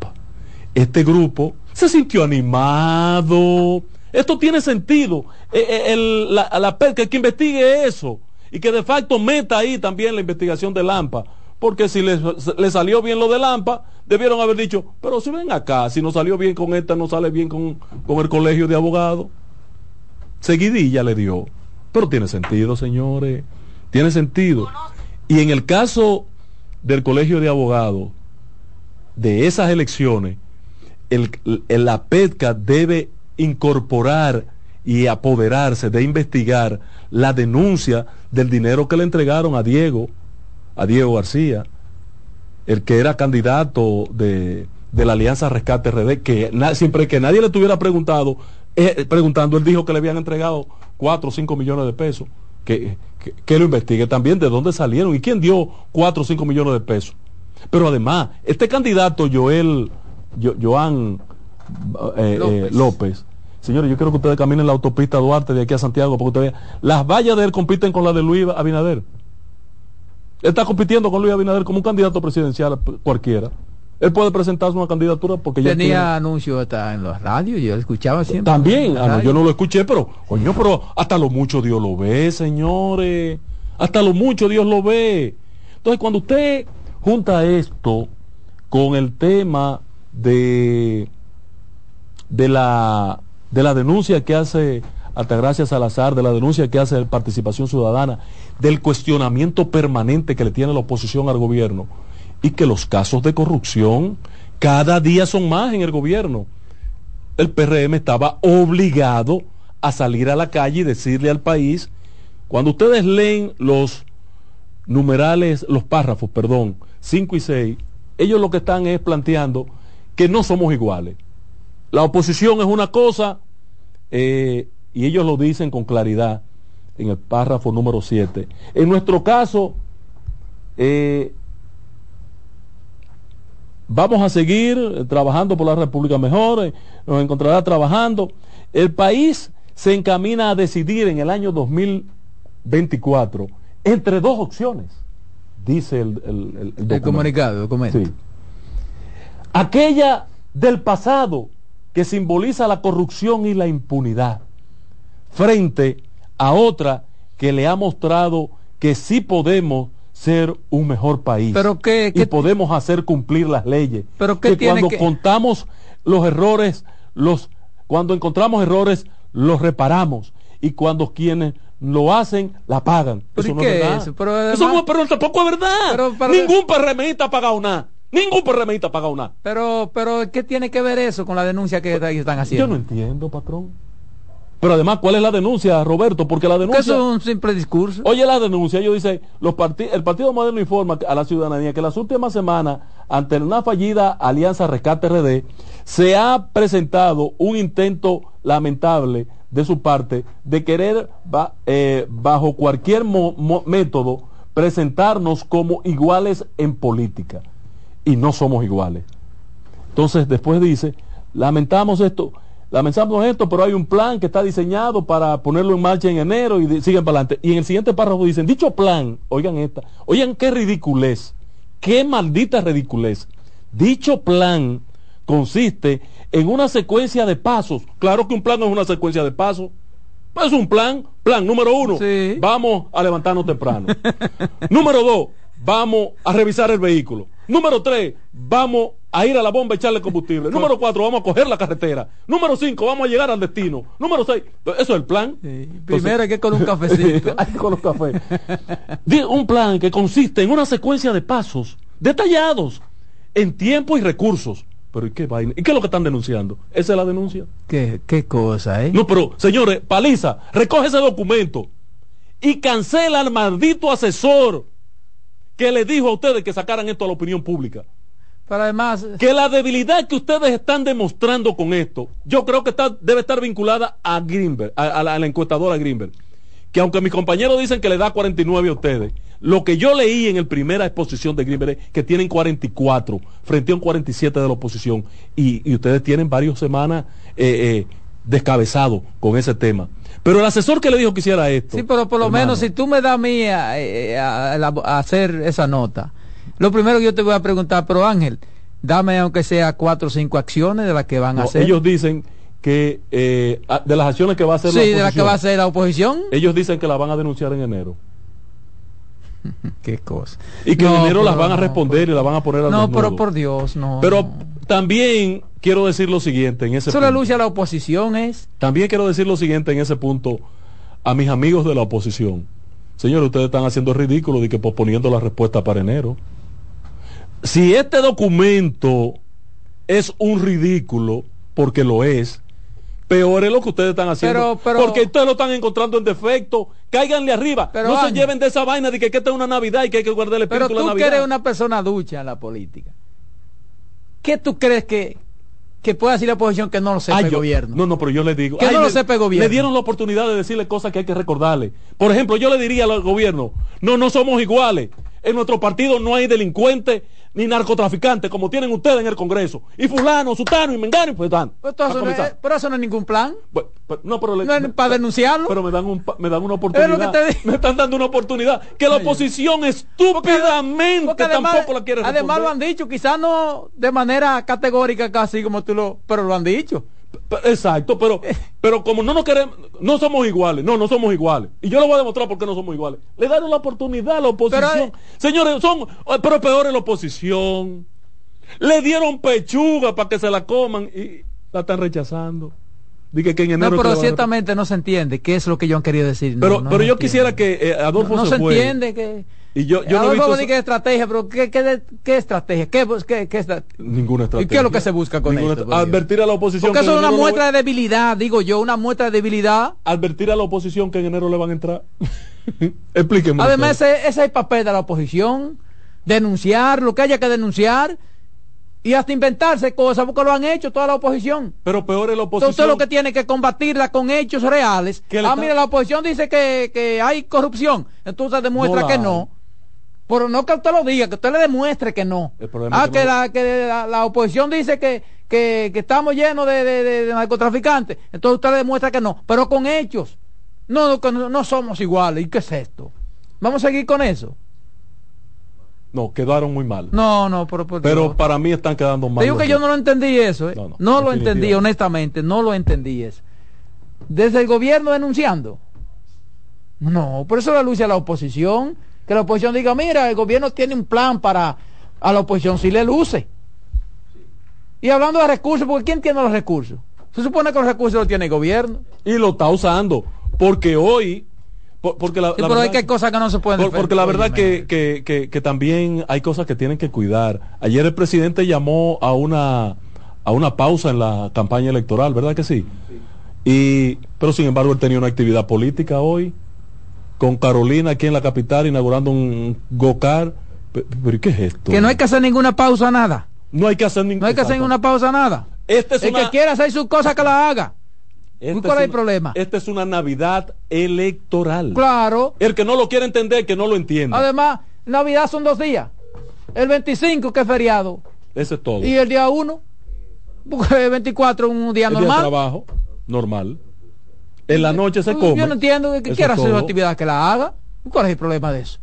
Este grupo se sintió animado. Esto tiene sentido. Eh, eh, la, la, que, investigue eso y que de facto meta ahí también la investigación de Lampa. Porque si le, salió bien lo de Lampa, debieron haber dicho, pero si ven acá, si no salió bien con esta, no sale bien con, con el colegio de abogados. Seguidilla le dio. Pero tiene sentido, señores. Tiene sentido. Y en el caso del colegio de abogados, de esas elecciones, el, el, la PETCA debe incorporar y apoderarse de investigar la denuncia del dinero que le entregaron a Diego, a Diego García, el que era candidato de, de la Alianza Rescate RD, que siempre que nadie le estuviera preguntado, eh, preguntando, él dijo que le habían entregado 4 o 5 millones de pesos. Que, que, lo investigue también de dónde salieron y quién dio 4 o 5 millones de pesos. Pero además, este candidato Joel, jo, Joan eh, López. Eh, López Señores, yo quiero que ustedes caminen la autopista Duarte de aquí a Santiago, porque ustedes las vallas de él compiten con las de Luis Abinader. Él está compitiendo con Luis Abinader como un candidato presidencial cualquiera. Él puede presentarse una candidatura porque tenía ya tiene... anuncio hasta en los radios, yo lo escuchaba siempre. También, ah, no, yo no lo escuché, pero, coño, pero hasta lo mucho Dios lo ve, señores. Hasta lo mucho Dios lo ve. Entonces, cuando usted junta esto con el tema de de la de la denuncia que hace Altagracia Salazar, de la denuncia que hace Participación Ciudadana, del cuestionamiento permanente que le tiene la oposición al gobierno y que los casos de corrupción cada día son más en el gobierno. El PRM estaba obligado a salir a la calle y decirle al país, cuando ustedes leen los numerales, los párrafos, perdón, 5 y 6, ellos lo que están es planteando que no somos iguales. La oposición es una cosa eh, y ellos lo dicen con claridad en el párrafo número 7. En nuestro caso, eh, vamos a seguir trabajando por la República mejor, eh, nos encontrará trabajando. El país se encamina a decidir en el año 2024 entre dos opciones, dice el, el, el, el comunicado. Documento. Sí. Aquella del pasado que simboliza la corrupción y la impunidad, frente a otra que le ha mostrado que sí podemos ser un mejor país ¿Pero qué, qué y podemos hacer cumplir las leyes. ¿Pero qué que tiene cuando que... contamos los errores, los cuando encontramos errores, los reparamos y cuando quienes lo hacen, la pagan. ¿Pero eso no es verdad. eso? Pero, además... eso no, pero tampoco es verdad. Pero Ningún PRMista ha pagado nada. Ningún PRMista ha pagado nada. Pero, pero, ¿qué tiene que ver eso con la denuncia que están haciendo? Yo no entiendo, patrón. Pero además, ¿cuál es la denuncia, Roberto? Porque la denuncia... eso es un simple discurso. Oye la denuncia, ellos dicen, los el Partido Moderno informa a la ciudadanía que las últimas semanas, ante una fallida alianza Rescate RD, se ha presentado un intento lamentable de su parte de querer, eh, bajo cualquier mo mo método, presentarnos como iguales en política. Y no somos iguales. Entonces, después dice, lamentamos esto, lamentamos esto, pero hay un plan que está diseñado para ponerlo en marcha en enero y siguen para adelante. Y en el siguiente párrafo dicen, dicho plan, oigan esta, oigan qué ridiculez, qué maldita ridiculez. Dicho plan consiste en una secuencia de pasos. Claro que un plan no es una secuencia de pasos. Es un plan, plan número uno, Sí. vamos a levantarnos temprano. número dos, vamos a revisar el vehículo. Número tres, vamos a ir a la bomba a echarle combustible. Número cuatro, vamos a coger la carretera. Número cinco, vamos a llegar al destino. Número seis, eso es el plan. Primero hay que con un cafecito. Hay que con los cafés. Di- un plan que consiste en una secuencia de pasos detallados en tiempo y recursos. Pero ¿y qué vaina? ¿Y qué es lo que están denunciando? ¿Esa es la denuncia? ¿Qué, qué cosa, eh? No, pero, señores, Paliza, recoge ese documento y cancela al maldito asesor que le dijo a ustedes que sacaran esto a la opinión pública. Pero además... Que la debilidad que ustedes están demostrando con esto, yo creo que está, debe estar vinculada a Greenberg, a, a la, a la encuestadora Greenberg. Que aunque mis compañeros dicen que le da 49 a ustedes, lo que yo leí en la primera exposición de Greenberg es que tienen 44 frente a un 47 de la oposición. Y, y ustedes tienen varias semanas eh, eh, descabezados con ese tema. Pero el asesor que le dijo que hiciera esto. Sí, pero por lo hermano, menos si tú me das a mí a, eh, a- a- a hacer esa nota, lo primero que yo te voy a preguntar, pero Ángel, dame aunque sea cuatro o cinco acciones de las que van a hacer. ellos dicen que eh, a- de las acciones que va a hacer sí, la de las que oposición, va a hacer la oposición. ellos dicen que la van a denunciar en enero. Qué cosa. Y que No, en enero las van a responder y las van a poner al No, pero por Dios, no. Pero también quiero decir lo siguiente en ese Eso punto. luce a la oposición es. También quiero decir lo siguiente en ese punto a mis amigos de la oposición. Señores, ustedes están haciendo ridículo de que posponiendo la respuesta para enero. Si este documento es un ridículo, porque lo es, peor es lo que ustedes están haciendo. Pero- pero- porque ustedes lo están encontrando en defecto. Cáiganle arriba. Pero, no se lleven de esa vaina de que, que esta es una Navidad y que hay que guardar el Pero espíritu de la que Navidad. eres una persona ducha en la política. ¿Qué tú crees que, que puede decir la oposición que no lo sepa Ay, el yo- gobierno? No, no, pero yo le digo. Que no lo sepa el gobierno. Le dieron la oportunidad de decirle cosas que hay que recordarle. Por ejemplo, yo le diría al gobierno, no, no somos iguales. En nuestro partido no hay delincuentes ni narcotraficantes como tienen ustedes en el Congreso. Y fulano, sutano y mengano y pues dan. Pero, todo eso no es, pero eso no es ningún plan. no, pero le- No es para denunciarlo. Pero me dan, un, me dan una oportunidad. que te digo. Me están dando una oportunidad que la oposición estúpidamente Porque además, tampoco la quiere además lo responder. han dicho, quizás no de manera categórica casi como tú lo, pero lo han dicho. Exacto, pero, pero como no nos queremos, no somos iguales, no, no somos iguales. Y yo le voy a demostrar por qué no somos iguales. Le dan la oportunidad a la oposición. Pero, Señores, son, eh, pero peor es la oposición. Le dieron pechuga para que se la coman y la están rechazando. Dije que en enero No, que pero ciertamente no se entiende qué es lo que yo han querido decir. Pero, no pero se yo quisiera que eh, Adolfo no, no se, entiende que Y yo, yo no he visto que estrategia, pero ¿qué, qué, qué estrategia? ¿Qué, qué, qué estra- ninguna estrategia. ¿Y qué es lo que se busca con Ninguna esto? Advertir a la oposición Porque que eso es una no muestra va- de debilidad, digo yo, una muestra de debilidad. Advertir a la oposición que en enero le van a entrar. Explíqueme. Además, ese, ese es el papel de la oposición, denunciar lo que haya que denunciar y hasta inventarse cosas, porque lo han hecho toda la oposición. Pero peor es la Entonces oposición. usted lo que tiene que combatirla con hechos reales. ¿Qué le Ah, está- mira, la oposición dice que, que hay corrupción, entonces demuestra No la que no. Pero no que usted lo diga, que usted le demuestre que no. Ah, es que la, que la, la oposición dice que, que, que estamos llenos de, de- de- de narcotraficantes, entonces usted le demuestra que no, pero con hechos. No, no, no, somos iguales. ¿Y qué es esto? ¿Vamos a seguir con eso? No, quedaron muy mal. No, no, pero Pero Dios. para mí están quedando mal. Digo que yo no lo entendí eso, ¿eh? No, No, no, lo entendí, honestamente, no lo entendí eso. Desde el gobierno denunciando. No, por eso la lucha a la oposición. Que la oposición diga, mira, el gobierno tiene un plan para a la oposición si le luce. Y hablando de recursos, porque ¿quién tiene los recursos? Se supone que los recursos los tiene el gobierno. Y lo está usando. Porque hoy. por- porque la, Sí, la pero hay verdad- que cosas que no se pueden por- porque la verdad que, que, que, que también hay cosas que tienen que cuidar. Ayer el presidente llamó a una a una pausa en la campaña electoral, ¿verdad que sí? Y pero sin embargo él tenía una actividad política hoy con Carolina aquí en la capital inaugurando un go-kart. Pe- Pero, ¿y ¿qué es esto? Que no hay que hacer ninguna pausa, nada. No hay que hacer ninguna No hay que hacer ninguna pausa, nada. Este es el una- que quiera hacer sus cosas, que la haga. Este ¿Cuál es el una- problema? Esta es una Navidad electoral. Claro. El que no lo quiere entender, que no lo entienda. Además, Navidad son dos días. El 25 que es feriado Eso es todo. y el día 1, porque el 24 es un día El día de normal. trabajo, normal. En la noche se Yo come. no entiendo que Eso quiera hacer su actividad que la haga. ¿Cuál es el problema de eso?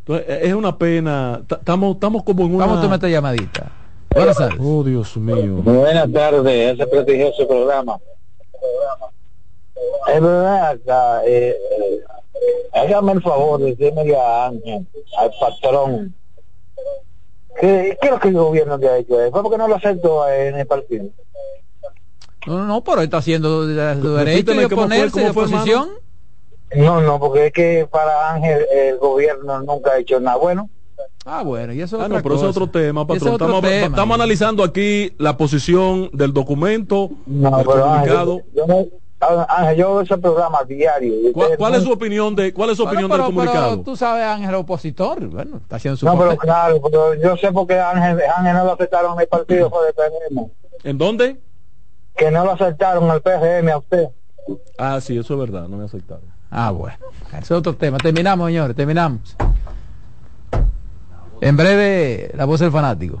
Entonces, eh, es una pena. Ta- Estamos estamos como en una. Vamos a tomar esta llamadita. Buenas tardes. Oh, Dios mío. Buenas tardes, ese prestigioso programa. Es verdad, acá, eh, eh, hágame el favor de decirme a Ángel, al patrón, ¿qué, qué es lo que el gobierno le ha hecho? ¿Fue porque no lo aceptó en el partido? No, no, no, pero él está haciendo su derecho de oponerse de oposición. No, no, porque es que para Ángel el gobierno nunca ha hecho nada bueno. Ah, bueno, y eso es Ah, no, pero es otro tema, es patrón. otro Estamos, tema. estamos analizando aquí la posición del documento, No, del pero comunicado. Ángel, yo, no- Ángel, yo veo ese programa diario. ¿Cuál, es su opinión de cuál es su Bueno, opinión pero, del comunicado? pero tú sabes, Ángel, opositor. Bueno, está haciendo su No, pero claro, pero yo sé por qué Ángel, Ángel no lo aceptaron en el partido fue de. ¿En dónde? Que no lo aceptaron al PRM a usted. Ah, sí, eso es verdad, no me aceptaron. Ah, bueno. Ese es otro tema. Terminamos, señores, terminamos. En breve, la voz del fanático.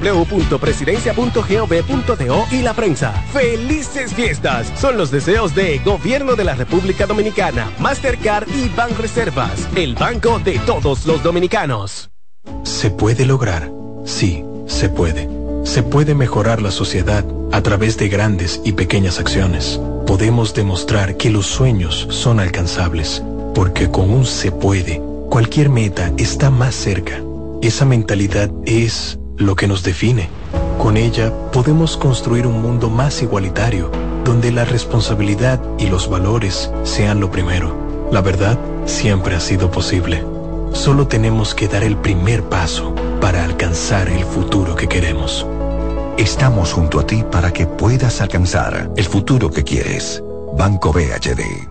www.presidencia.gov.do y la prensa. ¡Felices fiestas! Son los deseos de Gobierno de la República Dominicana, Mastercard y Banreservas, el banco de todos los dominicanos. Se puede lograr, sí, se puede. Se puede mejorar la sociedad a través de grandes y pequeñas acciones. Podemos demostrar que los sueños son alcanzables, porque con un se puede, cualquier meta está más cerca. Esa mentalidad es lo que nos define. Con ella podemos construir un mundo más igualitario, donde la responsabilidad y los valores sean lo primero. La verdad siempre ha sido posible. Solo tenemos que dar el primer paso para alcanzar el futuro que queremos. Estamos junto a ti para que puedas alcanzar el futuro que quieres. Banco BHD.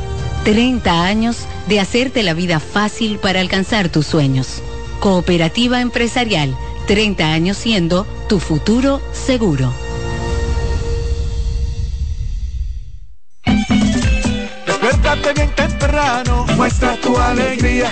30 años de hacerte la vida fácil para alcanzar tus sueños. Cooperativa Empresarial, 30 años siendo tu futuro seguro. Despiértate bien temprano, muestra tu alegría.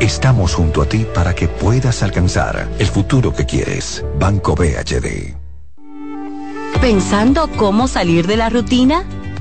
Estamos junto a ti para que puedas alcanzar el futuro que quieres. Banco BHD. ¿Pensando cómo salir de la rutina?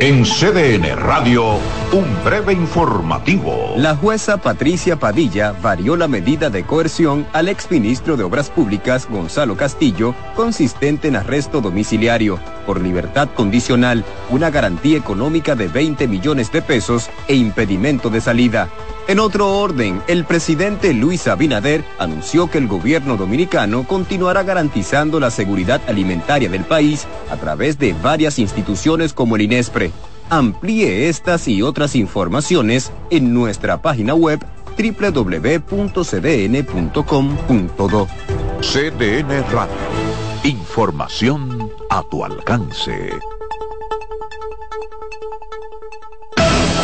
En CDN Radio, un breve informativo. La jueza Patricia Padilla varió la medida de coerción al exministro de Obras Públicas Gonzalo Castillo, consistente en arresto domiciliario, por libertad condicional, una garantía económica de 20 millones de pesos e impedimento de salida. En otro orden, el presidente Luis Abinader anunció que el gobierno dominicano continuará garantizando la seguridad alimentaria del país a través de varias instituciones como el INESPRE. Amplíe estas y otras informaciones en nuestra página web www.cdn.com.do. CDN Radio. Información a tu alcance.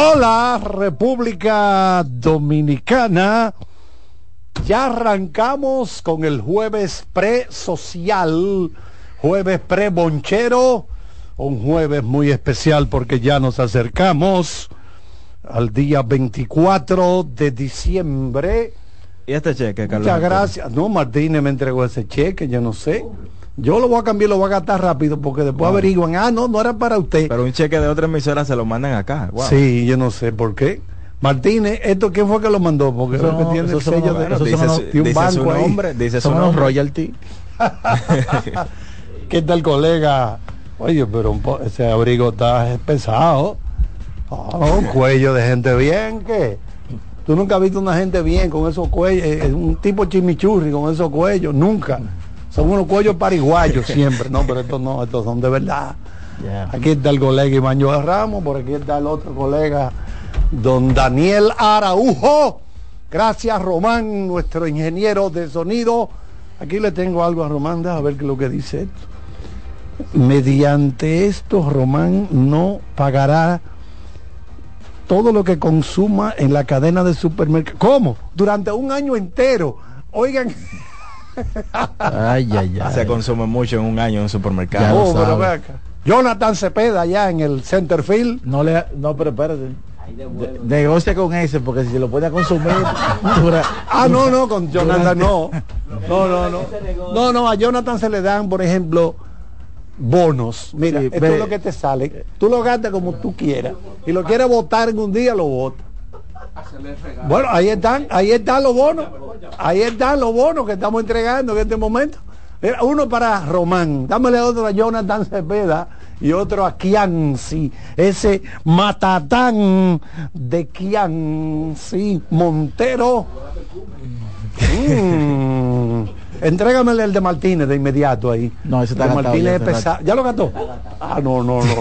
Hola, República Dominicana. Ya arrancamos con el jueves pre-social, jueves pre-bonchero, un jueves muy especial porque ya nos acercamos al día 24 de diciembre. ¿Y este cheque, Carlos? Muchas gracias. No, Martínez me entregó ese cheque, yo no sé. Yo lo voy a cambiar, lo voy a gastar rápido porque después averiguan, ah, no, no era para usted. Pero un cheque de otra emisora se lo mandan acá. Wow. Sí, yo no sé por qué. Martínez, ¿esto quién fue que lo mandó? Porque Eso no- tiene eso el son sello de, bueno, de dice un su- dice su banco ahí. nombre, dice su Son unos nombre. royalty. ¿Qué tal, colega? Oye, pero un po- ese abrigo está pesado. Ah, un cuello de gente bien, ¿qué? Tú nunca has visto una gente bien con esos cuellos, eh, un tipo chimichurri con esos cuellos, nunca. Son unos cuellos pariguayos siempre. No, pero estos no, estos son de verdad. Aquí está el colega Iván Joel Ramos, por aquí está el otro colega, don Daniel Araujo. Gracias, Román, nuestro ingeniero de sonido. Aquí le tengo algo a Román, a ver qué es lo que dice esto. Mediante esto, Román no pagará todo lo que consuma en la cadena de supermercados. ¿Cómo? Durante un año entero. Oigan. Ay, ay, ay. Se consume mucho en un año en un supermercado. Oh, pero ve acá. Jonathan Cepeda allá en el Centerfield. No le, no, pero espérate. De- negocia con ese porque si lo puede consumir dura- Ah, no, no, con Jonathan durante- no. No, no, no. No, no, a Jonathan se le dan, por ejemplo, bonos. Mira, Sí, esto ve- es lo que te sale. Tú lo gastas como tú quieras. Y lo quieres votar en un día, lo votas. Bueno, ahí están, ahí están los bonos. Ahí están los bonos que estamos entregando en este momento. Mira, uno para Román, dámele otro a Jonathan Cepeda y otro a Kianci, ese matatán de Kianci Montero. Mm. Entrégamele el de Martínez de inmediato ahí. No, ese está de Martínez ya es hace pesado. ¿Ya lo gastó? Ah, no, no, no.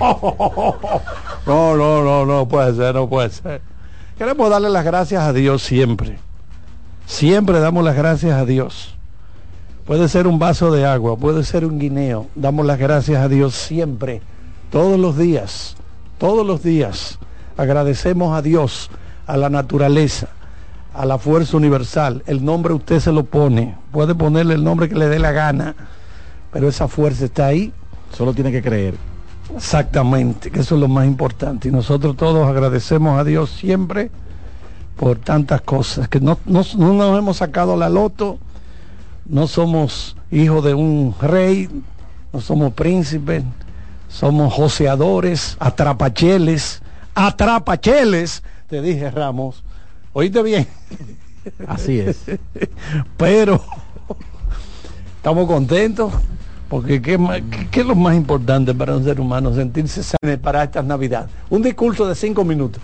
No, no, no, no puede ser, no puede ser. Queremos darle las gracias a Dios siempre. Siempre damos las gracias a Dios. Puede ser un vaso de agua, puede ser un guineo. Damos las gracias a Dios siempre, todos los días, todos los días. Agradecemos a Dios, a la naturaleza, a la fuerza universal. El nombre usted se lo pone. Puede ponerle el nombre que le dé la gana, pero esa fuerza está ahí. Solo tiene que creer. Exactamente, que eso es lo más importante. Y nosotros todos agradecemos a Dios siempre por tantas cosas, que no, no- no nos hemos sacado la loto, no somos hijos de un rey, no somos príncipes, somos joseadores, atrapacheles, atrapacheles, te dije Ramos, oíste bien. Así es. Pero estamos contentos porque ¿qué, más- qué- qué es lo más importante para un ser humano? Sentirse sano para estas navidades. Un discurso de cinco minutos.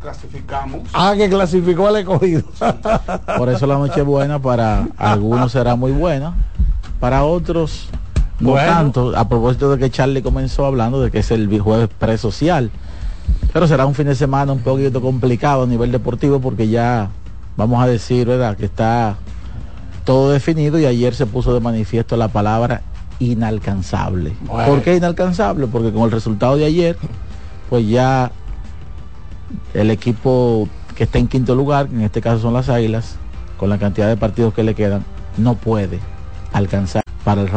Clasificamos. Ah, que clasificó al escogido. Por eso la noche buena para algunos será muy buena, para otros no Bueno. tanto. A propósito de que Charlie comenzó hablando de que es el jueves presocial, pero será un fin de semana un poquito complicado a nivel deportivo porque ya vamos a decir, ¿verdad? Que está todo definido y ayer se puso de manifiesto la palabra inalcanzable. Bueno. ¿Por qué inalcanzable? Porque con el resultado de ayer, pues ya el equipo que está en quinto lugar, en este caso son las Águilas, con la cantidad de partidos que le quedan, no puede alcanzar para el round